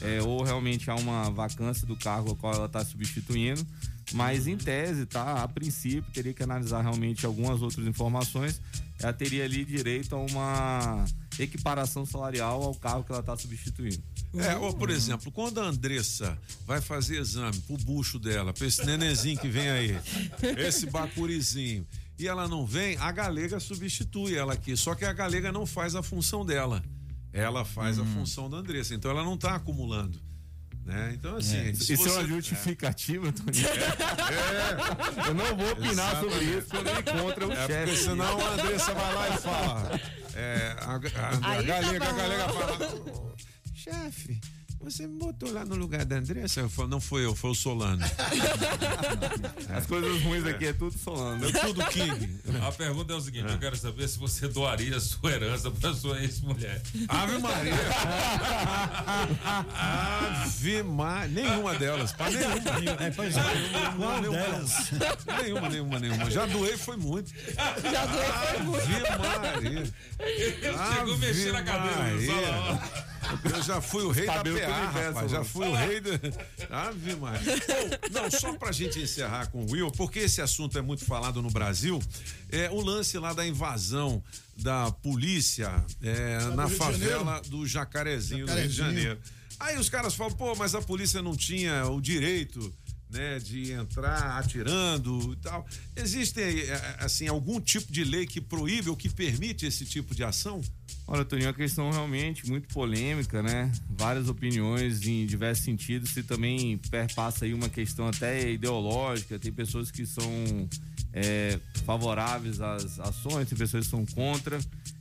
É, ou realmente há uma vacância do cargo ao qual ela está substituindo. Mas, em tese, tá? A princípio, teria que analisar realmente algumas outras informações. Ela teria ali direito a uma equiparação salarial ao cargo que ela está substituindo. É, ou por exemplo, quando a Andressa vai fazer exame pro bucho dela, pra esse nenenzinho que vem aí, esse bacurizinho, e ela não vem, a galega substitui ela aqui. Só que a galega não faz a função dela. Ela faz a função da Andressa. Então ela não tá acumulando. Né? Então, assim. É. Isso é você- uma justificativa, Toninho? É. Eu não vou opinar sobre Exatamente. isso quando ele encontra o É chefe. porque senão a Andressa vai lá e fala. É, a, a- a Aí tá galega, a galega fala. "Ô, Chefe, você me botou lá no lugar da Andressa? Eu falo, não foi eu, foi o Solano. As coisas ruins aqui é tudo Solano. É tudo King. A pergunta é o seguinte: eu quero saber se você doaria a sua herança para sua ex-mulher. Ave Maria! Ave Maria! Nenhuma delas, pá, nenhuma. É, pois é. Qual nenhuma, delas? Nenhuma, nenhuma, nenhuma. Já doei, foi muito. Já doei, foi muito. Ave Maria! Ele chegou mexendo a cabeça no salão. Eu já fui o rei da PA, rapaz. Já fui o rei da. Ave Maria. Bom, não, só pra gente encerrar com o Will, porque esse assunto é muito falado no Brasil, é o lance lá da invasão da polícia é, do na de favela do Jacarezinho, do Rio de Jacarezinho. Janeiro. Aí os caras falam, pô, mas a polícia não tinha o direito. Né, de entrar atirando e tal. Existe eh, assim algum tipo de lei que proíbe ou que permite esse tipo de ação? Olha, Toninho, é uma questão realmente muito polêmica, né? Várias opiniões em diversos sentidos e também perpassa aí uma questão até ideológica. Tem pessoas que são é, favoráveis às ações, tem pessoas que são contra.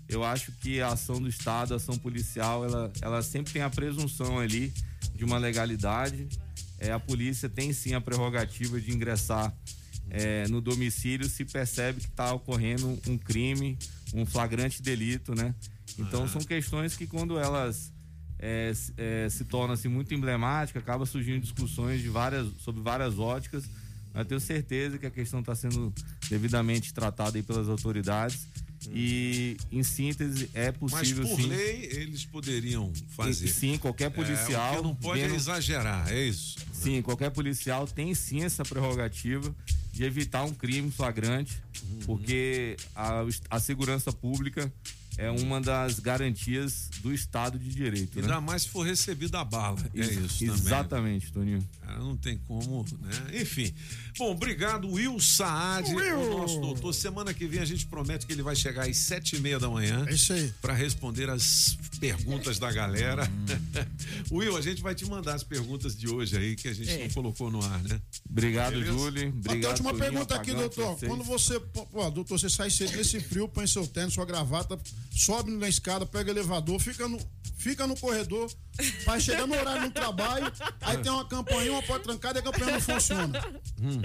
Eu acho que a ação do Estado, a ação policial, ela, ela sempre tem a presunção ali de uma legalidade. É, a polícia tem sim a prerrogativa de ingressar é, no domicílio se percebe que está ocorrendo um crime, um flagrante delito, né? Então são questões que quando elas é, se- é, se tornam assim, muito emblemáticas, acaba surgindo discussões de várias, sobre várias óticas. Mas eu tenho certeza que a questão está sendo devidamente tratada aí pelas autoridades. E, em síntese, é Mas possível por sim. lei eles poderiam fazer. Sim, qualquer policial. É, o que não pode é vendo- exagerar, é isso. Sim, qualquer policial tem sim essa prerrogativa de evitar um crime flagrante, porque a, a segurança pública é uma das garantias do Estado de Direito. Ainda né? mais se for recebido a bala. É isso também. Exatamente, Toninho. Cara, não tem como, né? Enfim. Bom, obrigado, Will Saad, Will! o nosso doutor. Semana que vem a gente promete que ele vai chegar às sete e meia da manhã. É isso aí. Para responder as perguntas da galera. Will, a gente vai te mandar as perguntas de hoje aí que a gente É. não colocou no ar, né? Obrigado, Beleza? Júlio. Até a Obrigado, última pergunta aqui, doutor. vocês. Quando você, pô, doutor, você sai cedo nesse frio, põe seu tênis, sua gravata, sobe na escada, pega o elevador, fica no, fica no corredor, vai chegar no horário do trabalho, aí tem uma campainha, uma porta trancada e a campainha não funciona. Hum.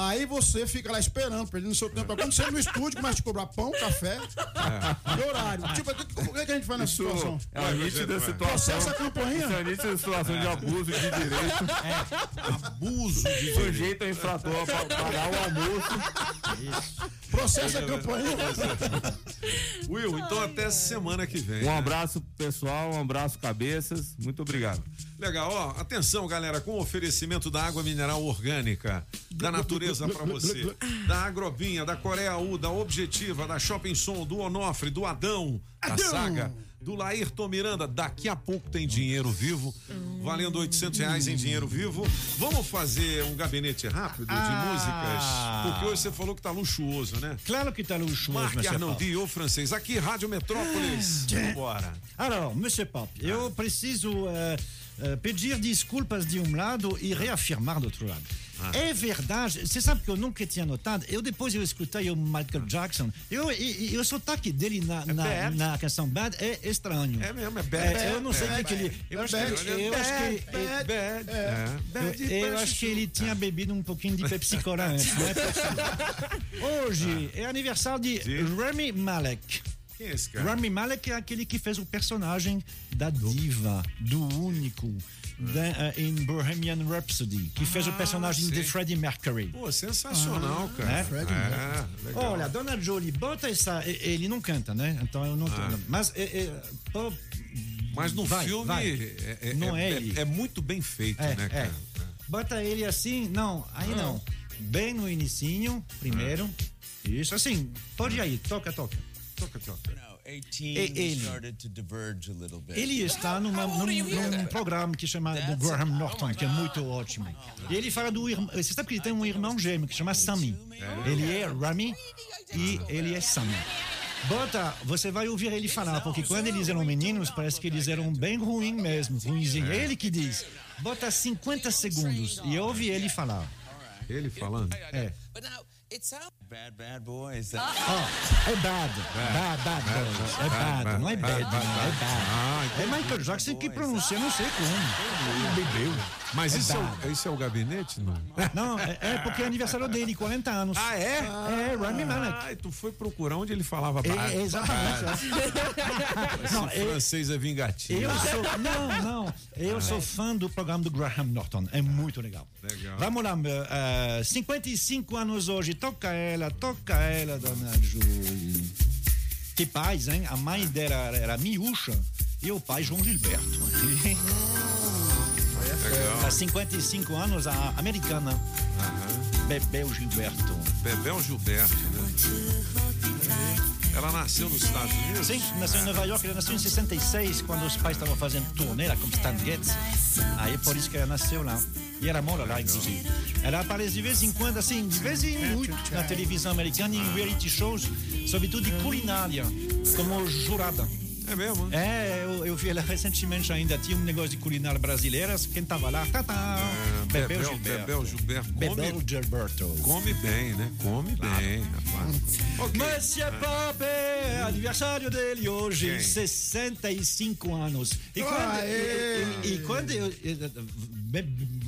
Aí você fica lá esperando, perdendo seu tempo. Quando você no estúdio, começa a te cobrar pão, café e horário. Tipo, o que, a gente faz nessa Isso situação? é uma nítida situação. Processa a campainha. Isso é uma nítida situação de abuso de direito. Abuso de Sujeito ao infrator para pagar o almoço. Processa a campainha. Will, então até semana que vem. Um né? abraço, pessoal. Um abraço, cabeças. Muito obrigado. Legal, ó, atenção galera, com o oferecimento da água mineral orgânica, da natureza pra você, da Agrobinha, da Coreia U, da Objetiva, da Shopping Som, do Onofre, do Adão, da Adão! Saga, do Laírton Miranda, daqui a pouco tem dinheiro vivo, valendo 800 reais em dinheiro vivo. Vamos fazer um gabinete rápido de Ah. músicas? Porque hoje você falou que tá luxuoso, né? Claro que tá luxuoso, Marc Monsieur Arnaldi, Pop. o francês, aqui, Rádio Metrópolis. Vambora. Alors, Monsieur Pop, eu preciso eh, eh, pedir desculpas de um lado e reafirmar do outro lado. Ah. É verdade, você sabe que eu nunca tinha notado, eu depois eu escutei o Michael Jackson, eu, e, e o sotaque dele na, na, bad. na canção Bad é estranho. É mesmo, é bad. É, eu não sei o que, que ele... Eu acho que, eu acho é. Bad, eu, acho que ele tinha bebido um pouquinho de Pepsi Cola antes, é possível. Hoje é aniversário de Rami Malek. Quem é esse cara? Rami Malek é aquele que fez o personagem da diva, do único, da, eh, em Bohemian Rhapsody, que fez o personagem de sim. Freddie Mercury. Pô, sensacional, cara. Né? Freddie É, legal. Olha, Dona Jolie, bota essa. Ele não canta, né? Então eu não. Ah. Mas. é, é, pô, Mas no vai, filme vai. é, é- não é, é- ele. é muito bem feito, É, né, é. cara? Bota ele assim, não, aí não. Bem no inicinho, primeiro. Isso, assim, pode ir aí, toca, toca. Toca, toca. E- ele. Ele está numa- num, num programa que chama do Graham Norton, que é muito ótimo. E ele fala do irmão. Você sabe que ele tem um irmão gêmeo que chama Sammy. Ele é Rami e ele é Sammy. Bota, você vai ouvir ele falar, porque quando eles eram meninos, parece que eles eram bem ruins mesmo, ruinzinho. É ele que diz. Bota 50 segundos e ouve ele falar. Ele falando? É. Bad, bad boys. Ó, é bad. Bad, bad, boys. É bad, não é bad, não, é bad. É Michael Jackson que pronuncia, não sei como. Bebeu. Mas É isso, é bad. o, isso é o gabinete, não? Não, é, é porque é aniversário dele, 40 anos. Ah, é? É, Rami Malek. Ah, tu foi procurar onde ele falava É, bad. exatamente. Esse Não, eu- francês é vingativo. Eu sou, não, não. Eu sou fã do programa do Graham Norton. É muito legal. Legal. Vamos lá, meu, eh, 55 anos hoje. Toca ela, toca ela, dona Julie. Que pais, hein? A mãe dela era Miúcha e o pai João Gilberto. Legal. Há 55 anos, a americana. Bebel Gilberto. Bebel Gilberto, né? Ela nasceu nos Estados Unidos? Sim, nasceu em Nova York, ela nasceu em 66, quando os pais estavam fazendo turnê lá com Stan Getz. Aí por isso que ela nasceu lá. E ela mora lá, inclusive. Ela aparece de vez em quando, assim, de vez em muito, na televisão americana, em reality shows, sobretudo de culinária, como jurada. É mesmo? É, eu, eu vi ela recentemente ainda, tinha um negócio de culinária brasileira, quem tava lá, tá, tá, Bebel Bebel, Gilberto. Bebel Gilberto. Bebel Come, Gilberto. come bem, né? Come bem, rapaz. Ok. Monsieur Pop, é aniversário dele hoje, Quem? 65 anos. E quando, Aê! e, e- quando eu.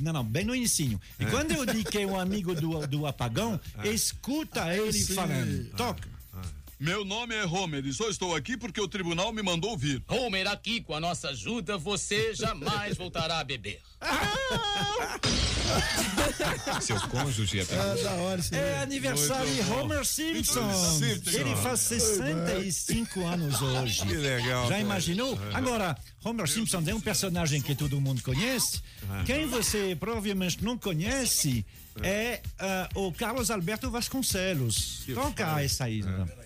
Não, não, bem no inicinho. E quando eu digo que é um amigo do, do apagão, escuta ele sim. falando. Toca. Meu nome é Homer e só estou aqui porque o tribunal me mandou vir. Homer, aqui com a nossa ajuda, você jamais voltará a beber. Seu cônjuge é É da hora. É aniversário de. Homer Simpson. Simpson. Ele faz 65 anos hoje. Que legal, Já cara. imaginou? É. Agora, Homer Simpson é um personagem que todo mundo conhece. Quem você provavelmente não conhece é ah, o Carlos Alberto Vasconcelos. Toca essa aí. né?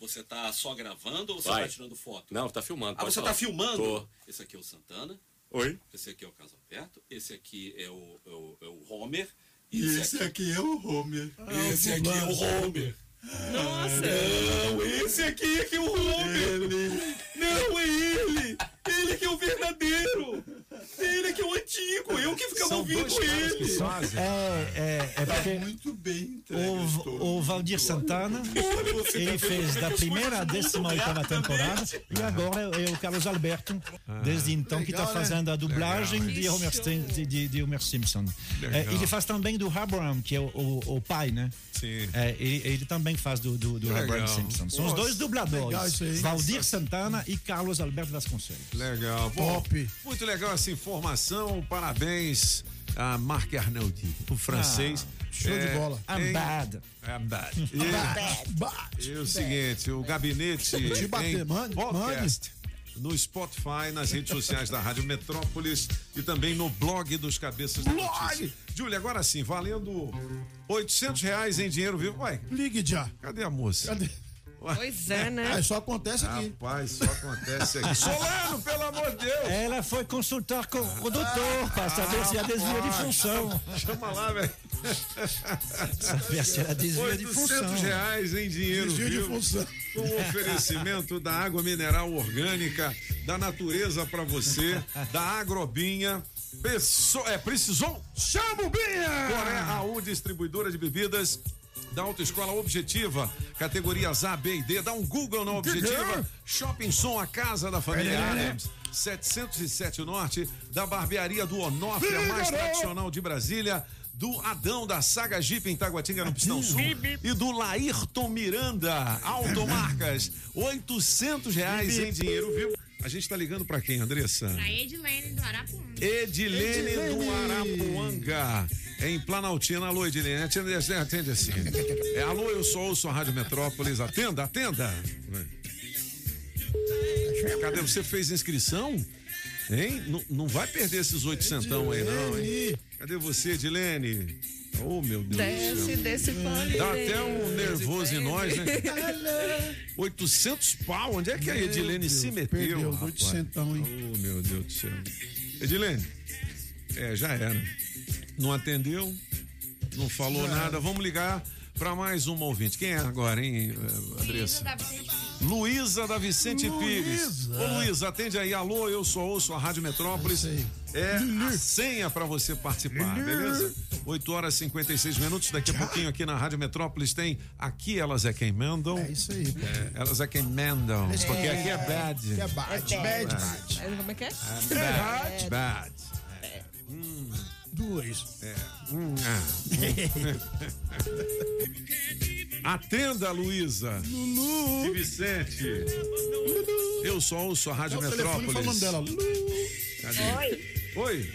Você tá só gravando ou você Vai. tá tirando foto? Não, tá filmando. Ah, você falar. tá filmando? Tô. Esse aqui é o Santana. Oi? Esse aqui é o Caso Alberto. Esse aqui é o, é o, é o Homer. E esse aqui é o Homer. Esse aqui é o Homer. Nossa! Não, esse aqui é que é o Homer. Não, é ele. Ele que é o verdadeiro. Ele que é o antigo. Eu que ficava São ouvindo ele. fazem. É, é, é porque muito bem. o, o Valdir Santana, ele fez da primeira à décima oitava temporada e agora é o Carlos Alberto, desde então, que está né? fazendo a dublagem de Homer, Sten- de, de- de Homer Simpson. É, ele faz também do Abraham, que é o, o- o pai, né? Sim. É, ele, ele também faz do, do, do. Abraham Simpson. São os Nossa, dois dubladores. Valdir Santana e Carlos Alberto Vasconcelos. Legal. Bom, Muito legal essa informação. Parabéns a Marc Arnoldi, o francês. Ah, show de bola. I'm em- bad. I'm bad. I'm E- bad. E o seguinte, o gabinete te bater, em mande, podcast no Spotify, nas redes sociais da Rádio Metrópolis e também no blog dos Cabeças da Blog! Notícia. Júlia, agora sim, valendo 800 reais em dinheiro vivo. Ué, Ligue já. cadê a moça? Cadê? Pois é, né? Ah, só acontece aqui. Rapaz, só acontece aqui. Solano, pelo amor de Deus! Ela foi consultar com o doutor para saber se há desvio de função. Chama lá, velho. Saber se era desvio de 800 função. reais em dinheiro Desvio de função. Com o oferecimento da água mineral orgânica, da natureza pra você, da Agrobinha. Pesso- é, precisou? Chama o Binha! Coré Raul, distribuidora de bebidas da Autoescola Objetiva, categorias A, B e D. Dá um Google na Objetiva. Shopping Som, a casa da família É. Adams. 707 Norte, da barbearia do Onofre, a mais tradicional de Brasília. Do Adão da Saga Jeep em Taguatinga no Pistão Sul e do Laírton Miranda, Automarcas, 800 reais em dinheiro, viu? A gente tá ligando pra quem, Andressa? Pra Edilene do Arapuã. Edilene do Arapuanga, em Planaltina. Alô, Edilene, atende, atende assim. É, alô, eu sou, ouço a Rádio Metrópolis. Atenda, atenda. Cadê? Você fez inscrição? Hein? Não, não vai perder esses oitocentão aí, não, hein? Cadê você, Edilene? Oh, meu Deus do Desce, céu. desce, fone. Dá até um nervoso em nós, né? 800 pau, onde é que a Meu Edilene Deus, se meteu? perdeu rapaz? 800, hein? Oh, meu Deus do céu. Edilene, é, já era. Não atendeu, não falou Já nada. Vamos ligar para mais uma ouvinte. Quem é agora, hein, eh, Andressa? Luísa da Vicente Pires. Ô Luísa, atende aí. Alô, eu sou ouço a Rádio Metrópolis. É a senha para você participar, beleza? 8 horas e 56 minutos. Daqui a pouquinho aqui na Rádio Metrópolis tem Aqui Elas é Quem Mandam. É isso aí. elas é quem mandam. É. Porque aqui é bad. Aqui é bad, bad, bad. É, Como é que é? É bad, bad. Hum, Dois. é. Hum, ah. Atenda, Luísa. Lulu. E Vicente. Eu só ouço a Rádio o telefone Metrópolis. falando dela. Cadê? Oi. Oi.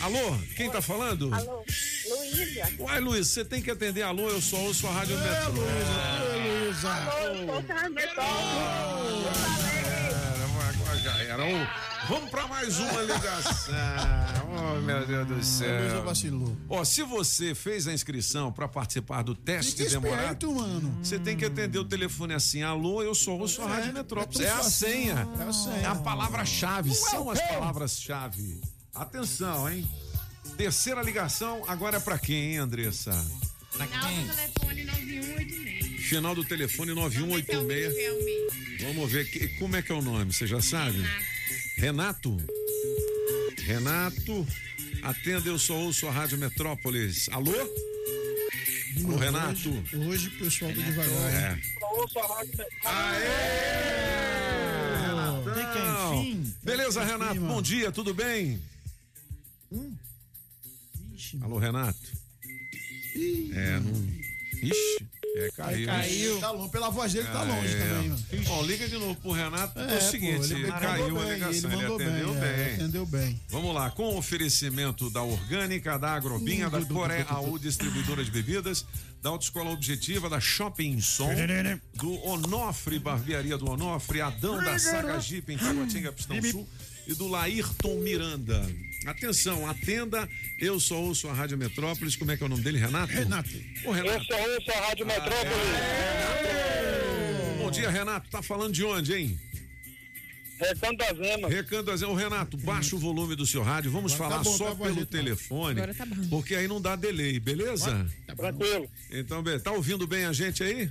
Alô, quem tá falando? Alô, Luísa. Uai, Luiz, você tem que atender. Alô, eu só ouço a Rádio Metrópolis. Luísa. Alô, eu sou Sandra Metrópolis. Era, agora já era. Ô, Vamos pra mais uma ligação. Oh, meu Deus do céu. vacilou. Ó, se você fez a inscrição pra participar do teste Fica demorado, esperto, mano. você tem que atender o telefone assim: alô, eu sou ouço a Rádio Metrópolis. É, é a senha. É a senha. É a palavra-chave. São as palavras-chave. Atenção, hein? Terceira ligação, agora é pra quem, hein, Andressa? Final do telefone 9186. Final do telefone 9186. Realmente. Vamos ver que- como é que é o nome, você já sabe? Renato? Renato, atenda, eu só ouço a Rádio Metrópolis. Alô? Alô, Renato? Hoje, hoje o pessoal tá devagar. É. Renatão. enfim. Beleza, Renato, bom dia, tudo bem? Alô, Renato? É, não. Ixi, É, caiu. Caiu. Tá longe. Pela voz dele, tá longe É. também. mano. Bom, liga de novo pro Renato. É, É, o pô, seguinte, ele mandou caiu a bem, ligação, ele ele, mandou atendeu bem, bem. é, atendeu bem. Vamos lá, com o oferecimento da Orgânica, da Agrobinha, da Coré AU Distribuidora de Bebidas, da Autoescola Objetiva, da Shopping Som, do Onofre, Barbearia do Onofre, Adão da Saga Jeep em Taguatinga, Pistão Sul e do Laírton Miranda. Atenção, atenda, eu só ouço a Rádio Metrópolis, como é que é o nome dele, Renato? Renato. Ô, Renato. Eu só ouço a Rádio Metrópolis. Bom dia, Renato, tá falando de onde, hein? Recanto das Emas. Recanto das Emas. Ô, Renato, baixa o volume do seu rádio. Vamos Agora falar tá bom, só tá bom, pelo telefone. Agora tá bom. Porque aí não dá delay, beleza? Tranquilo. Então. Tá ouvindo bem a gente aí?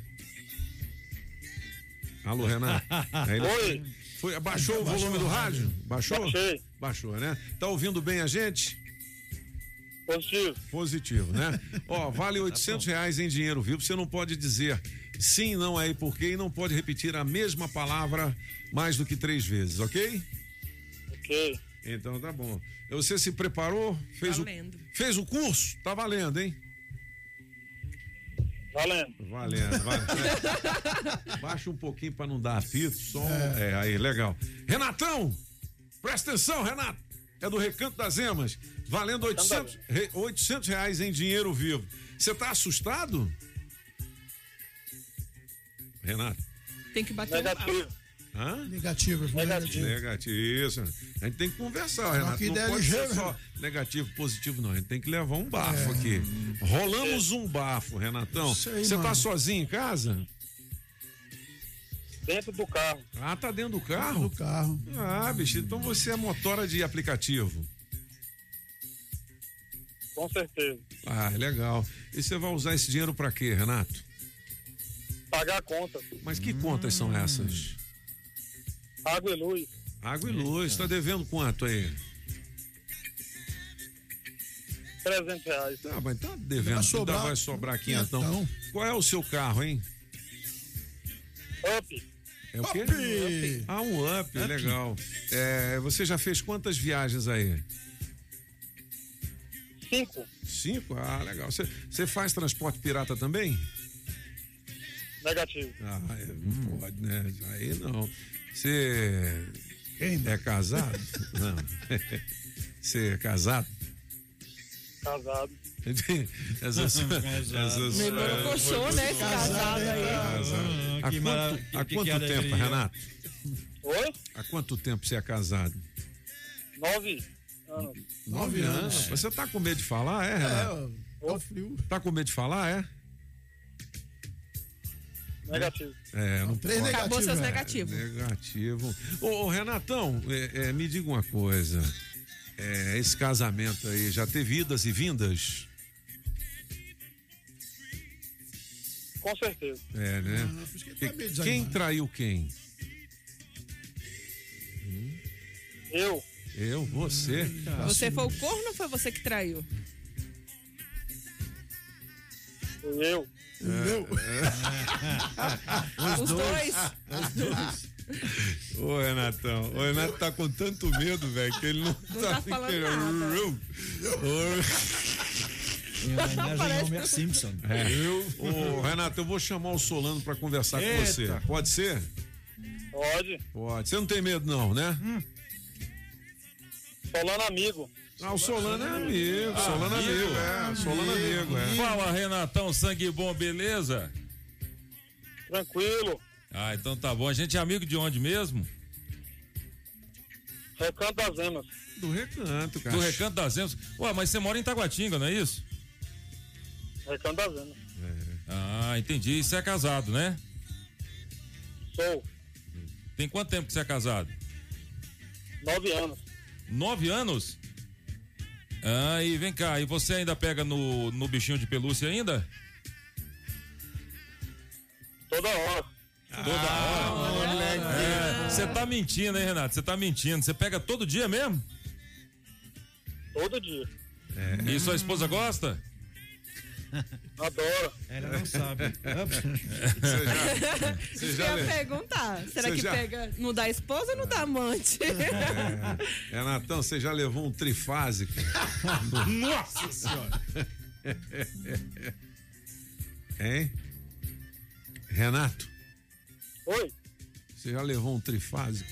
Alô, Renato. Aí ele- Oi. Foi, baixou o volume do rádio? Baixou? Baixei. Baixou, né? Tá ouvindo bem a gente? Positivo. Positivo, né? Ó, vale 800 reais em dinheiro vivo. Você não pode dizer sim, não é e por quê e não pode repetir a mesma palavra mais do que três vezes, ok? Ok. Então tá bom. Você se preparou? Fez Valendo. o fez o curso? Tá valendo, hein? Valendo. Valendo, valendo. Baixa um pouquinho pra não dar apito, som. É. aí, legal. Renatão, presta atenção, Renato. É do Recanto das Emas. Valendo 800, re- 800 reais em dinheiro vivo. Você tá assustado? Renato. Tem que bater Negativo. Hã? Negativo, negativo. Negativo. Isso. A gente tem que conversar, Renato. Não pode ser só negativo, positivo, não. A gente tem que levar um bafo aqui. Rolamos um bafo, Renatão. Isso aí, Você tá sozinho em casa? Dentro do carro. Ah, tá dentro do carro? Do carro. Ah, bicho, então você é motora de aplicativo. Com certeza. Ah, legal. E você vai usar esse dinheiro pra quê, Renato? Pagar a conta. Mas que contas são essas? Água e luz. Água e luz. Tá devendo quanto aí? 300 reais. Tá, mas tá devendo. Vai Ainda sobrar vai sobrar quinhentão. quinhentão. Qual é o seu carro, hein? Up. É o quê? Up. Ah, um up, Up. legal. É, você já fez quantas viagens aí? Cinco. Cinco? Ah, legal. Você, faz transporte pirata também? Negativo. Ah, é, não pode, né? Aí não. Você é casado? não. Você é casado? Casado. Essas, essas, Meio é, né, esse casado aí. Casado. Ah, Há que quanto, há tempo. Renato? Oi? Há quanto tempo você é casado? Nove anos. Nove anos. Você tá com medo de falar, é, Renato? É o frio. Tá com medo de falar, é? Negativo. É, não Três pode. Acabou seus É, negativos. Negativo. Ô, ô, Renatão, é, é, me diga uma coisa. É, esse casamento aí já teve idas e vindas? Com certeza. É, né? Ah, que tá quem traiu quem? Eu. Eu, você. Você foi o corno ou foi você que traiu? Eu. Eu. Os dois. Os dois. Ô, Renatão, o Renato tá com tanto medo, velho, que ele não, Não tá falando Em homenagem ao Homer Simpson. É. Ô, Renato, eu vou chamar o Solano pra conversar com Eita. você. Pode ser? Pode. Pode. Você não tem medo, não, né? Solano amigo. Ah, o Solano é amigo. Solano é amigo, é. Solano é amigo, é. Fala, Renatão, sangue bom, beleza? Tranquilo. Ah, então tá bom. A gente é amigo de onde mesmo? Recanto das Emas. Do recanto, cara. Do Recanto das Emas. Ué, mas você mora em Taguatinga, não é isso? Recanto das Emas. Ah, entendi. E você é casado, né? Sou. Tem quanto tempo que você é casado? Nove anos. Nove anos? Ah, e vem cá, e você ainda pega no, no bichinho de pelúcia ainda? Toda hora. Toda hora? É, Você tá mentindo, hein, Renato? Você tá mentindo. Você pega todo dia mesmo? Todo dia. E sua esposa gosta? Adora. Ela não sabe. Você já, você já eu ia perguntar. Será Você que já- pega no da esposa ou no da amante? É, Renatão, você já levou um trifásico? Nossa senhora! Hein? Renato, Oi, você já levou um trifásico?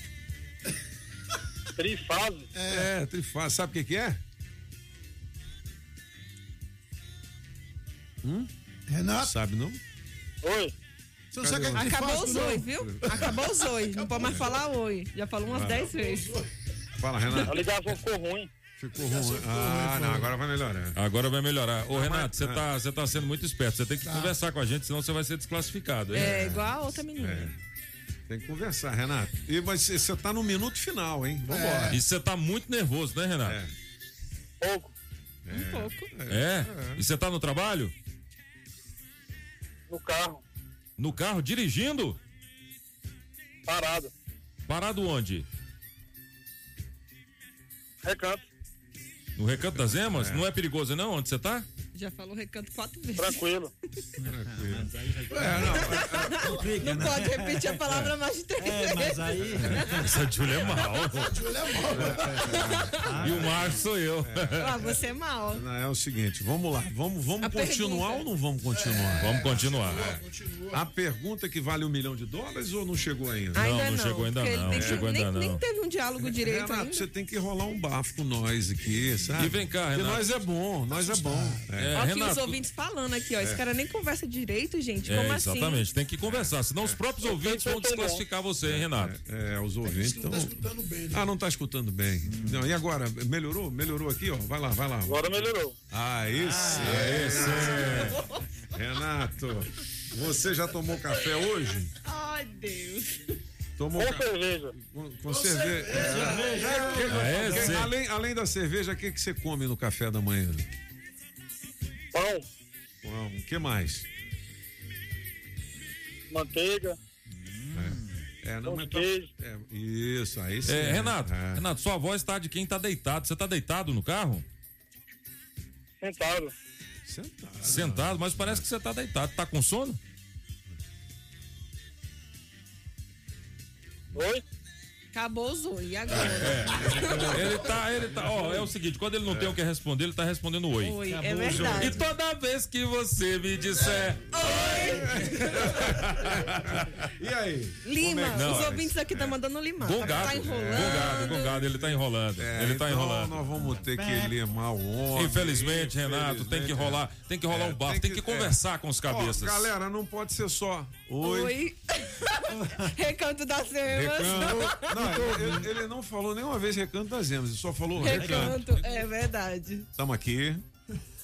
trifase. É, trifásico. Sabe o que, que é? Hum? Renato? Sabe não? Oi. Você não sabe o que é Acabou não? oi, viu? Acabou os oi. Não pode mais falar oi. Já falou umas Ah. 10 vezes. Fala, Renato. A ligação ficou ruim. Ficou ruim. Ah, não, agora vai melhorar. Agora vai melhorar. Ô, Renato, você tá, você tá sendo muito esperto. Você tem que conversar com a gente, senão você vai ser desclassificado. hein? É igual a outra menina. É. Tem que conversar, Renato. E mas você tá no minuto final, hein? Vambora. E você tá muito nervoso, né, Renato? Pouco. Um pouco. É? E você tá no trabalho? No carro, No carro, dirigindo? parado. Parado onde? Recanto. No Recanto das Emas? Não é perigoso, não? Onde você tá? Já falou recanto quatro vezes. Tranquilo. Não pode repetir a palavra mais de três É, vezes. mas aí. Essa Júlia é mal. Júlia é mal. E o Márcio sou eu. Ah, você é mal. Não, é o seguinte, vamos lá. Vamos, vamos A continuar pergunta. ou não vamos continuar? Vamos continuar. A pergunta que vale um milhão de dólares ou não chegou ainda? Ainda não chegou ainda porque não, não chegou ainda nem, não. Nem teve um diálogo direito Renato, ainda. você tem que rolar um bafo com nós aqui, sabe? E vem cá, Porque Renato. nós é bom, nós é bom. É, Ó, aqui Renato, os ouvintes falando aqui, ó. Esse É. cara nem conversa direito, gente. É, Como assim? exatamente, tem que conversar, senão os próprios ouvintes vão desclassificar você, hein, Renato? É, os ouvintes estão. Ah, não tá escutando bem. Não, e agora? Melhorou? Melhorou aqui, ó. Vai lá, vai lá. Agora melhorou. Aí sim. Aí sim. Renato, você já tomou café hoje? Ai, Deus. Tomou Com ca- cerveja. Com, com cerveja. É, É, que- sim. além, além da cerveja, o que, que você come no café da manhã? Pão, O que mais? manteiga, É, não, pão mas tá- queijo. é, isso, aí sim. É, Renato, É. Renato, sua voz tá de quem tá deitado. Você tá deitado no carro? Sentado. Sentado. Sentado, mas parece que você tá deitado. Tá com sono? Oi? Acabou os oi. E agora? É. Ele tá, ele tá. Ó, é o seguinte, quando ele não tem o que responder, ele tá respondendo oi. Oi, é E verdade. toda vez que você me disser. E aí? Lima, é que- Não, os é- ouvintes aqui tá mandando limar. Gongado, Tá enrolando. gongado, gongado, ele tá enrolando. É, ele tá então enrolando. Nós vamos ter que limar o homem. Infelizmente, Renato, tem que rolar, tem que rolar É, um bafo, tem tem que- que conversar com os Ó, cabeças. galera, não pode ser só. Oi. Oi. Recanto das Emas. Recanto. Não, ele, ele não falou nenhuma vez recanto das emas, ele só falou recanto. Recanto, é verdade. Estamos aqui.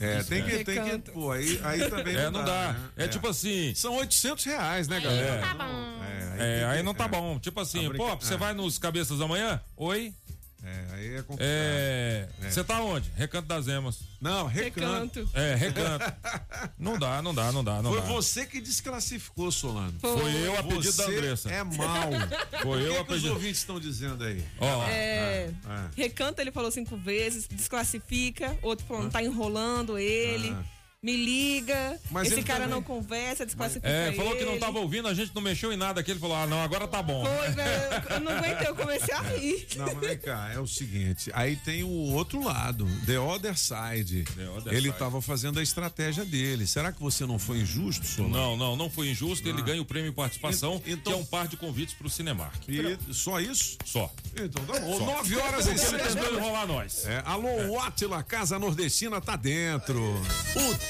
É, tem que, tem que, pô, aí, aí também É, não dá. né? É tipo assim. São 800 reais, né, galera? Tá bom. É, aí tem não que- tá é. bom. Tipo assim, brinca- pô, você é. vai nos cabeças amanhã? Oi? É, aí é complicado. É. É. Você tá onde? Recanto das Emas. Não, recanto. Recanto. É, recanto. não dá, não dá, não dá, não Foi dá. você que desclassificou, Solano. Foi eu a pedido da Andressa. É mal. Foi eu o que, a que os pedido. ouvintes estão dizendo aí? Ó, É, Ah, Recanto, ele falou cinco vezes, desclassifica. Outro falando, tá enrolando ele. Ah. Me liga. Mas Esse ele cara também- não conversa, desclassifica é, falou que não ele. tava ouvindo, a gente não mexeu em nada aqui. Ele falou: ah, não, agora tá bom. Foi, velho. Eu não aguentei, eu comecei a rir. Não, mas vem cá, é o seguinte, aí tem o outro lado, the other side. The other Ele side. estava fazendo a estratégia dele. Será que você não foi injusto, Solano? Não, não, não foi injusto. Ele ganha o prêmio em participação, Então- que é um par de convites pro Cinemark. E só isso? Só. Então tá bom. Só. 9 horas e Porque ele 6 tentou enrolar nós. É, alô, Atila, Casa Nordestina tá dentro. O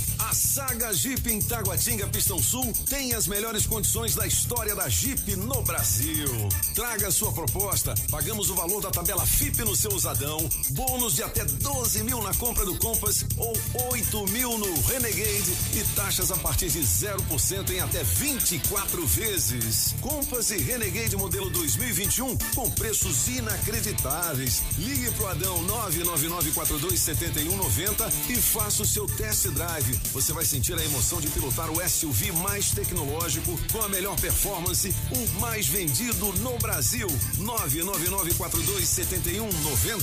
A saga Jeep em Taguatinga Pistão Sul tem as melhores condições da história da Jeep no Brasil. Traga sua proposta, pagamos o valor da tabela FIP no seu usadão, bônus de até 12 mil na compra do Compass ou 8 mil no Renegade e taxas a partir de 0% em até 24 vezes. Compass e Renegade modelo 2021 com preços inacreditáveis. Ligue pro Adão 999427190 e faça o seu test drive. Você vai sentir a emoção de pilotar o SUV mais tecnológico, com a melhor performance, o mais vendido no Brasil. 999427190.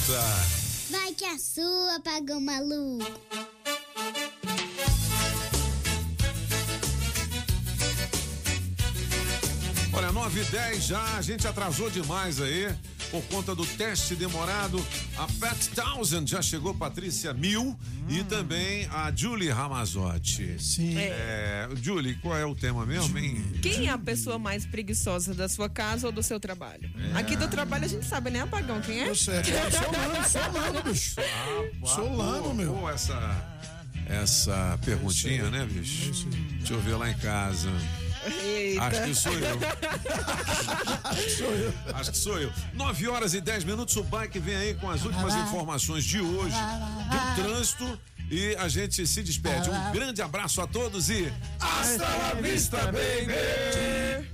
Vai que a sua pagou maluco. Olha, 9 e 10 já, a gente atrasou demais aí. Por conta do teste demorado, a Pat Townsend já chegou, Patrícia Mil e também a Julie Ramazotti. Sim. É, Julie, qual é o tema mesmo, hein? Quem é a pessoa mais preguiçosa da sua casa ou do seu trabalho? Aqui do trabalho a gente sabe, né, Apagão? Quem é? Eu sei, eu sou Lano, sou Lano, bicho. Sou Lano, meu. Pô, essa, essa perguntinha, né, bicho? Deixa eu ver lá em casa. Eita. Acho que sou eu. sou eu. Acho que sou eu. 9 horas e 10 minutos. O bike vem aí com as últimas informações de hoje do trânsito. E a gente se despede. Um grande abraço a todos e. Hasta la vista, baby!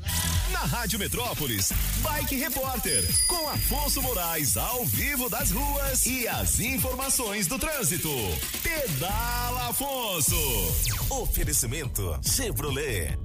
Na Rádio Metrópolis, Bike Repórter, com Afonso Moraes ao vivo das ruas e as informações do trânsito. Pedala Afonso. Oferecimento Chevrolet.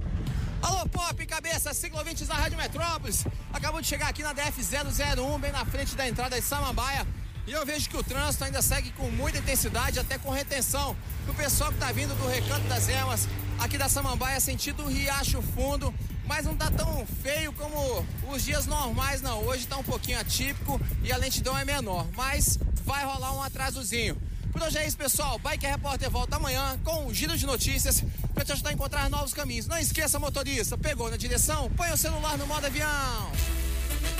Alô, Pop, cabeça, ciclovintes da Rádio Metrópolis. Acabou de chegar aqui na DF001, bem na frente da entrada de Samambaia. E eu vejo que o trânsito ainda segue com muita intensidade, até com retenção. O pessoal que tá vindo do Recanto das Emas, aqui da Samambaia, sentido Riacho Fundo, mas não tá tão feio como os dias normais, não. Hoje tá um pouquinho atípico e a lentidão é menor, mas vai rolar um atrasozinho. Por hoje é isso, pessoal. Bike Repórter volta amanhã com um giro de notícias para te ajudar a encontrar novos caminhos. Não esqueça, motorista, pegou na direção? Põe o celular no modo avião.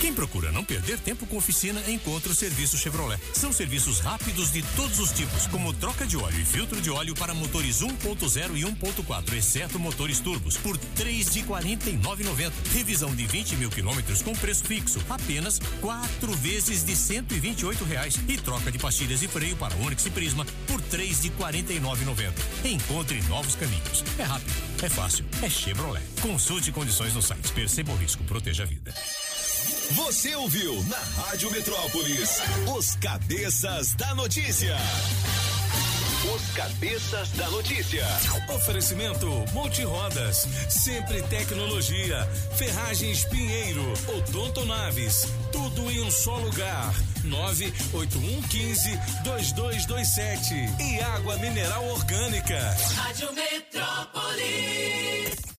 Quem procura não perder tempo com oficina, encontra o serviço Chevrolet. São serviços rápidos de todos os tipos, como troca de óleo e filtro de óleo para motores 1.0 e 1.4, exceto motores turbos, por três de 49,90. Revisão de 20 mil quilômetros com preço fixo, apenas quatro vezes de 128 reais. E troca de pastilhas e freio para Onix e Prisma por três de 49,90. Encontre novos caminhos. É rápido, é fácil, é Chevrolet. Consulte condições no site. Perceba o risco, proteja a vida. Você ouviu na Rádio Metrópolis os cabeças da notícia. Os cabeças da notícia. Oferecimento Multirodas, sempre tecnologia, Ferragens Pinheiro, Odonto Naves, tudo em um só lugar. 98115 2227 e água mineral orgânica. Rádio Metrópolis.